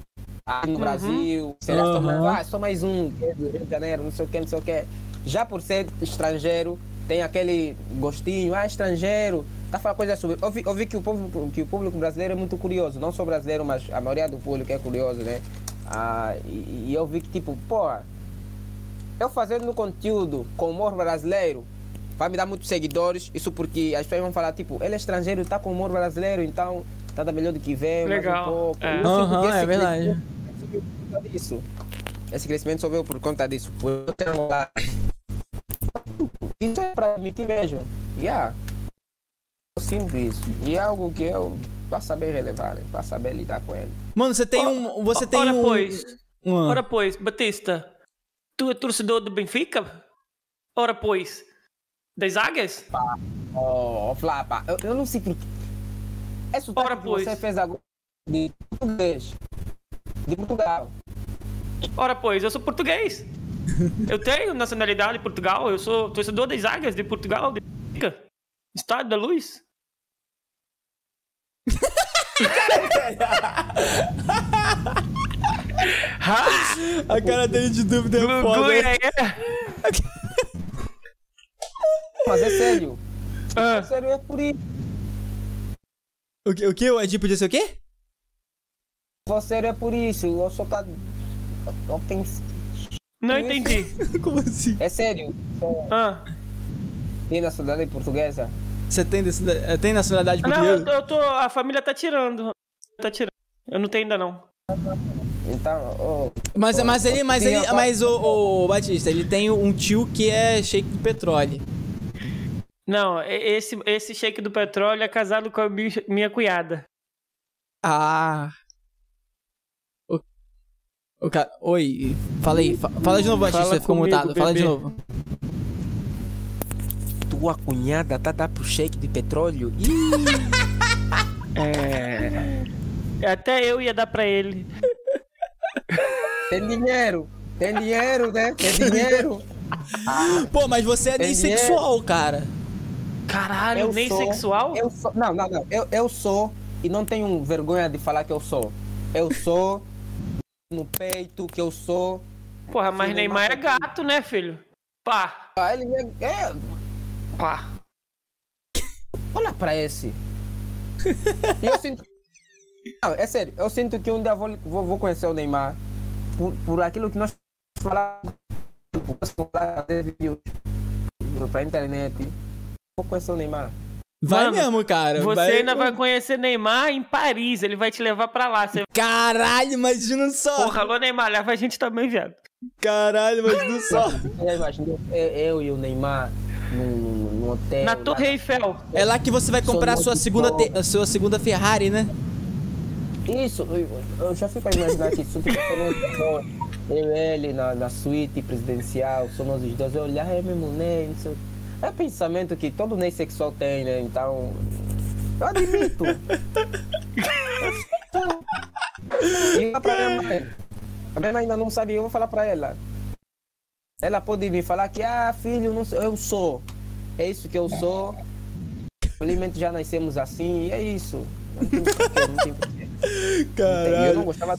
aqui no Brasil, seria só, mais, ah, só mais um é Rio de Janeiro, não sei o que, não sei o que. Já por ser estrangeiro, tem aquele gostinho, ah, estrangeiro, tá falando coisa sobre. Eu vi, eu vi que, o povo, que o público brasileiro é muito curioso, não só brasileiro, mas a maioria do público é curioso, né? Ah, e, e eu vi que, tipo, pô, eu fazendo conteúdo com humor brasileiro, vai me dar muitos seguidores, isso porque as pessoas vão falar, tipo, ele é estrangeiro, tá com humor brasileiro, então tá da melhor do que vem, mais um Legal, pouco. é. Esse é verdade. crescimento só veio por conta disso. Esse crescimento só veio por conta disso. Por eu ter lá. Isso é pra admitir mesmo. Yeah. Eu sinto isso. E é algo que eu para saber relevar, né? para saber lidar com ele. Mano, você tem um você tem Ora, um pois. Ora, pois, Batista, tu é torcedor do Benfica? Ora, pois, das águias? Oh, Flapa, eu, eu não sei por É Ora, que pois. você fez agora de português. De Portugal. Ora, pois, eu sou português. Eu tenho nacionalidade de Portugal, eu sou torcedor das águias de Portugal, de. Estado da Luz. A cara dele de dúvida é foda. É, é. Mas é sério. Ah, É sério, é por isso. O que? O que? O Ed podia ser o quê? Sério, é por isso. Eu sou. Eu tenho... não entendi. Como assim? É sério. Ah. Tem nacionalidade portuguesa? Você tem, desse- eh, tem nacionalidade Não, eu, portuguesa? tô- eu tô. A família tá tirando. Tá tirando. Eu não tenho ainda não. Então, oh, Mas, mas ele, mas ele, mas o, o Batista, ele tem um tio que é shake do petróleo. Não, esse, esse shake do petróleo é casado com a minha, minha cunhada. Ah. Cara, oi, fala aí, fa- fala de novo, Batista, Fala você ficou comigo, mutado, fala de bebê. novo. tua cunhada tá dando pro shake de petróleo? É. Até eu ia dar pra ele. Tem dinheiro. Tem dinheiro, né? Tem dinheiro. Pô, mas você é Tem nem dinheiro. sexual, cara. Caralho, Eu nem sou- sexual? Eu sou. Não, não, não. Eu, eu sou. E não tenho vergonha de falar que eu sou. Eu sou. No peito, que eu sou. Porra, mas Neymar é gato, né, filho? Pá, Ah, ele é. é pá. olha pra esse. Eu sinto. Não, é sério. Eu sinto que um dia vou, vou, vou conhecer o Neymar. Por, por aquilo que nós falamos. Tipo, fazer vídeos pra internet. Vou conhecer o Neymar. Vai Mano, mesmo, cara. Você vai... ainda vai conhecer Neymar em Paris. Ele vai te levar pra lá. Você... Caralho, imagina só. Porra, alô, Neymar, leva a gente também, viado. Caralho, imagina só. Já imaginou eu, eu e o Neymar num, num hotel? Na lá Torre Eiffel. É lá que você vai comprar a sua segunda, te- a sua segunda Ferrari, né? Isso, eu, eu já fico a imaginar que isso tipo, eu, eu e ele na, na suíte presidencial, somos os dois, eu olhar, é mesmo Ney, não sei o- É pensamento que todo Ney sexual tem, né? Então, eu admito. e pra minha mãe. A minha mãe ainda não sabe, eu vou falar pra ela. Ela pode me falar que, ah, filho, não sei, eu sou. É isso que eu sou. Felizmente já nascemos assim, e é isso. Não tem porquê, não tem porquê. E eu Caralho. não gostava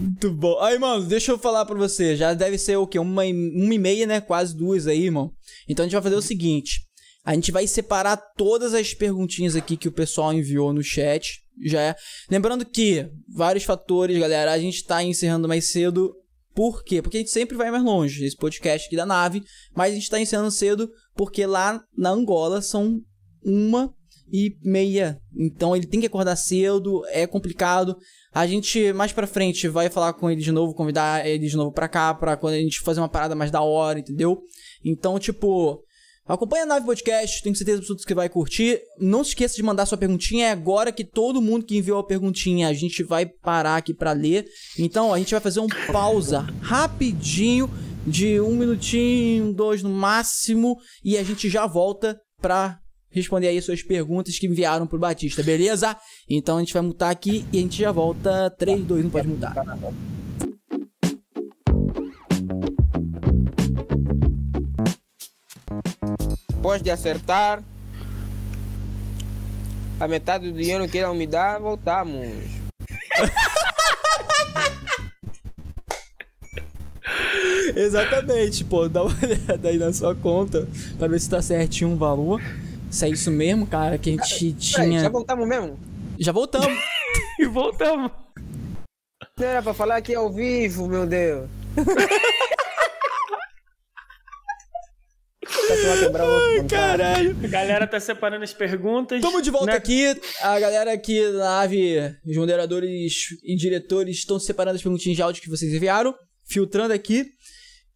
Muito bom. Aí, mano, deixa eu falar pra você. Já deve ser o quê? Uma, uma e meia, né? Quase duas aí, irmão. Então a gente vai fazer o seguinte. A gente vai separar todas as perguntinhas aqui que o pessoal enviou no chat. Já é. Lembrando que vários fatores, galera. A gente tá encerrando mais cedo. Por quê? Porque a gente sempre vai mais longe. Esse podcast aqui da nave. Mas a gente tá encerrando cedo porque lá na Angola são uma e meia. Então ele tem que acordar cedo, é complicado. A gente mais pra frente vai falar com ele de novo, convidar ele de novo pra cá, pra quando a gente fazer uma parada mais da hora, entendeu? Então, tipo, Acompanha a Nave Podcast, tenho certeza absoluta que vai curtir. Não se esqueça de mandar sua perguntinha. É agora que todo mundo que enviou a perguntinha, a gente vai parar aqui pra ler. Então, a gente vai fazer um pausa rapidinho, de um minutinho, dois no máximo, e a gente já volta pra responder aí suas perguntas que enviaram pro Batista, beleza? Então a gente vai mutar aqui e a gente já volta. 3, 2, 1, pode mutar. Depois de acertar a metade do dinheiro que irão me dar, voltamos. Exatamente, pô, dá uma olhada aí na sua conta pra ver se tá certinho o valor. Se é isso mesmo, cara, que a gente Peraí, tinha. já voltamos mesmo? Já voltamos. E voltamos. Não era pra falar aqui ao vivo, meu Deus. Tá outro contato. Caralho. A galera tá separando as perguntas. Tamo de volta né? aqui. A galera aqui da nave, os moderadores e diretores estão separando as perguntinhas de áudio que vocês enviaram, filtrando aqui.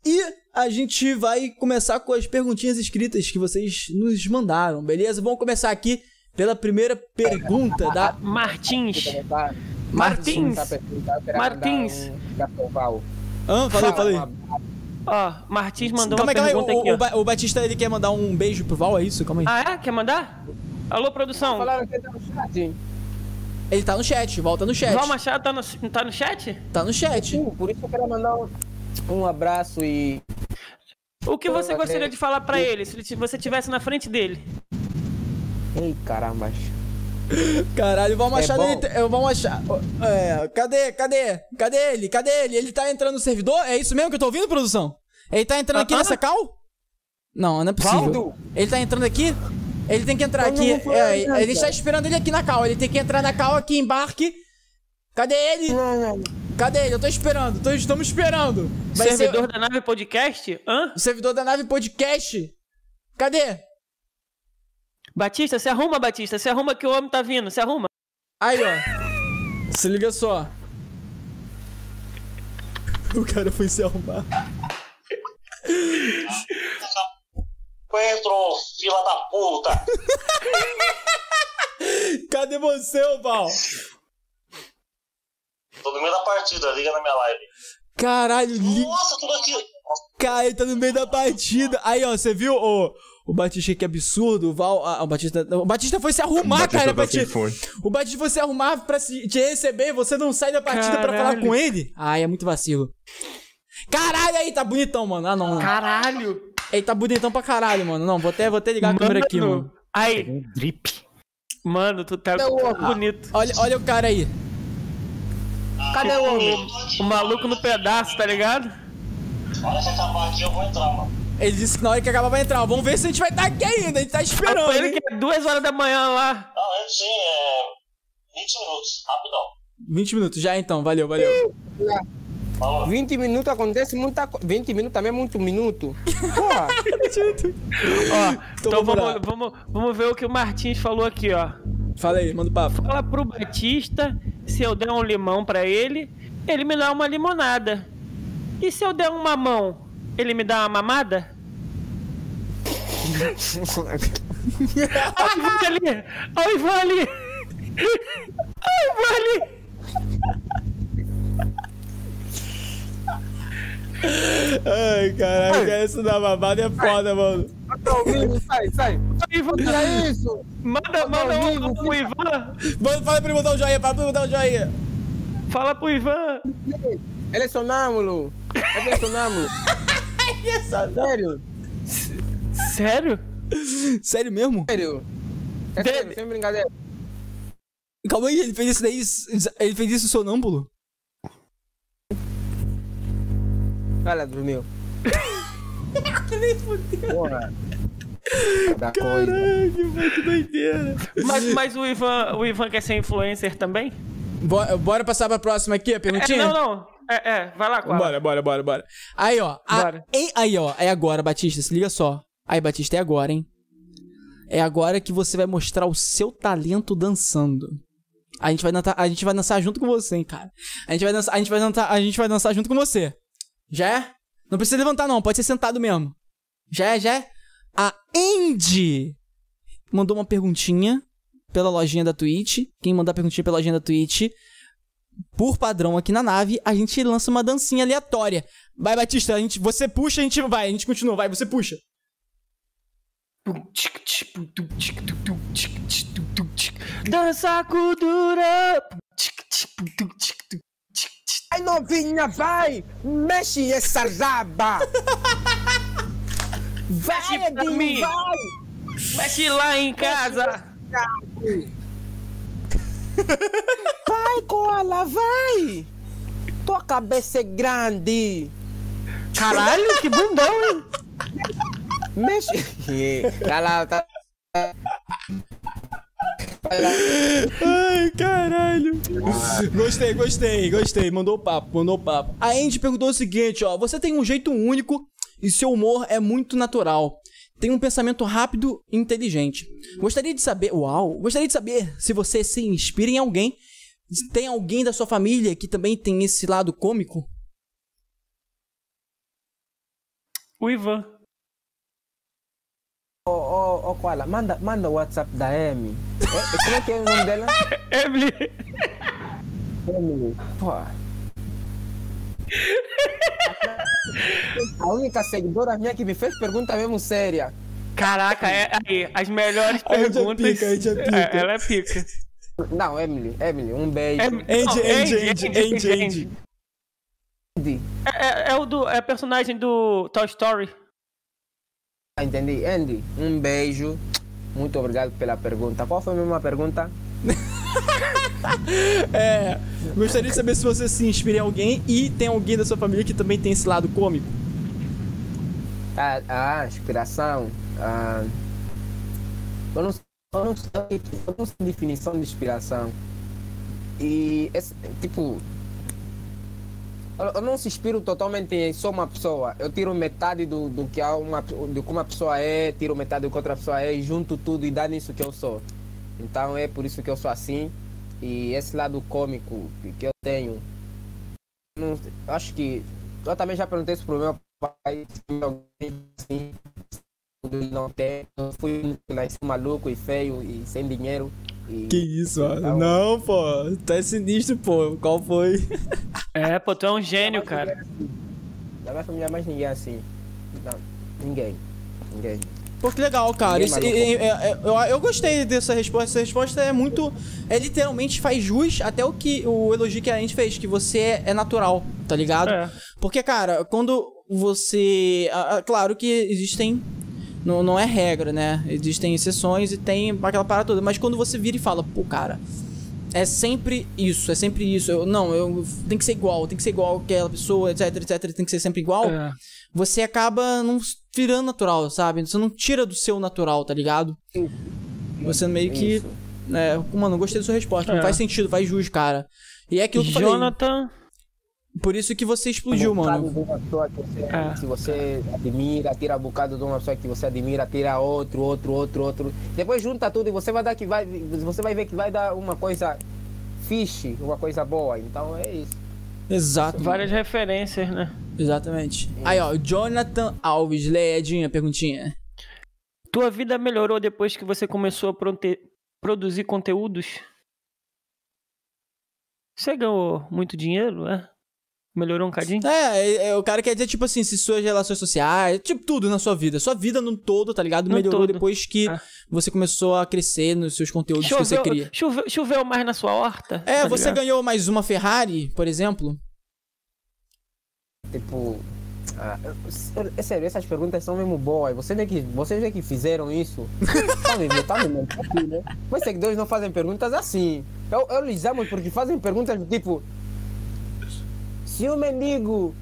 E a gente vai começar com as perguntinhas escritas que vocês nos mandaram, beleza? Vamos começar aqui pela primeira pergunta da Martins. Tá, Martins. tá Martins. Hã? Falei, falei. Ó, Martins mandou Calma uma aí, calma aí. pergunta O, aqui, o o Batista ele quer mandar um beijo pro Val, é isso? Calma aí. Ah, é? Quer mandar? Alô, produção. Falaram que tá no chat. Ele tá no chat, volta no chat. Val Machado tá no, tá no chat? Tá no chat. Sim, por isso eu quero mandar um, um abraço e O que você gostaria de falar pra ele se ele você estivesse na frente dele? Ei, caramba. Caralho, Machado, bom. ele, te- o Val Machado, é, cadê, cadê, cadê ele, cadê ele? Ele tá entrando no servidor? É isso mesmo que eu tô ouvindo, produção? Ele tá entrando aqui Aham. nessa cal? Não, não é possível. Valdo. Ele tá entrando aqui? Ele tem que entrar Eu aqui. É, a gente tá esperando ele aqui na cal. Ele tem que entrar na cal aqui, embarque. Cadê ele? Não, não. Cadê ele? Eu tô esperando, tô, estamos esperando. Vai ser Servidor da nave podcast? Hã? o servidor da nave podcast. Cadê? Batista, se arruma, Batista. Se arruma que o homem tá vindo. Se arruma. Aí, ó. Se liga só. O cara foi se arrumar. Pedro, fila da puta! Cadê você, ô Val? No meio da partida, liga na minha live. Caralho, li... Nossa, tudo aqui! cara, ele tá no meio da partida. Aí, ó, você viu o, o Batista que absurdo? O Val. ah, o Batista. O Batista foi se arrumar, Batista cara, tá te. fone. O Batista foi se arrumar pra se- te receber e você não sai da partida pra falar com ele? Ai, é muito vacilo. Caralho, aí, tá bonitão, mano. Ah, não. Caralho. Ele tá bonitão pra caralho, mano. Não, vou até, vou até ligar a câmera aqui, mano. Aí, Um drip. mano, tu tá o outro? bonito. Olha, olha o cara aí. Cadê o homem? O maluco no pedaço, tá ligado? Olha se acabar aqui, eu vou entrar, mano. Ele disse que na hora que acabar vai entrar. Vamos ver se a gente vai estar aqui ainda. A gente tá esperando. Ele hein? que é duas horas da manhã lá. Não, antes sim, é. 20 minutos, rapidão. 20 minutos já então, valeu, valeu. Falou. 20 minutos acontece muita coisa. 20 minutos também é muito minuto. Porra. Ó, então vamos, vamos, vamos ver o que o Martins falou aqui, ó. Fala aí, manda o papo. Fala pro Batista, se eu der um limão pra ele, ele me dá uma limonada. E se eu der um mamão, ele me dá uma mamada? Olha o Ivan ali! Olha o Ivan ali! Olha o Ivan ali! Ai, caralho, cara, isso da babada é foda, mano. Vivo, sai, sai. Ivan Tira isso. Manda, manda um pro Ivan! Manda, fala pra ele botar um joinha, fala pra ele botar um joinha. Fala pro Ivan! Ele é sonâmbulo. Ele é sonâmbulo. Sério? Sério? Sério mesmo? Sério? É sério, sem brincadeira. Calma aí, ele fez isso daí. Ele fez isso sonâmbulo? Olha, dormiu. Porra. Da coisa. Caralho, mano, que doideira. Mas, mas o, Ivan, o Ivan quer ser influencer também? Bora, bora passar pra próxima aqui, a É, perguntinha? não, não. É, é, vai lá, Koala. Bora, bora, bora, bora. Aí, ó. a- Bora. em- aí, ó. É agora, Batista. Se liga só. Aí, Batista, é agora, hein? É agora que você vai mostrar o seu talento dançando. A gente vai dançar, a gente vai dançar junto com você, hein, cara. A gente vai dançar, a gente vai dançar, a gente vai dançar junto com você. Já é? Não precisa levantar não, pode ser sentado mesmo. Já é, já é? A Andy mandou uma perguntinha pela lojinha da Twitch. Quem mandar perguntinha pela lojinha da Twitch, por padrão aqui na nave, a gente lança uma dancinha aleatória. Vai, Batista, a gente, você puxa, a gente vai, a gente continua, vai, você puxa. Dança com dura. Ai, novinha, vai! Mexe essa raba! Vai, Mexe pra mim. Vai! Mexe lá em casa. Vai, Koala, vai! Tua cabeça é grande! Caralho, que bundão, hein? Mexe! Cala, tá... Ai, caralho. Gostei, gostei, gostei. Mandou papo, mandou papo. A Andy perguntou o seguinte, ó. Você tem um jeito único e seu humor é muito natural. Tem um pensamento rápido e inteligente. Gostaria de saber... Uau! Gostaria de saber se você se inspira em alguém. Tem alguém da sua família que também tem esse lado cômico? O Ivan. Ô, ô, ô, Koala, manda, manda o WhatsApp da Amy. É, é, como é que é o nome dela? Emily. Emily. Pô. A única seguidora minha que me fez pergunta mesmo séria. Caraca, é aí, as melhores A perguntas. pica, é pica. É, ela é pica. Não, Emily, Emily, um beijo. Andy, Andy, Andy, Andy. É, é- é o do, é personagem do Toy Story. Ah, Entendi. Andy, um beijo. Muito obrigado pela pergunta. Qual foi a mesma pergunta? É. Gostaria de saber se você se inspira em alguém e tem alguém da sua família que também tem esse lado cômico. Ah, ah inspiração. Ah, eu, não, eu, não sei, eu não sei definição de inspiração. E, esse, tipo, eu, não se inspiro totalmente em só uma pessoa. Eu tiro metade do, do, que uma, do que uma pessoa é, tiro metade do que outra pessoa é, e junto tudo e dá nisso que eu sou. Então é por isso que eu sou assim. E esse lado cômico que, eu tenho, não, acho que. Eu também já perguntei isso pro meu pai, se alguém assim, não tem. Eu fui nasci maluco e feio e sem dinheiro. E, Que isso, ó. Então- Não, pô. Tá sinistro, pô. Qual foi? É, pô, tu é um gênio, cara. Da minha família, mais ninguém é assim. Não, ninguém. Ninguém. Pô, que legal, cara. Isso- é- é- é- eu, eu gostei dessa resposta. Essa resposta é muito. É literalmente faz jus até o que o elogio que a gente fez, que você é, é natural, tá ligado? É. Porque, cara, quando você. ah, ah, claro que existem. Não, não é regra, né? Existem exceções e tem aquela parada toda. Mas quando você vira e fala, pô, cara, é sempre isso, é sempre isso. Eu, não, eu tem que ser igual, tem que ser igual aquela pessoa, etc, etc, tem que ser sempre igual. É. Você acaba não virando natural, sabe? Você não tira do seu natural, tá ligado? Você meio que. É, mano, eu gostei da sua resposta. Não É. faz sentido, faz jus, cara. E é aquilo que eu falei. Jonathan. Por isso que você explodiu, mano. de uma pessoa que você, É. se você admira, tira um bocado de uma pessoa que você admira, tira outro, outro, outro, outro. Depois junta tudo e você vai dar que vai, você vai ver que vai dar uma coisa fixe, uma coisa boa. Então é isso. Exato. Várias referências, né? Exatamente. Aí, ó, Jonathan Alves, Leedinha, perguntinha. Tua vida melhorou depois que você começou a produzir conteúdos? Você ganhou muito dinheiro, é? Melhorou um cadinho? É, é, é, o cara quer dizer, tipo assim, se suas relações sociais, tipo, tudo na sua vida. Sua vida no todo, tá ligado? No Melhorou todo. depois que É. você começou a crescer nos seus conteúdos que você cria. choveu, choveu mais na sua horta? É, tá você ligado? ganhou mais uma Ferrari, por exemplo? Tipo, ah, é sério, essas perguntas são mesmo boas. Você vê que, vocês vê que fizeram isso. tá me tá aqui, né? Meus seguidores não fazem perguntas assim. Eu, eu lhes amo porque fazem perguntas do tipo. Se o mendigo.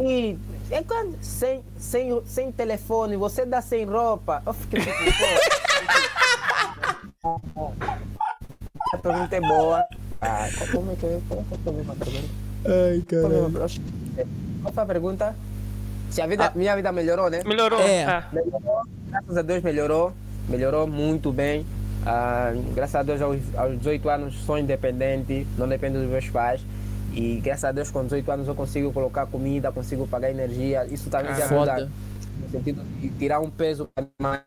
E, é quando, sem, sem, sem telefone, você dá sem roupa. Eu fiquei. A pergunta é boa. Ah, como é que é a pergunta? Ai, Qual foi a- acho que- Qual foi a pergunta? Se a vida, minha vida melhorou, né? Melhorou? É. É. Melhorou, graças a Deus melhorou. Melhorou muito bem. Ah, graças a Deus, aos, aos 18 anos, sou independente, não dependo dos meus pais. E graças a Deus, com 18 anos, eu consigo colocar comida, consigo pagar energia. Isso também já ajuda. Foda. sentido de tirar um peso para mais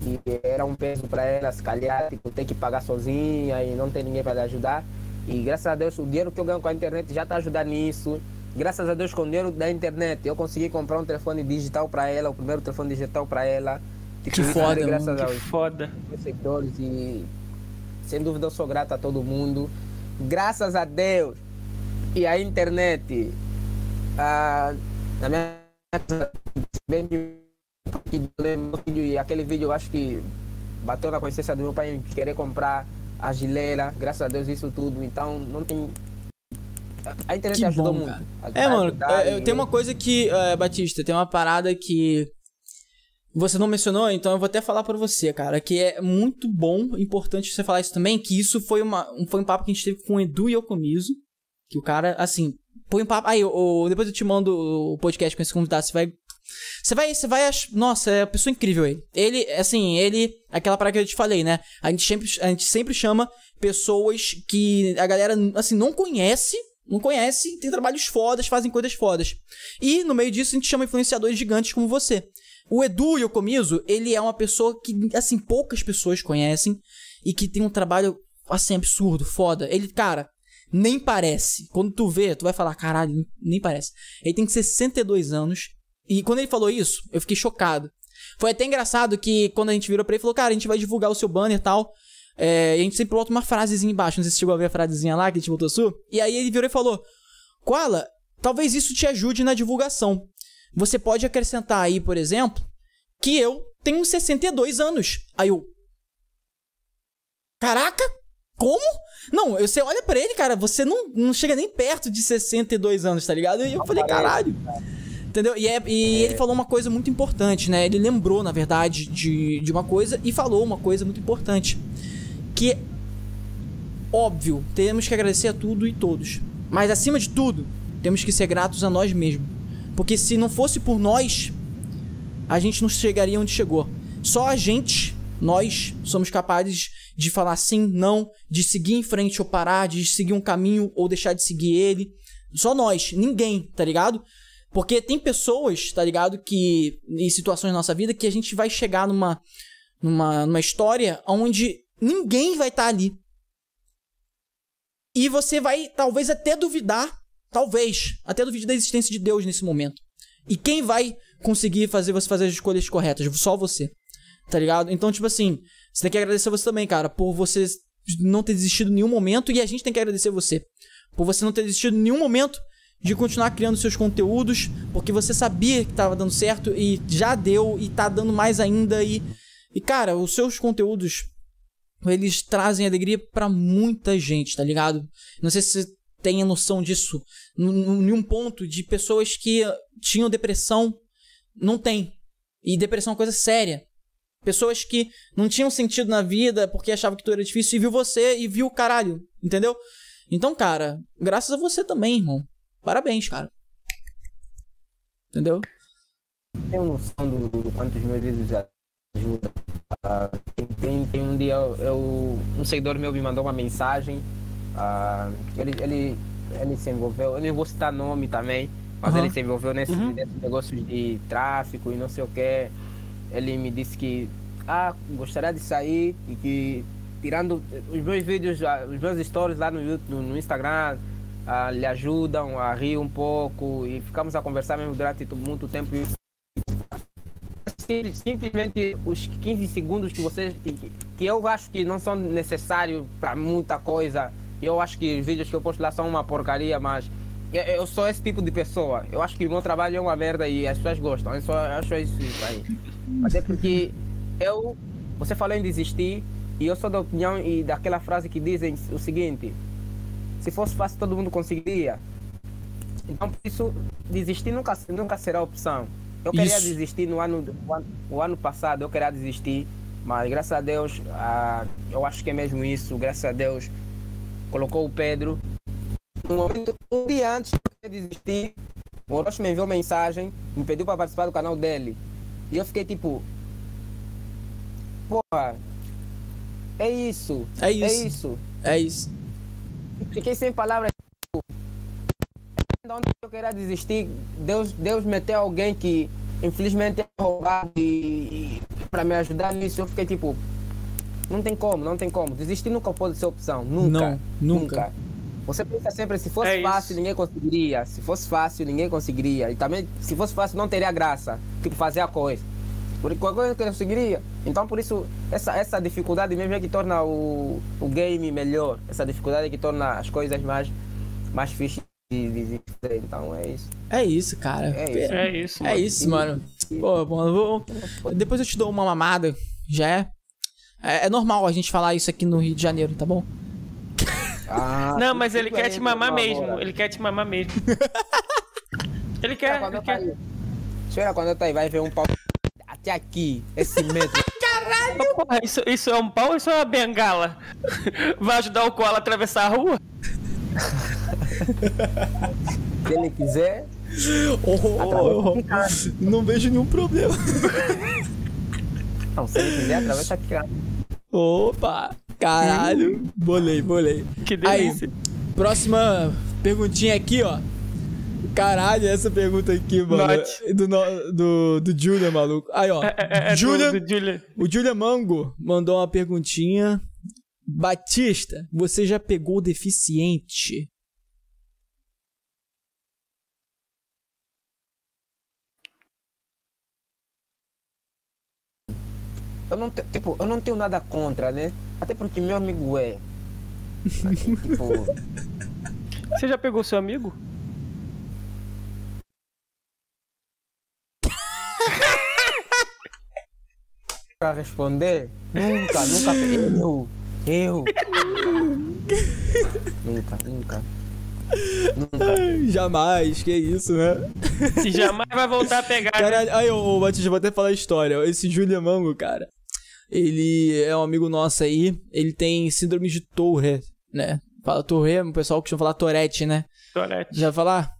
que era um peso para ela, se calhar, tipo, ter que pagar sozinha e não ter ninguém para ajudar. E graças a Deus, o dinheiro que eu ganho com a internet já está ajudando nisso. Graças a Deus, com o dinheiro da internet, eu consegui comprar um telefone digital para ela, o primeiro telefone digital para ela. Que isso foda, foi graças mano, aos Que foda. meus seguidores e sem dúvida eu sou grato a todo mundo. Graças a Deus e a internet, ah, na minha casa, bem filho e aquele vídeo eu acho que bateu na consciência do meu pai em querer comprar a gileira, graças a Deus isso tudo, então não tem a internet Que ajudou bom, muito. É, mano, é, e- tem uma coisa que, é, Batista, tem uma parada que você não mencionou, então eu vou até falar pra você, cara, que é muito bom, importante você falar isso também, que isso foi, uma, um- foi um papo que a gente teve com o Edu e o Comiso, que o cara, assim, põe um papo... Aí, o, depois eu te mando o podcast com esse convidado, você vai... Você vai, você vai, ach- nossa, é uma pessoa incrível ele. Ele, assim, ele, aquela parada que eu te falei, né? A gente sempre, a gente sempre chama pessoas que a galera, assim, não conhece, não conhece, tem trabalhos fodas, fazem coisas fodas. E no meio disso a gente chama influenciadores gigantes como você. O Edu Yokomizo, ele é uma pessoa que, assim, poucas pessoas conhecem e que tem um trabalho, assim, absurdo, foda. Ele, cara, nem parece. Quando tu vê, tu vai falar, caralho, nem parece. Ele tem 62 anos. E quando ele falou isso, eu fiquei chocado. Foi até engraçado que quando a gente virou pra ele, falou, cara, a gente vai divulgar o seu banner e tal. É, e a gente sempre bota uma frasezinha embaixo. Não sei se chegou a ver a frasezinha lá que a gente botou sua. E aí ele virou e falou: Koala, talvez isso te ajude na divulgação. Você pode acrescentar aí, por exemplo, que eu tenho 62 anos. Aí eu. Caraca! Como? Não, você olha pra ele, cara, você não, não chega nem perto de 62 anos, tá ligado? E eu falei, caralho. Entendeu? E, é- e ele falou uma coisa muito importante, né? Ele lembrou, na verdade, de, de uma coisa e falou uma coisa muito importante. Que, óbvio, temos que agradecer a tudo e todos. Mas, acima de tudo, temos que ser gratos a nós mesmos. Porque se não fosse por nós, a gente não chegaria onde chegou. Só a gente, nós, somos capazes de falar sim, não, de seguir em frente ou parar, de seguir um caminho ou deixar de seguir ele. Só nós, ninguém, tá ligado? Porque tem pessoas, tá ligado, que em situações na nossa vida que a gente vai chegar numa numa, numa história onde ninguém vai estar ali. E você vai talvez até duvidar, talvez, até duvidar da existência de Deus nesse momento. E quem vai conseguir fazer você fazer as escolhas corretas? Só você. Tá ligado? Então, tipo assim, você tem que agradecer você também, cara, por você não ter desistido em nenhum momento e a gente tem que agradecer você. Por você não ter desistido em nenhum momento de continuar criando seus conteúdos, porque você sabia que tava dando certo e já deu e tá dando mais ainda e e cara, os seus conteúdos eles trazem alegria pra muita gente, tá ligado? Não sei se você tem a noção disso. Em ponto de pessoas que tinham depressão, não tem. E depressão é uma coisa séria. Pessoas que não tinham sentido na vida porque achavam que tudo era difícil e viu você e viu o caralho, entendeu? Então, cara, graças a você também, irmão. Parabéns, cara. Entendeu? tenho noção do, do quanto os meus vídeos ajudam. Ah, tem, tem, um dia eu, um seguidor meu me mandou uma mensagem. ah, ele, ele, ele se envolveu, eu não vou citar nome também, mas Aham. ele se envolveu nesse, nesse negócio de tráfico e não sei o que. Ele me disse que ah, gostaria de sair e que tirando os meus vídeos, ah, os meus stories lá no, YouTube, no, Instagram, ah, lhe ajudam a rir um pouco e ficamos a conversar mesmo durante muito tempo. E Sim- simplesmente os 15 segundos que vocês que, que eu acho que não são necessários para muita coisa eu acho que os vídeos que eu posto lá são uma porcaria mas eu, sou esse tipo de pessoa. Eu acho que o meu trabalho é uma merda e as pessoas gostam. Eu só acho isso aí até porque eu você falou em desistir e eu sou da opinião e daquela frase que dizem o seguinte se fosse fácil todo mundo conseguiria então por isso desistir nunca nunca será opção eu queria Isso. desistir no ano, o ano, o ano passado, eu queria desistir, mas graças a Deus, ah, eu acho que é mesmo isso, graças a Deus, colocou o Pedro. Um, momento- um dia antes de desistir, o Orochi me enviou mensagem, me pediu para participar do canal dele. E eu fiquei tipo, porra, é isso, É isso. é isso. É isso. Fiquei sem palavras. tipo, De onde eu queria desistir, Deus, Deus meteu alguém que infelizmente é roubado e, e para me ajudar nisso eu fiquei tipo, não tem como, não tem como. Desistir nunca pode ser opção, nunca. Não, nunca. Você pensa sempre, se fosse É isso. fácil, ninguém conseguiria. Se fosse fácil, ninguém conseguiria. E também, se fosse fácil, não teria graça. Tipo, fazer a coisa. Por qualquer coisa que eu conseguiria. Então, por isso, essa, essa dificuldade mesmo é que torna o, o game melhor. Essa dificuldade é que torna as coisas mais, mais fixe de, de. Então, é isso. É isso, cara. É isso. É isso, É mano. isso, mano. Pô, mano, vou- depois eu te dou uma mamada, já é? é? é normal a gente falar isso aqui no Rio de Janeiro, tá bom? Ah, Não, mas ele quer te mamar mesmo. agora. Ele quer te mamar mesmo. Ele quer, ele eu tá quer. aí. Espera quando eu tá aí, vai ver um pau até aqui, esse metro. Porra, isso, isso é um pau ou isso é uma bengala? Vai ajudar o Koala a atravessar a rua? Se ele quiser, Oh, oh, oh, oh. Não vejo nenhum problema. não, se ele quiser, atravessa aqui. Opa! Caralho! Bolei, bolei. Que Aí, delícia. próxima perguntinha aqui, ó. Caralho, essa pergunta aqui, mano. Do, do, do Julian, maluco. Aí, ó. É, é, é Julian, do, do Julian. o Julian Mango mandou uma perguntinha. Batista, você já pegou deficiente? Eu não, tipo, eu não tenho nada contra, né? Até porque meu amigo é. Tipo, Você já pegou seu amigo? pra responder, nunca, nunca. Eu, eu. nunca, nunca. Nunca. Jamais, que isso, né? E jamais vai voltar a pegar. né? Caralho, aí, ô, Batista, vou até falar a história. Esse Julian Mango, cara, ele é um amigo nosso aí. Ele tem síndrome de Tourette, né? Fala Tourette, o pessoal costuma falar Tourette, né? Tourette. Já falar?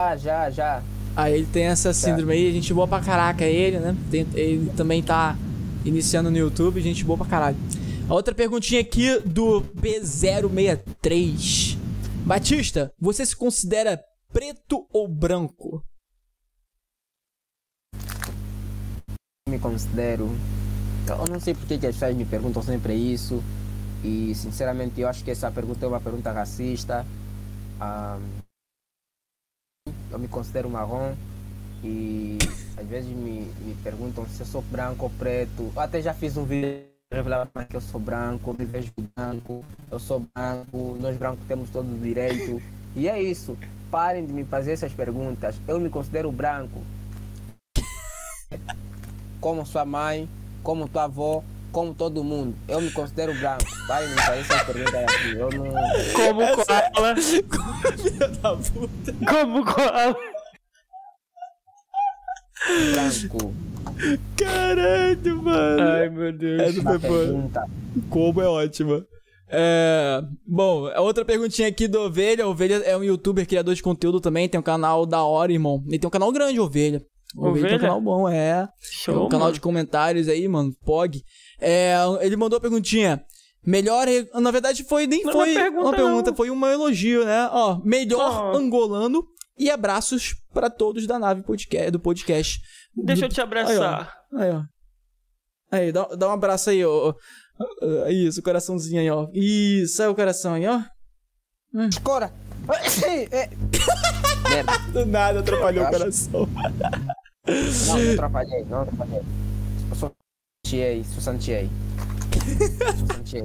Já, já, já. Aí ele tem essa síndrome aí, gente boa pra caraca ele, né? Tem- ele também tá iniciando no YouTube, gente boa pra caralho. A outra perguntinha aqui do P063. Batista, você se considera preto ou branco? Me considero. Eu não sei porque que as pessoas me perguntam sempre isso. E sinceramente eu acho que essa pergunta é uma pergunta racista. Ah, eu me considero marrom e às vezes me, me perguntam se eu sou branco ou preto. Eu até já fiz um vídeo revelando que eu sou branco, eu me vejo branco, eu sou branco, nós brancos temos todo o direito. E é isso. Parem de me fazer essas perguntas. Eu me considero branco como sua mãe, como tua avó, como todo mundo. Eu me considero branco. Vai me fazer essas perguntas aqui. Eu não. Como Koala. Da puta. Como Koala. Branco. Caralho, mano. Ai, meu Deus. Essa Essa foi boa. pergunta. Como é ótima. É, bom, a outra perguntinha aqui do Ovelha. Ovelha é um youtuber criador de conteúdo também. Tem um canal da hora, irmão. Ele tem um canal grande, Ovelha. Ovelha, tem um Ovelha? canal bom, é. Tem um Show, canal mano. de comentários aí, mano. Pog. É, ele mandou a perguntinha. Melhor. Na verdade, foi nem Não é foi uma pergunta, uma pergunta, não. foi um elogio, né? Ó, melhor Oh. angolano e abraços pra todos da nave podcast, do podcast. Deixa eu te Aí, ó. abraçar. Aí, ó. Aí, dá, dá um abraço aí, ó. ó. Isso, o coraçãozinho aí, ó. Isso, aí o coração aí, ó. Escora! É. Merda. Do nada atrapalhou o coração. Não, não atrapalhei, não atrapalhei. Eu sou Santiei, sou Santiei. Sou Santiei.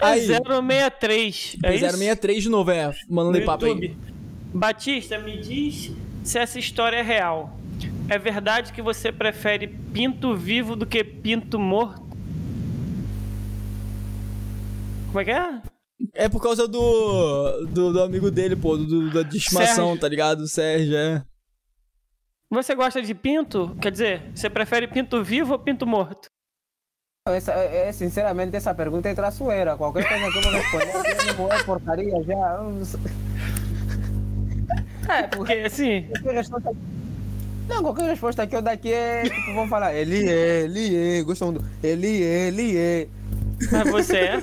Aí. 063. É isso? 063 de novo, é. Mandando no papo aí. Batista, me diz se essa história é real. É verdade que você prefere pinto vivo do que pinto morto? Como é que é? É por causa do, do, do amigo dele, pô, do, da de estimação, Sérgio. tá ligado? O Sérgio, é. Você gosta de pinto? Quer dizer, você prefere pinto vivo ou pinto morto? Essa, é, sinceramente, essa pergunta é traçoeira. Qualquer coisa que eu vou responder, é porcaria já. Eu não sei. É, porque assim. Qualquer resposta- Não, qualquer resposta que eu daqui é. Tipo, vão falar, ele é, ele é, gostam do. Ele é, ele é. Mas você é?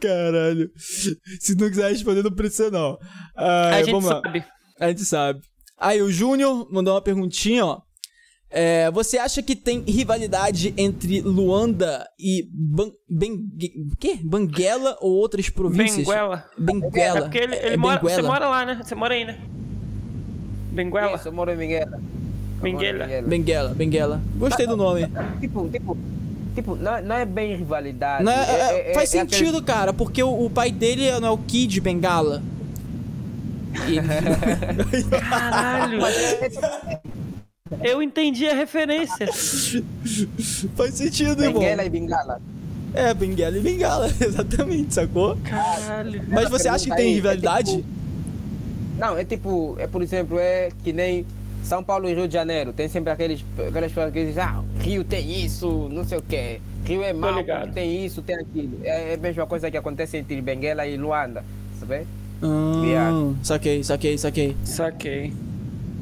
Caralho. Se não quiser responder, não precisa, não. Ah, a gente lá. sabe. A gente sabe. Aí, o Júnior mandou uma perguntinha, ó. É, você acha que tem rivalidade entre Luanda e Ban ben quê? Banguela ou outras províncias? Benguela. Benguela. É porque ele, ele É mora, você Benguela. mora lá, né? Você mora aí, né? Benguela. Isso, eu moro em Miguela. Benguela. Benguela, Benguela. Gostei do nome. Tipo, tipo, tipo, não, não é bem rivalidade. Não é- é- é- faz é aquele- sentido, cara, porque o, o pai dele não é o Kid Bengala. Caralho. Eu entendi a referência. faz sentido, irmão. Benguela e Bengala. É, Benguela e Bengala, exatamente, sacou? Caralho. Mas você acha que tem Aí, é rivalidade? tipo- Não, é tipo, é por exemplo, é que nem São Paulo e Rio de Janeiro. Tem sempre aqueles, aquelas pessoas que dizem, ah, Rio tem isso, não sei o quê. Rio é mau, tem isso, tem aquilo. É, é a mesma coisa que acontece entre Benguela e Luanda, sabe? Viado. saquei, saquei, saquei. Saquei.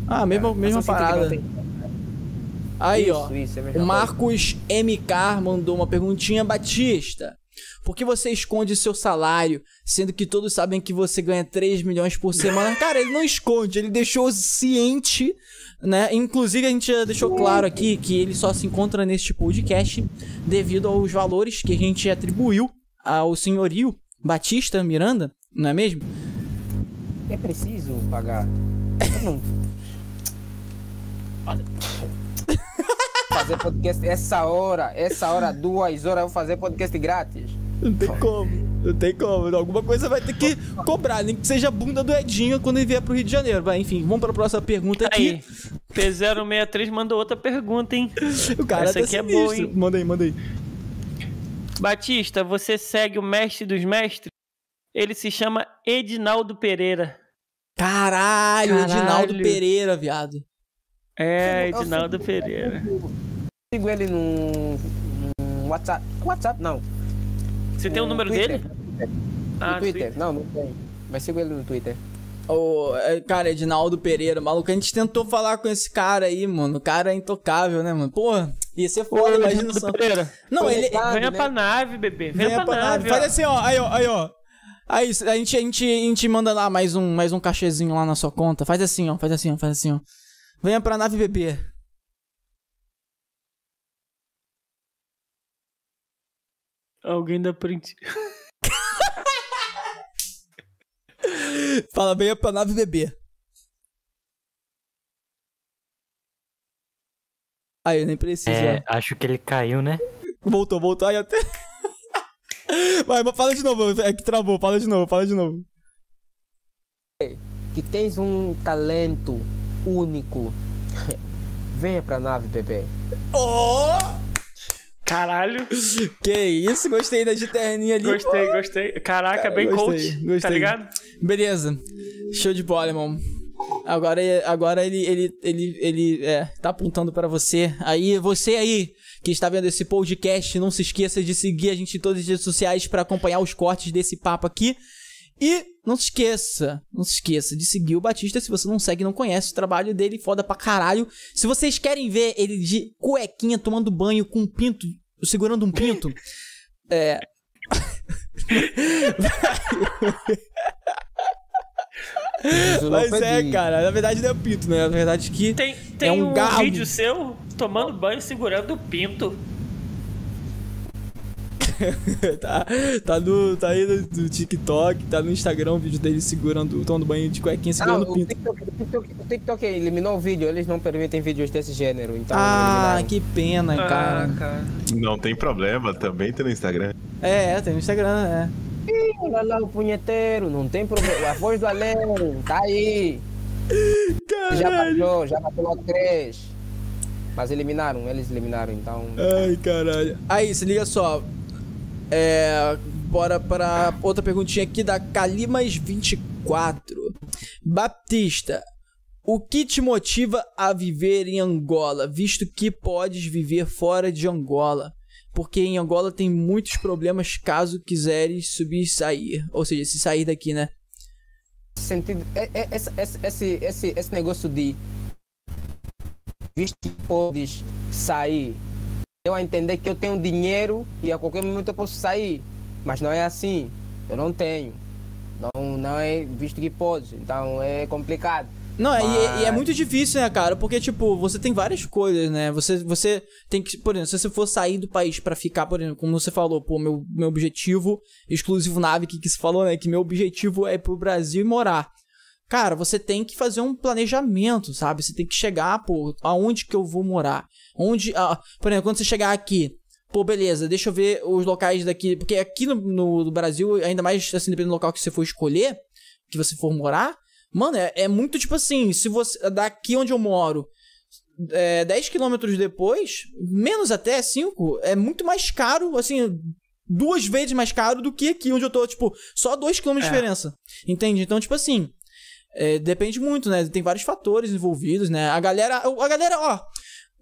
Ah, mesma, mesma que não parada. tem- Aí, Isso, ó. isso, é mesma O coisa. Marcos MK mandou uma perguntinha. Batista, por que você esconde seu salário, sendo que todos sabem que você ganha 3 milhões por semana? Cara, ele não esconde, ele deixou ciente, né? Inclusive, a gente já deixou claro aqui que ele só se encontra neste podcast devido aos valores que a gente atribuiu ao senhorio Batista Miranda, não é mesmo? É preciso pagar. Eu não... fazer podcast essa hora, essa hora, duas horas, eu vou fazer podcast grátis. Não tem como, não tem como. Alguma coisa vai ter que cobrar, nem que seja a bunda do Edinho quando ele vier pro Rio de Janeiro. Vai, enfim, vamos pra próxima pergunta aqui. Aí, P063 mandou outra pergunta, hein? O cara Essa tá aqui é sinistro. boa, hein? Manda aí, manda aí. Batista, você segue o mestre dos mestres? Ele se chama Edinaldo Pereira. Caralho, Caralho. Edinaldo Pereira, viado. É, Eu Edinaldo sigo- Pereira. Sigo ele no, no WhatsApp. WhatsApp não. Você tem o número Twitter. dele? No Ah, Twitter. Não, não tem. Mas sigo ele no Twitter. Ô, é, cara, Edinaldo Pereira, maluco, a gente tentou falar com esse cara aí, mano. O cara é intocável, né, mano? Pô, ia ser foda, Ô, imagina Edinaldo só. Pereira. Não, ele. Venha né? pra nave, bebê. Venha, Venha pra, nave. Faz assim, ó. Aí, ó, aí, ó. Aí, a gente, a, gente, a gente manda lá mais um, mais um cachezinho lá na sua conta. Faz assim, ó. Faz assim, ó. Faz assim, ó. Venha pra nave bebê. Alguém dá print. Fala, venha pra nave bebê. Aí, nem precisa. É, acho que ele caiu, né? Voltou, voltou. Aí até. Vai, fala de novo. É que travou. Fala de novo, fala de novo. Que tens um talento único. Venha pra nave, bebê. Oh! Caralho. Que isso, gostei da de terninha ali. Gostei, gostei. Caraca, bem Gostei, coach. gostei. Tá ligado? Beleza. Show de bola, irmão. Agora, agora ele, ele, ele, ele é, tá apontando pra você. Aí, você aí que está vendo esse podcast, não se esqueça de seguir a gente em todas as redes sociais pra acompanhar os cortes desse papo aqui. E não se esqueça, não se esqueça de seguir o Batista se você não segue, não conhece o trabalho dele, foda pra caralho. Se vocês querem ver ele de cuequinha tomando banho com um pinto, segurando um pinto, é. Mas é, cara, na verdade não é pinto, né? Na verdade que Tem, tem um um, galo. vídeo seu tomando banho segurando o pinto. tá, tá, no, tá aí no, no TikTok, tá no Instagram o vídeo dele segurando, tomando banho de cuequinha, Ah, segurando o o pinto. TikTok, o, TikTok, o TikTok eliminou o vídeo, eles não permitem vídeos desse gênero, então Ah, que pena, cara. Ah, cara. Não tem problema, também tem no Instagram. É, é, tem no Instagram, é. Olha lá o punheteiro, não tem problema. A voz do além, tá aí. Já Caralho. passou, já passou logo três. Mas eliminaram, eles eliminaram, então. Ai, caralho. Aí, se liga só. É. Bora pra outra perguntinha aqui da Calimas24. Baptista, o que te motiva a viver em Angola, visto que podes viver fora de Angola? Porque em Angola tem muitos problemas caso quiseres subir e sair. Ou seja, se sair daqui, né? sentido. é- é- esse, esse, esse, esse negócio de. Visto que podes sair. Eu a entender que eu tenho dinheiro e a qualquer momento eu posso sair. Mas não é assim. Eu não tenho. Não, não é visto que pode. Então é complicado. Não, e é- e, é Mas- muito difícil, né, cara? Porque, tipo, você tem várias coisas, né? Você, você tem que, por exemplo, se você for sair do país pra ficar, por exemplo, como você falou, pô, meu, meu objetivo, exclusivo nave que, que você falou, né? Que meu objetivo é ir pro Brasil e morar. Cara, você tem que fazer um planejamento, sabe? Você tem que chegar, pô, aonde que eu vou morar? Onde. ah, por exemplo, quando você chegar aqui, pô, beleza, deixa eu ver os locais daqui. Porque aqui no, no- no Brasil, ainda mais assim, dependendo do local que você for escolher, que você for morar, mano, é, é muito tipo assim, se você. Daqui onde eu moro. É, 10 quilômetros depois, menos até 5, é muito mais caro, assim, duas vezes mais caro do que aqui onde eu tô, tipo, só 2 km de É. diferença. Entende? Então, tipo assim, é, depende muito, né? Tem vários fatores envolvidos, né? A galera, a galera, ó,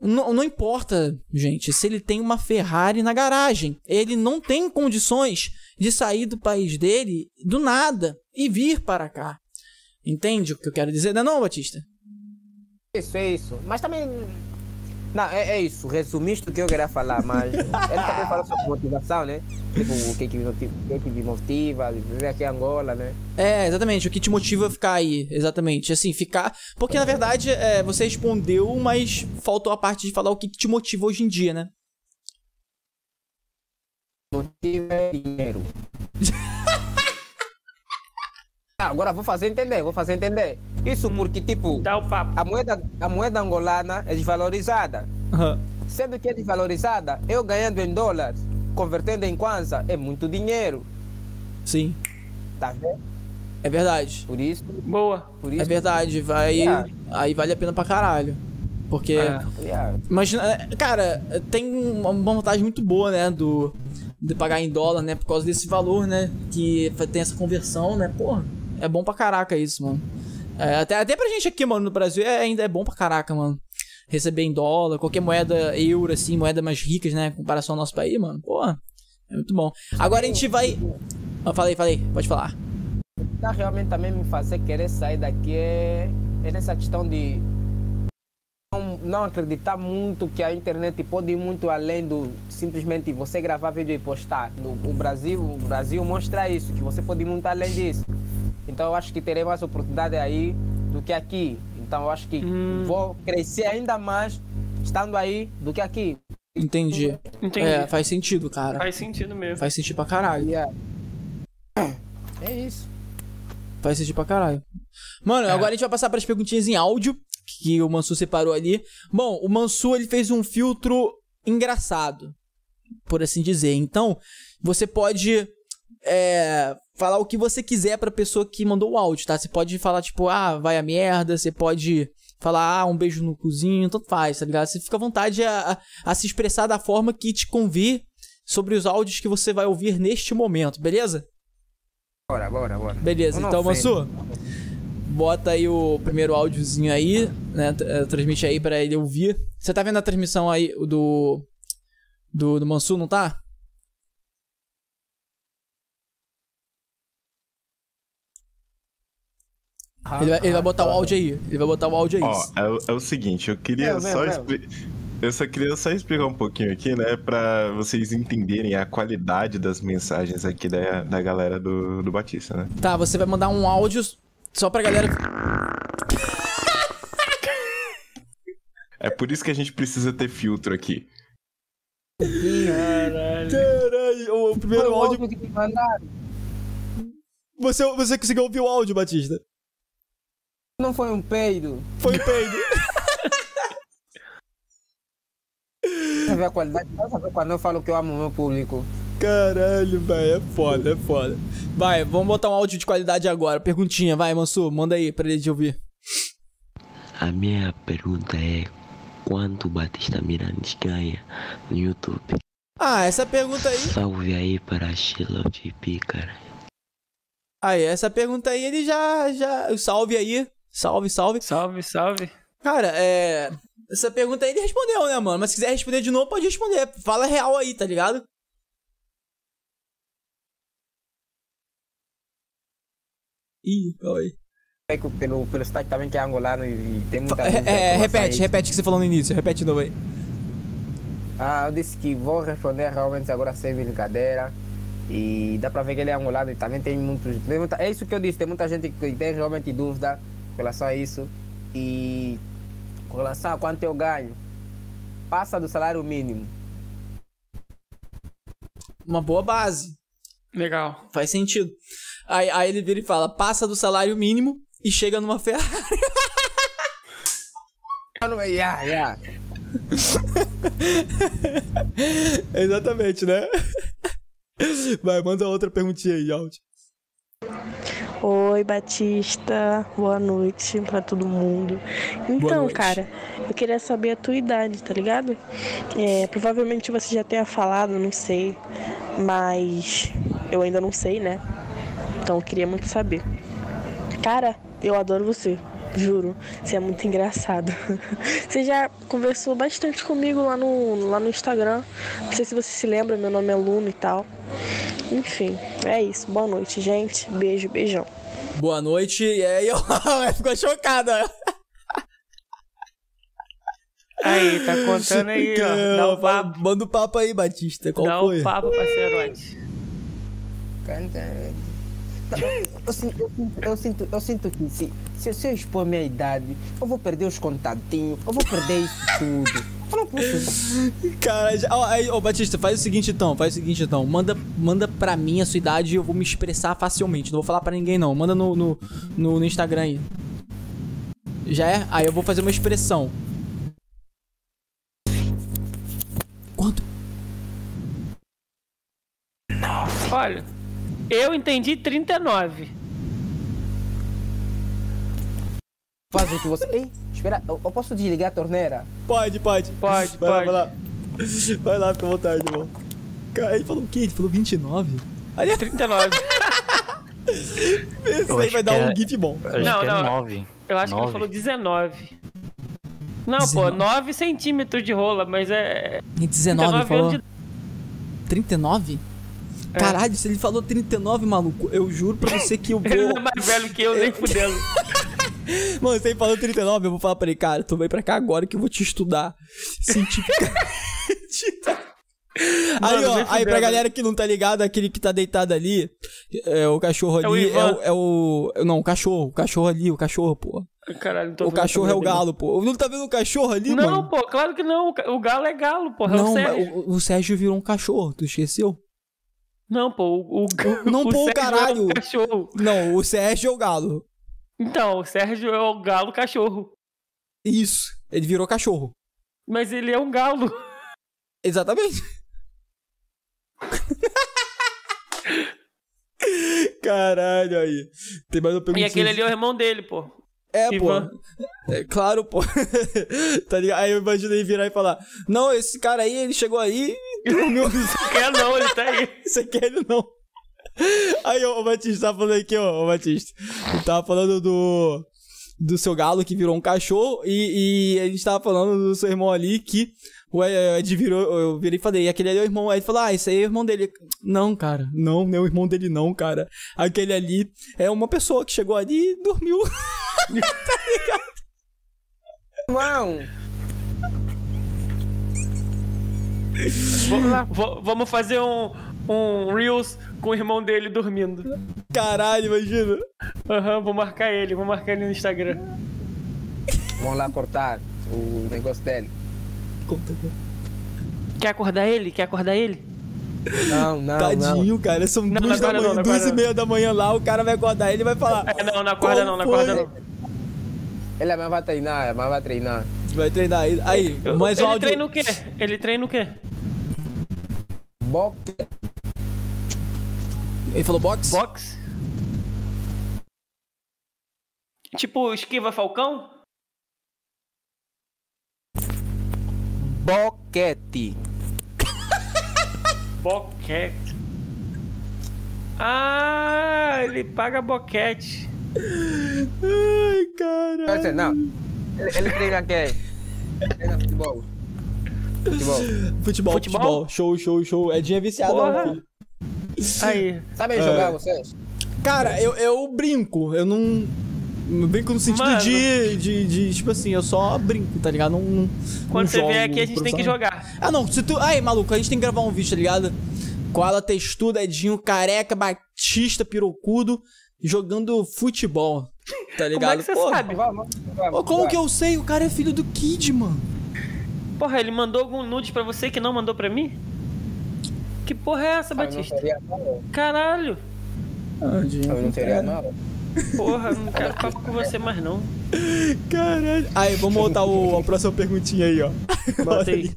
não, não importa, gente, se ele tem uma Ferrari na garagem, ele não tem condições de sair do país dele do nada e vir para cá. Entende o que eu quero dizer? Não é não, Batista? Isso, é isso. Mas também. Não, é, é isso. Resumiste o que eu queria falar, mas ele também falou sobre motivação, né? Tipo, o que que me motiva, o que que me motiva viver aqui em Angola, né? É, exatamente. O que te motiva a ficar aí, exatamente. Assim, ficar. Porque na verdade é, você respondeu, mas faltou a parte de falar o que que te motiva hoje em dia, né? Motiva é dinheiro. Ah, Agora vou fazer entender, vou fazer entender. Isso porque, tipo, Dá o papo. a moeda, a moeda angolana é desvalorizada. Sendo que é desvalorizada, eu ganhando em dólares, convertendo em kwanza, é muito dinheiro. Sim, Tá vendo? é verdade. Por isso, Boa. por É isso. verdade, vai. Yeah. Aí vale a pena pra caralho. Porque. É. Yeah. Imagina, é, cara, tem uma vantagem muito boa, né, do de pagar em dólar, né, por causa desse valor, né, que tem essa conversão, né, porra, é bom pra caraca isso, mano. É, até, até pra gente aqui, mano, no Brasil, é, ainda é bom pra caraca, mano. Receber em dólar, qualquer moeda euro, assim, moeda mais ricas, né, em comparação ao nosso país, mano, porra, é muito bom. Agora a gente vai... Ah, falei, falei, pode falar. Tá realmente também me fazer querer sair daqui é, é nessa questão de não, não acreditar muito que a internet pode ir muito além do simplesmente você gravar vídeo e postar. No, o Brasil, o Brasil mostra isso, que você pode ir muito além disso. Então eu acho que terei mais oportunidade aí do que aqui. Então eu acho que Hum. vou crescer ainda mais estando aí do que aqui. Entendi. Entendi. É, faz sentido, cara. Faz sentido mesmo. Faz sentido pra caralho. Yeah. É isso. Faz sentido pra caralho. Mano, agora a gente vai passar pras perguntinhas em áudio que o Mansu separou ali. Bom, o Mansu ele fez um filtro engraçado, por assim dizer. Então, você pode é, falar o que você quiser pra pessoa que mandou o áudio, tá? Você pode falar tipo, ah, vai a merda. Você pode falar, ah, um beijo no cozinho, tanto faz, tá ligado? Você fica à vontade a, a, a se expressar da forma que te convir sobre os áudios que você vai ouvir neste momento, beleza? Bora, bora, bora. Beleza, não então. Mansu, bota aí o primeiro áudiozinho aí, né? eh, Transmite aí pra ele ouvir. Você tá vendo a transmissão aí do. Do, do Mansu, não tá? Ele vai, ele vai botar o áudio aí. Ele vai botar o áudio aí. Ó, é, o- é o seguinte, eu queria meu, só meu. expli- Eu só queria só explicar um pouquinho aqui, né? Pra vocês entenderem a qualidade das mensagens aqui da, da galera do, do Batista, né? Tá, você vai mandar um áudio só pra galera. É por isso que a gente precisa ter filtro aqui. Caralho. Caralho, o primeiro o áudio. que mandaram. Você, você conseguiu ouvir o áudio, Batista? Não foi um peido. Foi peido. Pra ver a qualidade. Pra saber quando eu falo que eu amo o meu público. Caralho, velho, é foda, é foda. Vai, vamos botar um áudio de qualidade agora. Perguntinha, vai, Mansu, manda aí pra ele de ouvir. A minha pergunta é quanto o Batista Mirandes ganha no YouTube? Ah, essa pergunta aí. Salve aí para Sheila de Pícara. Aí, essa pergunta aí ele já. já salve aí. Salve, salve. Salve, salve. Cara, é. Essa pergunta aí ele respondeu, né, mano? Mas se quiser responder de novo, pode responder. Fala real aí, tá ligado? Ih, calma aí. É que pelo, pelo sotaque também que é angolano e, tem muita. É, é, repete, aí. repete o que você falou no início. Repete de novo aí. Ah, eu disse que vou responder realmente agora sem brincadeira. E dá pra ver que ele é angolano e também tem muitos. tem muita- é isso que eu disse, tem muita gente que tem realmente dúvida com relação a isso. E com relação a quanto eu ganho, passa do salário mínimo. Uma boa base. Legal. Faz sentido. Aí, aí ele vira e fala: passa do salário mínimo e chega numa Ferrari. Não Yeah, yeah. Exatamente, né? Vai, manda outra perguntinha aí, áudio. Oi, Batista. Boa noite pra todo mundo. Então, cara, eu queria saber a tua idade, tá ligado? É, provavelmente você já tenha falado, não sei, mas eu ainda não sei, né? Então eu queria muito saber. Cara, eu adoro você. Juro, você é muito engraçado. Você já conversou bastante comigo lá no, lá no Instagram. Não sei se você se lembra, meu nome é Luno e tal. Enfim, é isso. Boa noite, gente. Beijo, beijão. Boa noite. E aí, ficou chocada. Aí, tá contando aí, ó. Dá um Fala- papo. Manda o papo aí, Batista. Qual Dá foi? um papo, parceirote. Canta- Eu sinto, eu sinto, eu sinto, eu sinto que se, se, se eu expor minha idade, eu vou perder os contatinhos, eu vou perder isso tudo. Cara, já- ó, aí, ô Batista, faz o seguinte então, faz o seguinte então. Manda, manda pra mim a sua idade e eu vou me expressar facilmente. Não vou falar pra ninguém não. Manda no, no, no, no Instagram aí. Já é? Aí eu vou fazer uma expressão. Quanto? Olha, eu entendi 39. Faz o que você. Ei, espera, eu, eu posso desligar a torneira? Pode, pode. Pode, vai Lá, pode. vai lá. Vai lá, fica à vontade, irmão. Cara, ele falou o quê? Ele falou 29? Ali, 39. esse aí vai dar um é- gif bom. Não, é não. 9. Eu acho que ele falou 19. Não, 19. pô, 9 centímetros de rola, mas é. Em 19 ele 39 falou. de. 39? É. Caralho, se ele falou 39, maluco, eu juro pra você que eu vou. Ele não é mais velho que eu, nem fudendo. Mano, ele falou 39, eu vou falar pra ele, cara, tu vem pra cá agora que eu vou te estudar cientificamente. aí, ó, aí pra galera que não tá ligado, aquele que tá deitado ali, é, o cachorro É o ali, é o, é o. Não, o cachorro, o cachorro ali, o cachorro, pô. Caralho, não O cachorro é o merda. galo, pô. Não tá vendo o cachorro ali, Não, mano? pô, claro que não. O O galo é galo, porra. é Não, o Sérgio. o, o Sérgio virou um cachorro, tu esqueceu? Não, pô, o, o, Não, pô, Sérgio caralho. é o cachorro. Não, o Sérgio é o galo. Então, o Sérgio é o galo cachorro. Isso, ele virou cachorro. Mas ele é um galo. Exatamente. Caralho, aí. Tem mais uma E pergunta. aquele ali é o irmão dele, pô. É, pô. Ivan. É, claro, pô. tá ligado? Aí eu imaginei virar e falar: Não, esse cara aí, ele chegou aí e dormiu. Quer não, ele tá aí. Você quer ele não? Aí, ó, o Batista tava falando aqui, ó, o Batista. Tava falando do. Do seu galo que virou um cachorro. E, e a gente tava falando do seu irmão ali que. O Ed virou. Eu virei e falei, aquele ali é o irmão. Aí ele falou, ah, esse aí é o irmão dele. Não, cara. Não, não é o irmão dele, não, cara. Aquele ali é uma pessoa que chegou ali e dormiu. Não! Vamos lá, vamos fazer um, um Reels com o irmão dele dormindo. Caralho, imagina. Aham, vou marcar ele, vou marcar ele no Instagram. Vamos lá cortar o negócio dele. Conta, Quer acordar ele? Quer acordar ele? Não, não, não. Tadinho, cara. São Não, duas, não da manhã, não, não duas e meia da manhã lá, o cara vai acordar ele e vai falar. É, não, não acorda não, não acorda não. Ele amanhã vai treinar, amanhã vai treinar. Vai treinar aí. Aí, Eu- mais um ele áudio. treina o quê? Ele treina o quê? Boxe. Ele falou boxe? Box? Tipo, esquiva falcão? Boquete. Boquete. Ah, ele paga boquete. Ai, cara. Quer dizer, não. Ele, ele treina quem? Treina futebol. Futebol. Futebol, futebol, Futebol? Show, show, show. Edinho é viciado, Porra. filho. Aí. Sabem É. jogar vocês? Cara, eu, eu brinco. Eu não. Eu brinco no sentido Mano. de, de, de, Tipo assim, eu só brinco, tá ligado? Não. não Quando você vier aqui, a gente tem que profissional. jogar. Ah, não. Se tu. Aí, maluco, a gente tem que gravar um vídeo, tá ligado? Koala textudo, Edinho careca, Batista pirocudo, jogando futebol. Tá Como é ligado? que você Pô, sabe? Vamos, vamos, como que eu sei? O cara é filho do Kid, mano. Porra, ele mandou algum nude pra você que não mandou pra mim? Que porra é essa, Eu não Batista? teria não. Caralho. Eu não teria não. Porra, não quero papo com você mais não. Caralho. Aí, vamos voltar o, a próxima perguntinha aí, ó. Bota aí.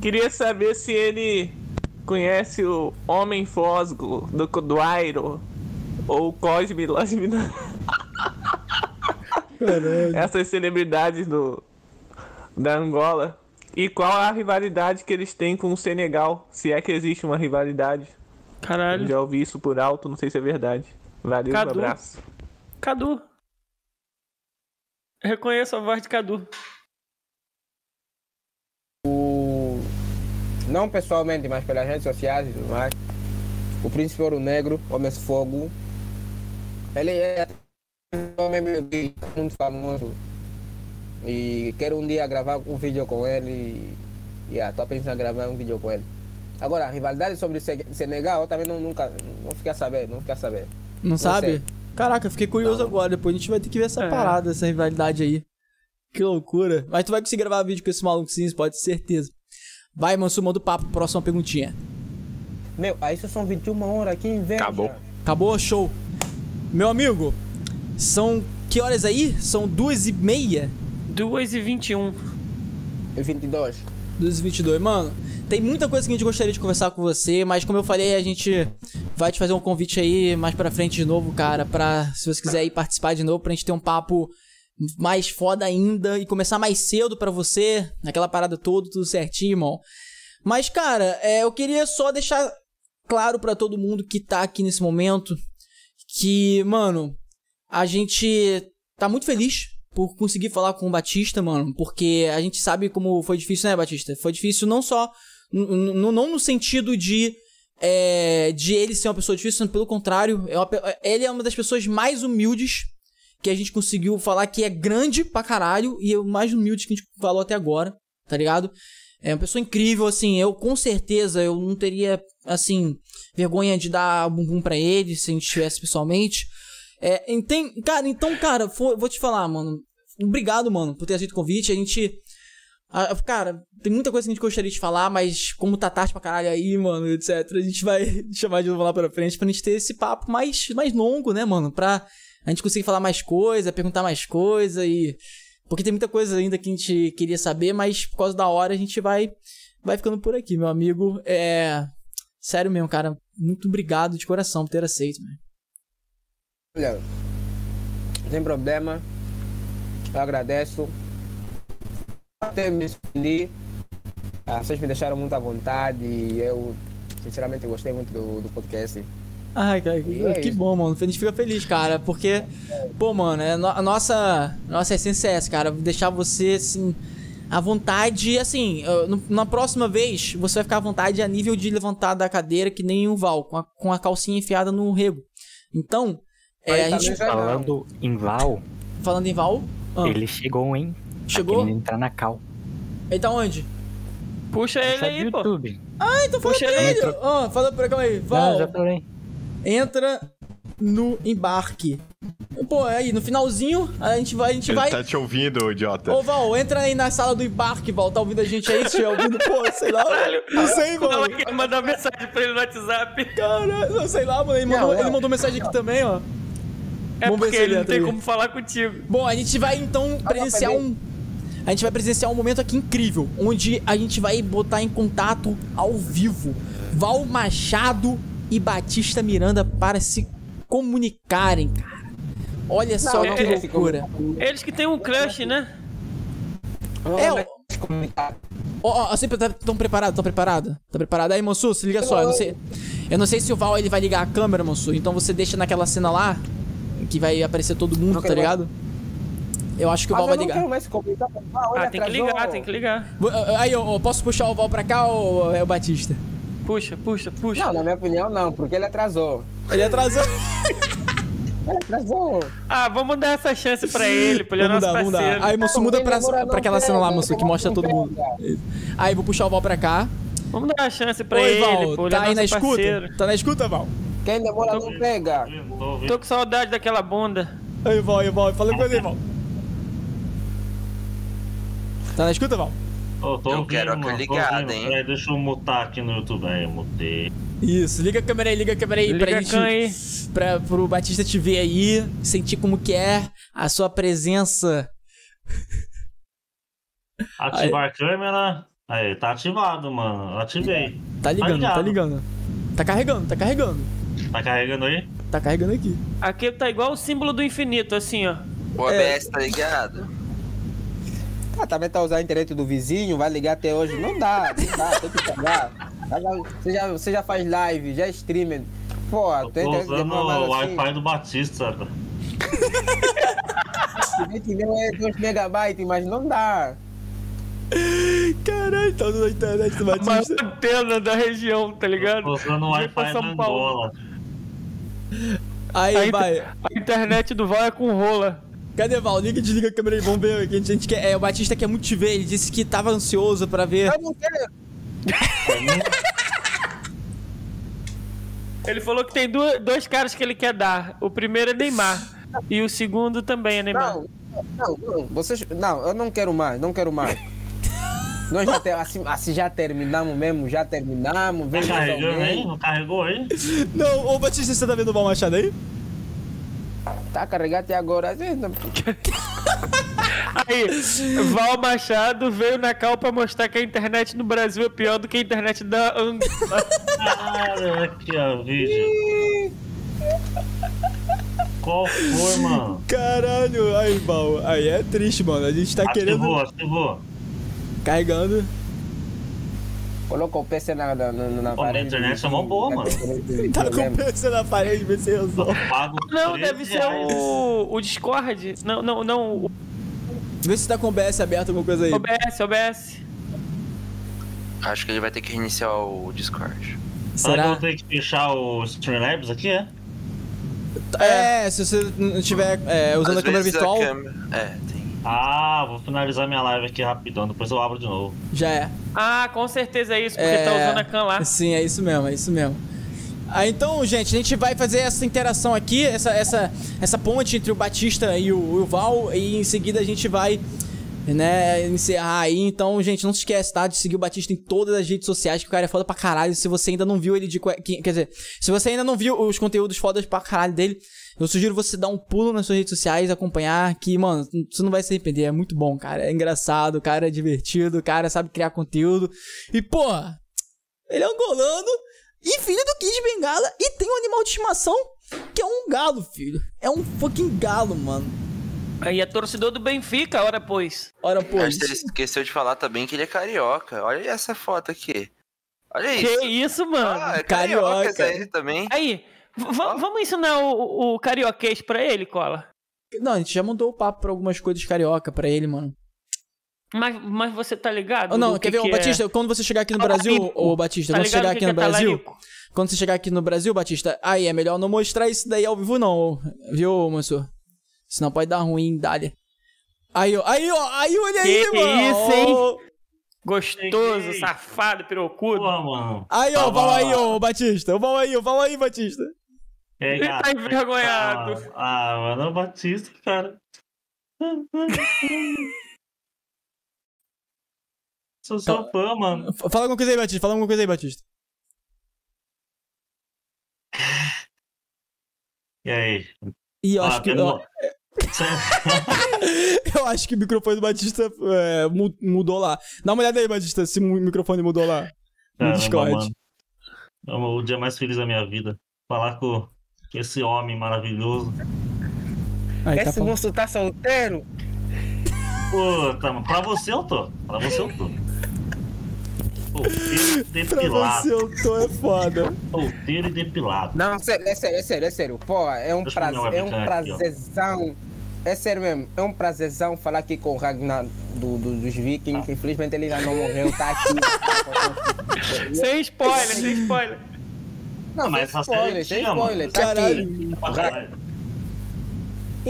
Queria saber se ele conhece o Homem Fosgo do Coduairo ou Cosme Lasmina. Essas celebridades do da Angola. E qual a rivalidade que eles têm com o Senegal? Se é que existe uma rivalidade. Caralho. Já ouvi isso por alto, não sei se é verdade. Valeu, um Cadu. abraço. Cadu. Eu reconheço a voz de Cadu. O... Não pessoalmente, mas pelas redes sociais e tudo mais. O Príncipe Ouro Negro, Homem de Fogo. Ele é um homem meio gay, muito famoso. E quero um dia gravar um vídeo com ele. E yeah, tô pensando em gravar um vídeo com ele. Agora, a rivalidade sobre Se- Senegal, eu também não, nunca não fiquei a saber, não fiquei a saber. Não sabe? sei. Caraca, eu fiquei curioso Não. agora. Depois a gente vai ter que ver essa É. parada, essa rivalidade aí. Que loucura. Mas tu vai conseguir gravar vídeo com esse maluco sim, pode ter certeza. Vai, Mansu, manda o papo. Próxima perguntinha. Meu, aí isso são 21 horas, que inveja. Acabou. Acabou, show. Meu amigo, são que horas aí? São duas e meia? 2 e 21. E 22. 2 e 22. Mano, tem muita coisa que a gente gostaria de conversar com você, mas como eu falei, a gente vai te fazer um convite aí mais pra frente de novo, cara, pra, se você quiser ir participar de novo, pra gente ter um papo mais foda ainda e começar mais cedo pra você, naquela parada toda, tudo certinho, irmão. Mas, cara, é, eu queria só deixar claro pra todo mundo que tá aqui nesse momento que, mano, a gente tá muito feliz por conseguir falar com o Batista, mano, porque a gente sabe como foi difícil, né, Batista? Foi difícil não só, não no sentido de é, de ele ser uma pessoa difícil, pelo contrário, é uma pe- ele é uma das pessoas mais humildes que a gente conseguiu falar que é grande pra caralho e é o mais humilde que a gente falou até agora, tá ligado? É uma pessoa incrível, assim, eu com certeza eu não teria, assim, vergonha de dar bumbum pra ele se a gente estivesse pessoalmente. É, enten- cara, então, cara, fo- vou te falar, mano. Obrigado, mano, por ter aceito o convite. A gente. cara, tem muita coisa que a gente gostaria de falar, mas como tá tarde pra caralho aí, mano, etc., a gente vai chamar de novo lá pra frente pra gente ter esse papo mais, mais longo, né, mano? Pra a gente conseguir falar mais coisa, perguntar mais coisa e. Porque tem muita coisa ainda que a gente queria saber, mas por causa da hora a gente vai, vai ficando por aqui, meu amigo. É. Sério mesmo, cara. Muito obrigado de coração por ter aceito, mano. Olha, sem problema. Eu agradeço. Até me surpreendi. Ah, Vocês me deixaram muito à vontade e eu, sinceramente, gostei muito do, do podcast. Ai, cara, E é que isso. bom, mano. A gente fica feliz, cara, porque, pô, mano, é no- a nossa, nossa essência é essa, cara. Deixar você, assim, à vontade. Assim, no- na próxima vez, você vai ficar à vontade a nível de levantar da cadeira que nem o Val, com a, com a calcinha enfiada no rego. Então, é, a também gente, Falando em Val, falando em Val, ah, ele chegou, hein? Chegou? Tá querendo entrar na cal. ele tá onde? Puxa ele Sabe aí, pô. YouTube. Ah, então fala Puxa pra ele. ele. Ó, fala pra calma aí. Val, Não, já falei. entra no embarque. Pô, aí, no finalzinho, a gente vai, a gente Ele vai... tá te ouvindo, idiota. Ô, Val, entra aí na sala do embarque, Val. Tá ouvindo a gente aí? Se ouvindo, pô, sei lá. Não sei, Não, mano. ele mandou mensagem pra ele no WhatsApp. Caralho, não sei lá, mano. Ele mandou, Não, não. ele mandou mensagem aqui também, ó. É Vamos ver porque se ele ele não tem aí. como falar contigo. Bom, a gente vai então presenciar um. A gente vai presenciar um momento aqui incrível, onde a gente vai botar em contato ao vivo Val Machado e Batista Miranda para se comunicarem, cara. Olha só não, que não, esse loucura. Eles que tem um crush, né? É, ó, ó, ó, sempre tá tão preparado, tão preparado? Tá preparado aí, Mansu? Se liga só, eu não sei. Eu não sei se o Val ele vai ligar a câmera, Mansu. Então você deixa naquela cena lá que vai aparecer todo mundo, tá ligado? Eu acho que o Val vai eu não ligar. comunicar. Ah, tem que ligar, tem que ligar. Aí, eu, posso puxar o Val pra cá ou é o Batista? Puxa, puxa, puxa. Não, na minha opinião, não, porque ele atrasou. Ele atrasou. Ele atrasou. Ah, vamos dar essa chance pra ele, pô. Ele é nosso dar, vamos parceiro. dar. Aí, moço, muda pra, pra aquela cena lá, moço, que mostra todo mundo. Aí, vou puxar o Val pra cá. Vamos dar uma chance pra Oi, ele, Val, pô. Ele é tá aí nosso na escuta? parceiro. Tá na escuta, Val? Quem demora não pega. Tô. Tô com saudade daquela bunda. Aí, Val, aí, Val, fala com ele, Val. Tá na escuta, Val? Tô Eu ouvindo, quero a mano, tô ligada, ouvindo. hein? Peraí, deixa eu mutar aqui no YouTube. Aí, eu mutei. Isso, liga a câmera aí, liga a câmera aí Liga pra a gente. câmera aí. Pra, pro Batista te ver aí, sentir como que é a sua presença. Ativar a câmera. Aí, tá ativado, mano. Ativei. Tá ligando, tá ligado. ligando. Tá carregando, tá carregando. Tá carregando aí? Tá carregando aqui. Aqui tá igual o símbolo do infinito, assim, ó. O É. ABS tá ligado? Ah, também tá usando a internet do vizinho, vai ligar até hoje. Não dá, não dá, tem que pegar. Você já, você já faz live, já é streamer. Pô, Eu tô usando o assim. Wi-Fi do Batista. cara. Internet meu é 2 megabytes, mas não dá. Caralho, tá usando a internet do A maior Batista. antena da região, tá ligado? Tô usando o Wi-Fi da São Paulo. Aí, Aí, vai. A internet do Val é com rola. Cadê, Val? Liga e desliga a câmera aí, vamos ver. o que A gente, a gente quer, é, o Batista quer muito te ver, ele disse que tava ansioso pra ver. Eu não quero. Ele falou que tem duas, dois caras que ele quer dar. O primeiro é Neymar. E o segundo também é Neymar. Não, não, não. Vocês, não, eu não quero mais, não quero mais. Nós já te, assim, assim já terminamos mesmo, já terminamos. Tá Vem aí? alguém. Não carregou aí? Não, ô Batista, você tá vendo o Val Machado aí? Tá carregado até agora. Aí, Val Machado veio na cal pra mostrar que a internet no Brasil é pior do que a internet da Angola. Cara, aqui ó, vídeo. Qual foi, mano? Caralho, aí, Val. Aí é triste, mano. A gente tá querendo. Ativou, ativou. Carregando. Coloca o PC na, na, na, Pô, parede. internet é mó boa, mano. Tá com o PC na parede, vê se resolve. Pago Não, 13 deve ser o, o Discord. Não, não, não. Vê se tá com o OBS aberto, alguma coisa aí. OBS, OBS. Acho que ele vai ter que reiniciar o Discord. Será que eu vou ter que fechar o Streamlabs aqui, é? É, se você não estiver é, usando Às a câmera virtual, câmera- É. Ah, vou finalizar minha live aqui rapidão, depois eu abro de novo. já é. Ah, com certeza é isso, porque é... tá usando a can lá. Sim, é isso mesmo, é isso mesmo. Ah, então, gente, a gente vai fazer essa interação aqui, essa, essa, essa ponte entre o Batista e o, o Val, e em seguida a gente vai, né, encerrar aí. Então, gente, não se esquece, tá, de seguir o Batista em todas as redes sociais, que o cara é foda pra caralho. Se você ainda não viu ele de. que- Quer dizer, se você ainda não viu os conteúdos fodas pra caralho dele, eu sugiro você dar um pulo nas suas redes sociais, acompanhar, que, mano, você não vai se arrepender. É muito bom, cara. É engraçado, o cara é divertido, o cara sabe criar conteúdo. E, porra, ele é angolano e filho do Kid Bengala e tem um animal de estimação que é um galo, filho. É um fucking galo, mano. Aí é torcedor do Benfica, ora pois. Ora, pô. Acho que ele esqueceu de falar também que ele é carioca. Olha essa foto aqui. Olha Que isso. isso, mano? Ah, é Carioca. carioca também. Aí, vamos ensinar o, o, carioquês pra ele, Cola? Não, a gente já mandou o papo pra algumas coisas carioca pra ele, mano. Mas, mas você tá ligado? Oh, não, quer que ver, que ô Batista, quando você chegar aqui no Brasil, Talarico. ô Batista, Tá quando você ligado chegar aqui que no que é Brasil, talarico? quando você chegar aqui no Brasil, Batista, aí é melhor não mostrar isso daí ao vivo não, viu, Mansur? Senão pode dar ruim, dali. Aí, ó, aí, ó, aí, olha aí, Que mano. isso, hein? Gostoso, Cheguei. safado, pirocudo. Pô, mano. Aí, ó, Tava- vamos aí, ó, Batista, vamos aí, vamos aí, Batista. Aí, Ele tá envergonhado. Ah, ah, mano, é o Batista, cara. Sou seu fã, mano. Fala alguma coisa aí, Batista, fala alguma coisa aí, Batista. E aí? E eu Ah, acho que... ó, Eu acho que o microfone do Batista é, mu- mudou lá. Dá uma olhada aí, Batista, se o microfone mudou lá. No Caramba, Discord. mano. É o dia mais feliz da minha vida. Falar com, esse homem maravilhoso. Aí, tá Esse falando. moço tá solteiro? Pô, tá, mas pra você eu tô. Pra você eu tô. Solteiro e Pra depilado. você eu tô é foda. Solteiro e depilado. Não, sério, é sério, é sério, é sério. Pô, é um, prazer, é um prazerzão. É sério mesmo, é um prazerzão falar aqui com o Ragnar do, do- dos Vikings. Infelizmente ele ainda não morreu, tá aqui. Sem spoiler, sem spoiler. Não, mas sem spoiler, sem spoiler, tá Caralho. aqui.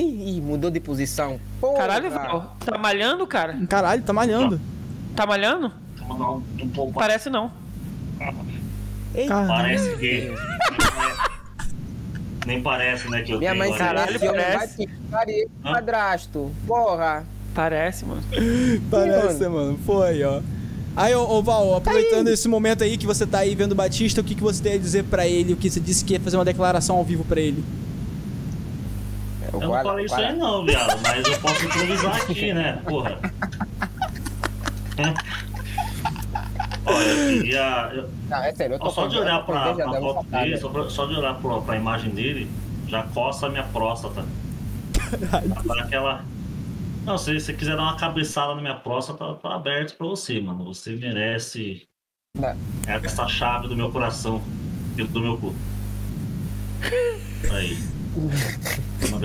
Ih, mudou de posição. Porra. Caralho, Val, tá malhando, cara? Caralho, tá malhando. Tá malhando? Pouco Parece não. Parece que. Nem parece, né? Que eu Minha tenho mãe olha. Caralho, parece. e Hã? padrasto. Porra. Parece, mano. Parece, mano. Foi, ó. Aí, ô, ô Val, aproveitando esse momento aí que você tá aí vendo o Batista, o que, que você tem a dizer pra ele? O que você disse que ia fazer uma declaração ao vivo pra ele? Eu não falei isso aí não, viado, mas eu posso improvisar aqui, né? Porra. Olha, eu queria. eu- Não, é sério, eu tô Só de olhar eu pra, pra a foto sacada. dele, só, pra- só de olhar pra, pra imagem dele, já coça a minha próstata. Dá aquela. Não, se você quiser dar uma cabeçada na minha próstata, tá aberto pra você, mano. Você merece Não. essa chave do meu coração, dentro do meu cu. Aí.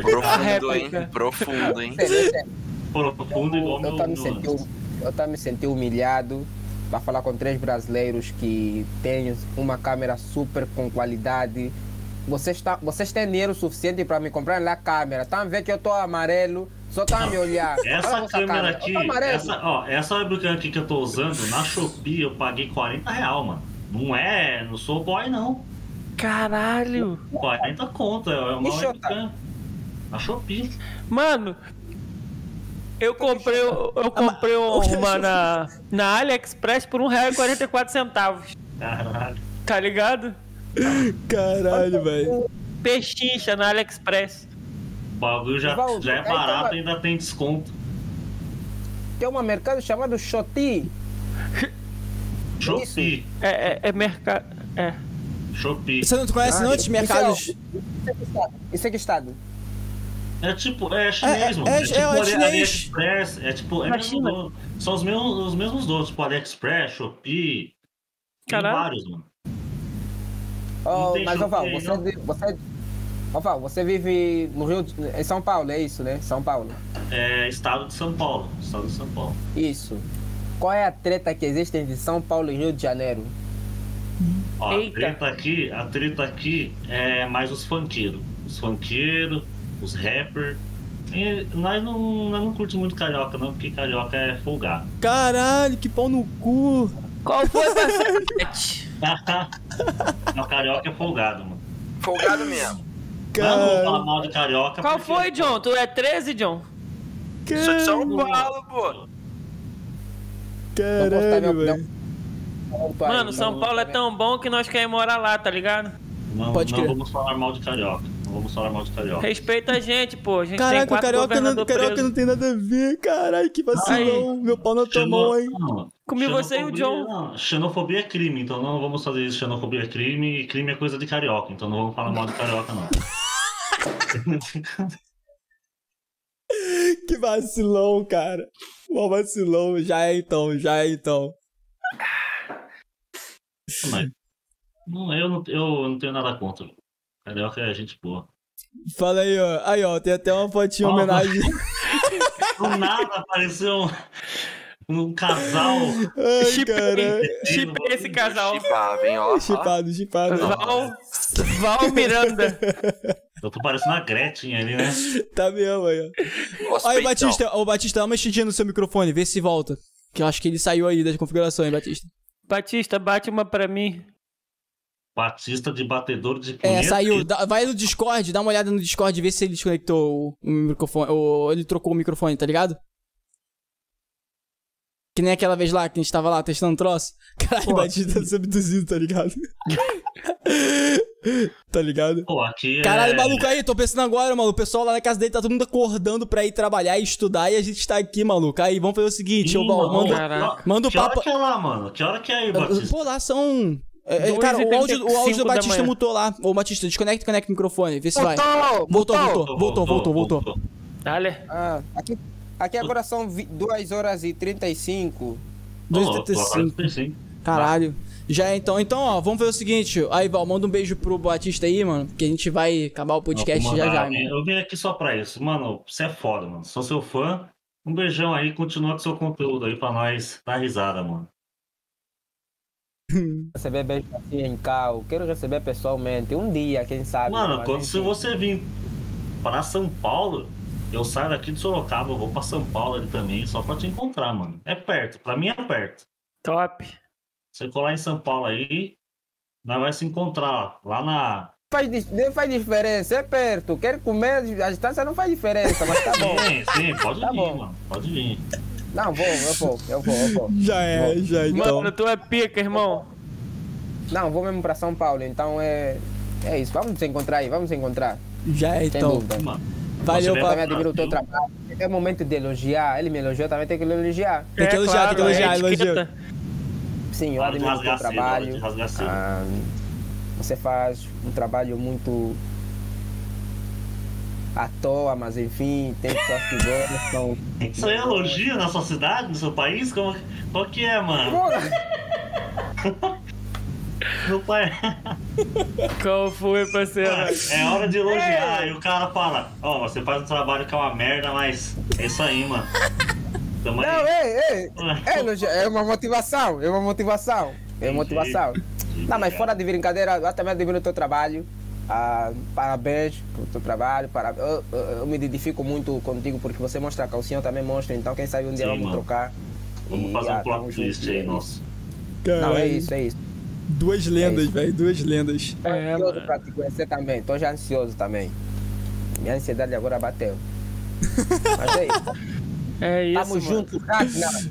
Profundo, hein? Profundo, hein? É. Profundo igual Eu meu. tô me meu- sentindo, eu tô me sentindo humilhado para falar com três brasileiros que têm uma câmera super com qualidade. Vocês, tá, vocês têm dinheiro suficiente para me comprar lá a câmera. Tá a ver que eu tô amarelo, só tá a me olhar. Olha Essa câmera câmera. aqui, essa, ó, essa webcam aqui que eu tô usando, na Shopee eu paguei 40 real, mano. Não é, não sou boy não. Caralho. 40 conto, é uma webcam. Na Shopee. Mano, eu comprei, eu comprei uma na, na AliExpress por R$1,44. Caralho. Tá ligado? Caralho, velho. Pechincha na AliExpress. O bagulho já, Valdo, já é tem barato uma- e ainda tem desconto. Tem um mercado chamado Shoti. Shopee. É, é, é mercado. É. Shopee. Você não conhece Ah, não esses isso mercados? é- Isso é que estado? É tipo, é chinês, É, mano. é- É, tipo é Ali- chinês. AliExpress. É tipo, é mesmo. São os mesmos, os mesmos donos, tipo AliExpress, Shopee. Tem Caralho. vários, mano. Oh, tem mas, ô Val, Shopee, você, não? você, ô Val, você vive no Rio, de- em São Paulo, é isso, né? São Paulo. É estado de São Paulo. Estado de São Paulo. Isso. Qual é a treta que existe entre São Paulo e Rio de Janeiro? Ó, a treta aqui, a treta aqui é mais os funkeiros. Os funkeiros, os rappers. Nós não, nós não curtimos muito carioca, não, porque carioca é folgado. Caralho, que pau no cu. Qual foi, parceiro? não, carioca é folgado, mano. Folgado mesmo. Eu não vou falar Caralho. mal de carioca. Qual porque- foi, John? Tu é 13, John? Sou de São Caralho. Paulo, pô. Caralho, velho. Mano, São Paulo é tão bom que nós queremos morar lá, tá ligado? Não, Pode não crer. vamos falar mal de carioca. Vamos falar mal de carioca. Respeita a gente, pô. A gente tem Caraca, quatro carioca, não, carioca preso. não tem nada a ver. Caralho, que vacilão. Meu pau na tua mão, hein? Comi você e o John. não, xenofobia é crime, então não vamos fazer isso. Xenofobia é crime e crime é coisa de carioca, então não vamos falar mal de carioca, não. Que vacilão, cara. Mó vacilão. Já é então, já é então. Mas, não, eu, não, eu não tenho nada contra. Carioca é gente boa. Fala aí, ó. Aí, ó, tem até uma fotinha em homenagem. Do nada apareceu um, um casal. Chipei, esse casal. Chipava, hein, ó. ó. Chipado, chipado. Val, Val Miranda. Eu tô parecendo a Gretchen ali, né? Tá mesmo aí, ó. Nossa, Aí. Batista, ô Batista, dá uma mexidinha no seu microfone, vê se volta. Que eu acho que ele saiu aí das configurações, Batista. Batista, bate uma pra mim. Batista de batedor de É, punheta. saiu. Dá- vai no Discord, dá uma olhada no Discord e vê se ele desconectou o microfone. Ou ele trocou o microfone, tá ligado? Que nem aquela vez lá que a gente tava lá testando troço. Caralho, Pô. Batista tá abduzido, tá ligado? tá ligado? Pô, aqui é... Caralho, maluco aí, tô pensando agora, maluco. O pessoal lá na casa dele tá todo mundo acordando pra ir trabalhar e estudar e a gente tá aqui, maluco. Aí, vamos fazer o seguinte, ô Ih, Val, mano, manda, manda o Que hora papo. que é lá, mano? Que hora que é aí, Batista? Pô, lá são. É, é, 2h35 cara, o áudio, o áudio do Batista mutou lá. Ô, Batista, desconecta e conecta o microfone, vê se vai. Voltou, Voltou, voltou, voltou, voltou, voltou. Dale. Ah, aqui, aqui agora são 2 horas e 35. 2,35. Sim. Caralho. Já é então. Então, ó, vamos fazer o seguinte. Aí, Val, manda um beijo pro Batista aí, mano. Que a gente vai acabar o podcast Não, já já, mano. Eu vim aqui só pra isso. Mano, você é foda, mano. Sou seu fã. Um beijão aí, continua com seu conteúdo aí pra nós dar risada, mano. Receber beijo assim em cal. Quero receber pessoalmente. Um dia, quem sabe. Mano, quando enfim. se você vir para São Paulo, Eu saio daqui de Sorocaba, eu vou pra São Paulo ali também, só pra te encontrar, mano. É perto, pra mim é perto. Top. Você colar em São Paulo aí, nós vai se encontrar lá na. Faz, não faz diferença, é perto. Quer comer, a distância não faz diferença, mas tá bom. Sim, sim, pode Tá vir, bom. mano. Pode vir. Não, vou, eu vou, eu vou, eu vou. Já é, já então. Mano, tu é pica, irmão. Não, vou mesmo pra São Paulo, então é. É isso, vamos se encontrar aí, vamos se encontrar. Já é Sem então. dúvida. Mano. Valeu, Você também admiro o teu trabalho. É momento de elogiar. Ele me elogiou, também tem que elogiar. Tem que elogiar, tem que elogiar, é elogio. etiqueta. Sim, eu admiro o teu trabalho. Ah, você faz um trabalho muito à toa, mas enfim, tem pessoas que gostam. Isso aí é elogio na sua cidade, no seu país? Como, qual que é, mano? Meu pai. Qual foi, parceiro? É hora de elogiar. E o cara fala: Ó, você faz um trabalho que é uma merda, mas é isso aí, mano. Tamo Não, aí. ei, ei, é, é uma motivação, é uma motivação, é uma motivação. Não, mas fora de brincadeira, eu também admiro o teu trabalho. Ah, parabéns pelo teu trabalho. Para, eu, eu- eu me identifico muito contigo porque você mostra a calcinha, eu também mostro. Então, quem sabe um dia Sim, vamos mano. trocar. Vamos E, fazer ah, um plot twist junto, aí, é nossa. Não, é Caralho. isso, é isso. Duas lendas, velho. Duas lendas. Tô É, ansioso mano. pra te conhecer também, tô já ansioso também. Minha ansiedade agora bateu. Mas é isso. É isso, Tamo mano. junto, Ragnar.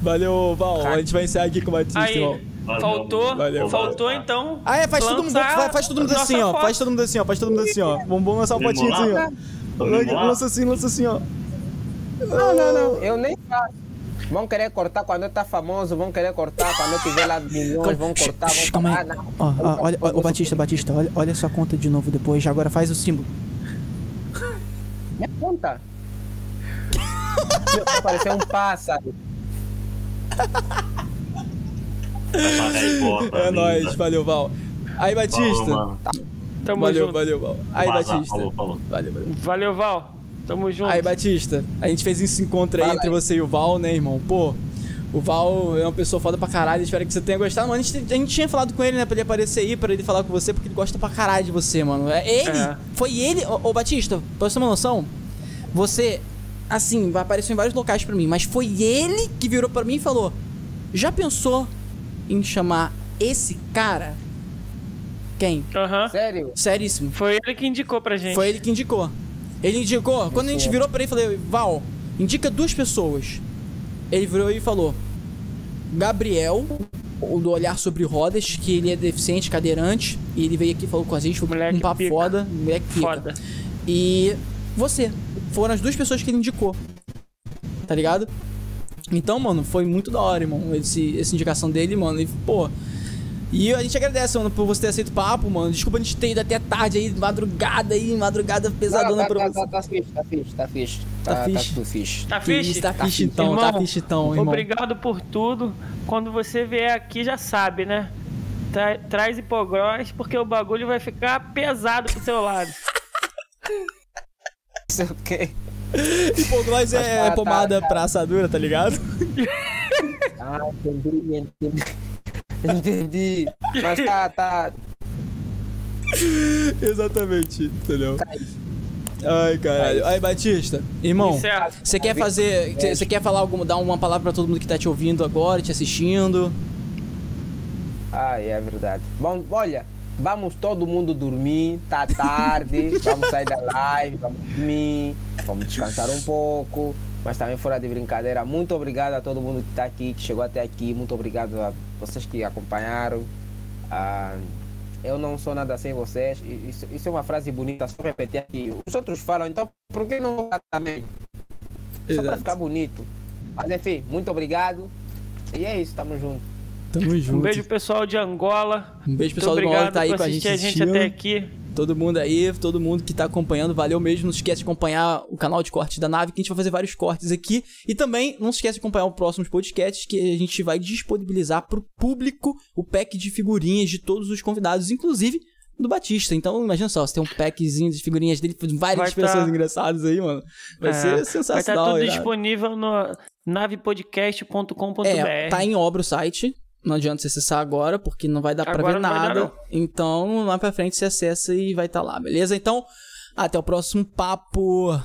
Valeu, Val. A gente vai encerrar aqui com o Batista, irmão. Valeu, faltou. Valeu. faltou então. Ah, é, faz todo mundo, faz, faz todo mundo assim, ó. foto. Faz todo mundo assim, ó. Faz todo mundo assim, ó. Vamos, vamos lançar um Vamos potinho assim, ó. Lança assim, lança assim, ó. Não, não, não, eu nem faço. Vão querer cortar quando eu tá famoso, vão querer cortar quando eu tiver lá milhões, vão cortar, vão Calma cortar. aí. Ah. Ó, ó, olha, ó, ô Batista, Batista, olha, olha sua conta de novo depois. Agora faz o símbolo. Minha conta. Pareceu um pássaro. É nóis, valeu, Val. Aí, Batista. Falou. Tamo valeu, junto. valeu, Val. Aí, Vazar, Batista. Falou, falou. Valeu, valeu. Valeu, Val. Tamo junto. Aí, Batista, a gente fez esse encontro aí Fala entre você e o Val, né, irmão? Pô, o Val é uma pessoa foda pra caralho, espero que você tenha gostado. Mano, a gente, a gente tinha falado com ele, né, pra ele aparecer aí, pra ele falar com você, porque ele gosta pra caralho de você, mano. É ele, É. foi ele, ô, ô Batista, pra você ter uma noção, você, assim, vai aparecer em vários locais pra mim, mas foi ele que virou pra mim e falou: Já pensou em chamar esse cara? Quem? Aham. Sério? Seríssimo. Foi ele que indicou pra gente. Foi ele que indicou. Ele indicou, quando a gente virou pra ele, eu falei, Val, indica duas pessoas. Ele virou e falou: Gabriel, o do Olhar Sobre Rodas, que ele é deficiente, cadeirante, e ele veio aqui e falou com a gente, foi Moleque um papo pica. foda, moleque pica. Foda. E você. Foram as duas pessoas que ele indicou. Tá ligado? Então, mano, foi muito da hora, irmão, esse, essa indicação dele, mano. E, pô. E a gente agradece, mano, por você ter aceito o papo, mano. Desculpa a gente ter ido até tarde aí, madrugada aí, madrugada pesadona Não, tá, pra tá, você. tá, tá fixe, tá fixe, tá fixe. Tá Tá, fixe. tá tudo fixe. Tá Que fixe? tá Tá fixe então, tá fixe então, irmão. Obrigado por tudo. Quando você vier aqui, já sabe, né? Tra- traz hipoglós, porque o bagulho vai ficar pesado pro seu lado. Isso é o quê? Hipoglós é tá, pomada tá, pra assadura, tá ligado? Ah, entendi, entendi. Entendi. Mas tá, tá. Exatamente, entendeu? Ai, caralho. Aí, Batista, irmão, Encerra. você quer fazer. Você quer falar alguma. dar uma palavra pra todo mundo que tá te ouvindo agora, te assistindo? Ah, é verdade. Bom, olha, vamos todo mundo dormir, tá tarde, vamos sair da live, vamos dormir, vamos descansar um pouco, mas também fora de brincadeira. Muito obrigado a todo mundo que está aqui, que chegou até aqui, muito obrigado a vocês que acompanharam. Ah, eu não sou nada sem vocês. Isso, isso é uma frase bonita, só repetir aqui. Os outros falam, então por que não também? Só para ficar bonito. Mas enfim, muito obrigado. E é isso, tamo junto. Tamo junto. Um beijo pessoal de Angola. Um beijo, pessoal do obrigado Angola que tá aí com a gente assistir a gente até aqui. Todo mundo aí, todo mundo que tá acompanhando, valeu mesmo. Não se esquece de acompanhar o canal de cortes da nave, que a gente vai fazer vários cortes aqui. E também não se esquece de acompanhar os próximos podcasts, que a gente vai disponibilizar pro público o pack de figurinhas de todos os convidados, inclusive do Batista. Então, imagina só, você tem um packzinho de figurinhas dele, várias Vai pessoas tá- engraçadas aí, mano. Vai É, ser Vai estar sensacional. tudo irado. disponível no navepodcast.com.br. É, tá em obra o site. Não adianta você acessar agora, porque não vai dar pra Agora ver dar, nada. não. então, lá pra frente você acessa e vai estar lá, beleza? Então, Até o próximo papo.